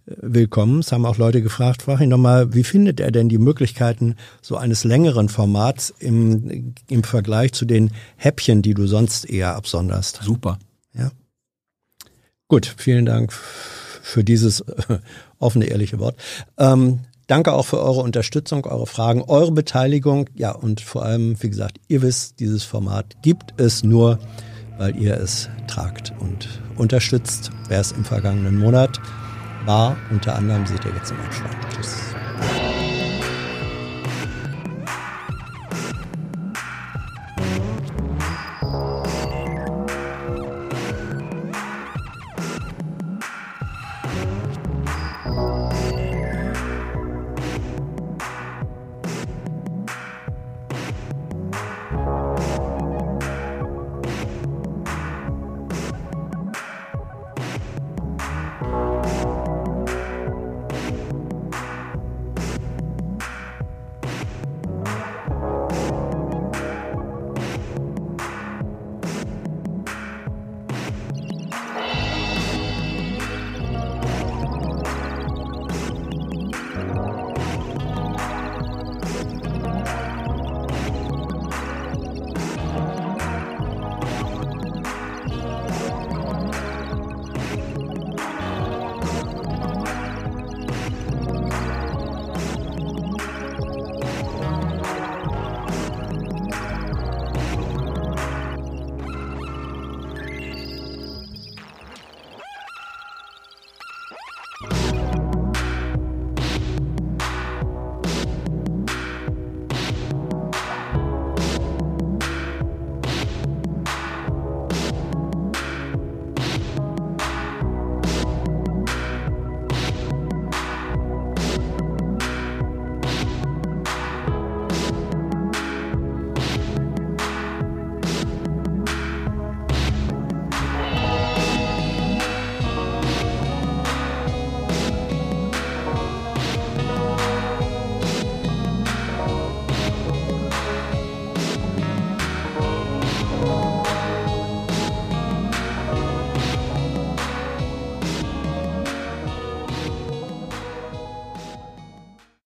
willkommen. Es haben auch Leute gefragt, frag ihn doch mal, wie findet er denn die Möglichkeiten so eines längeren Formats im, im Vergleich zu den Häppchen, die du sonst eher absonderst? Super. Ja. Gut, vielen Dank für dieses *laughs* offene, ehrliche Wort. Ähm, danke auch für eure Unterstützung, eure Fragen, eure Beteiligung. Ja, und vor allem, wie gesagt, ihr wisst, dieses Format gibt es nur, weil ihr es tragt und unterstützt. Wer es im vergangenen Monat war, unter anderem seht ihr jetzt im Abspann. Tschüss.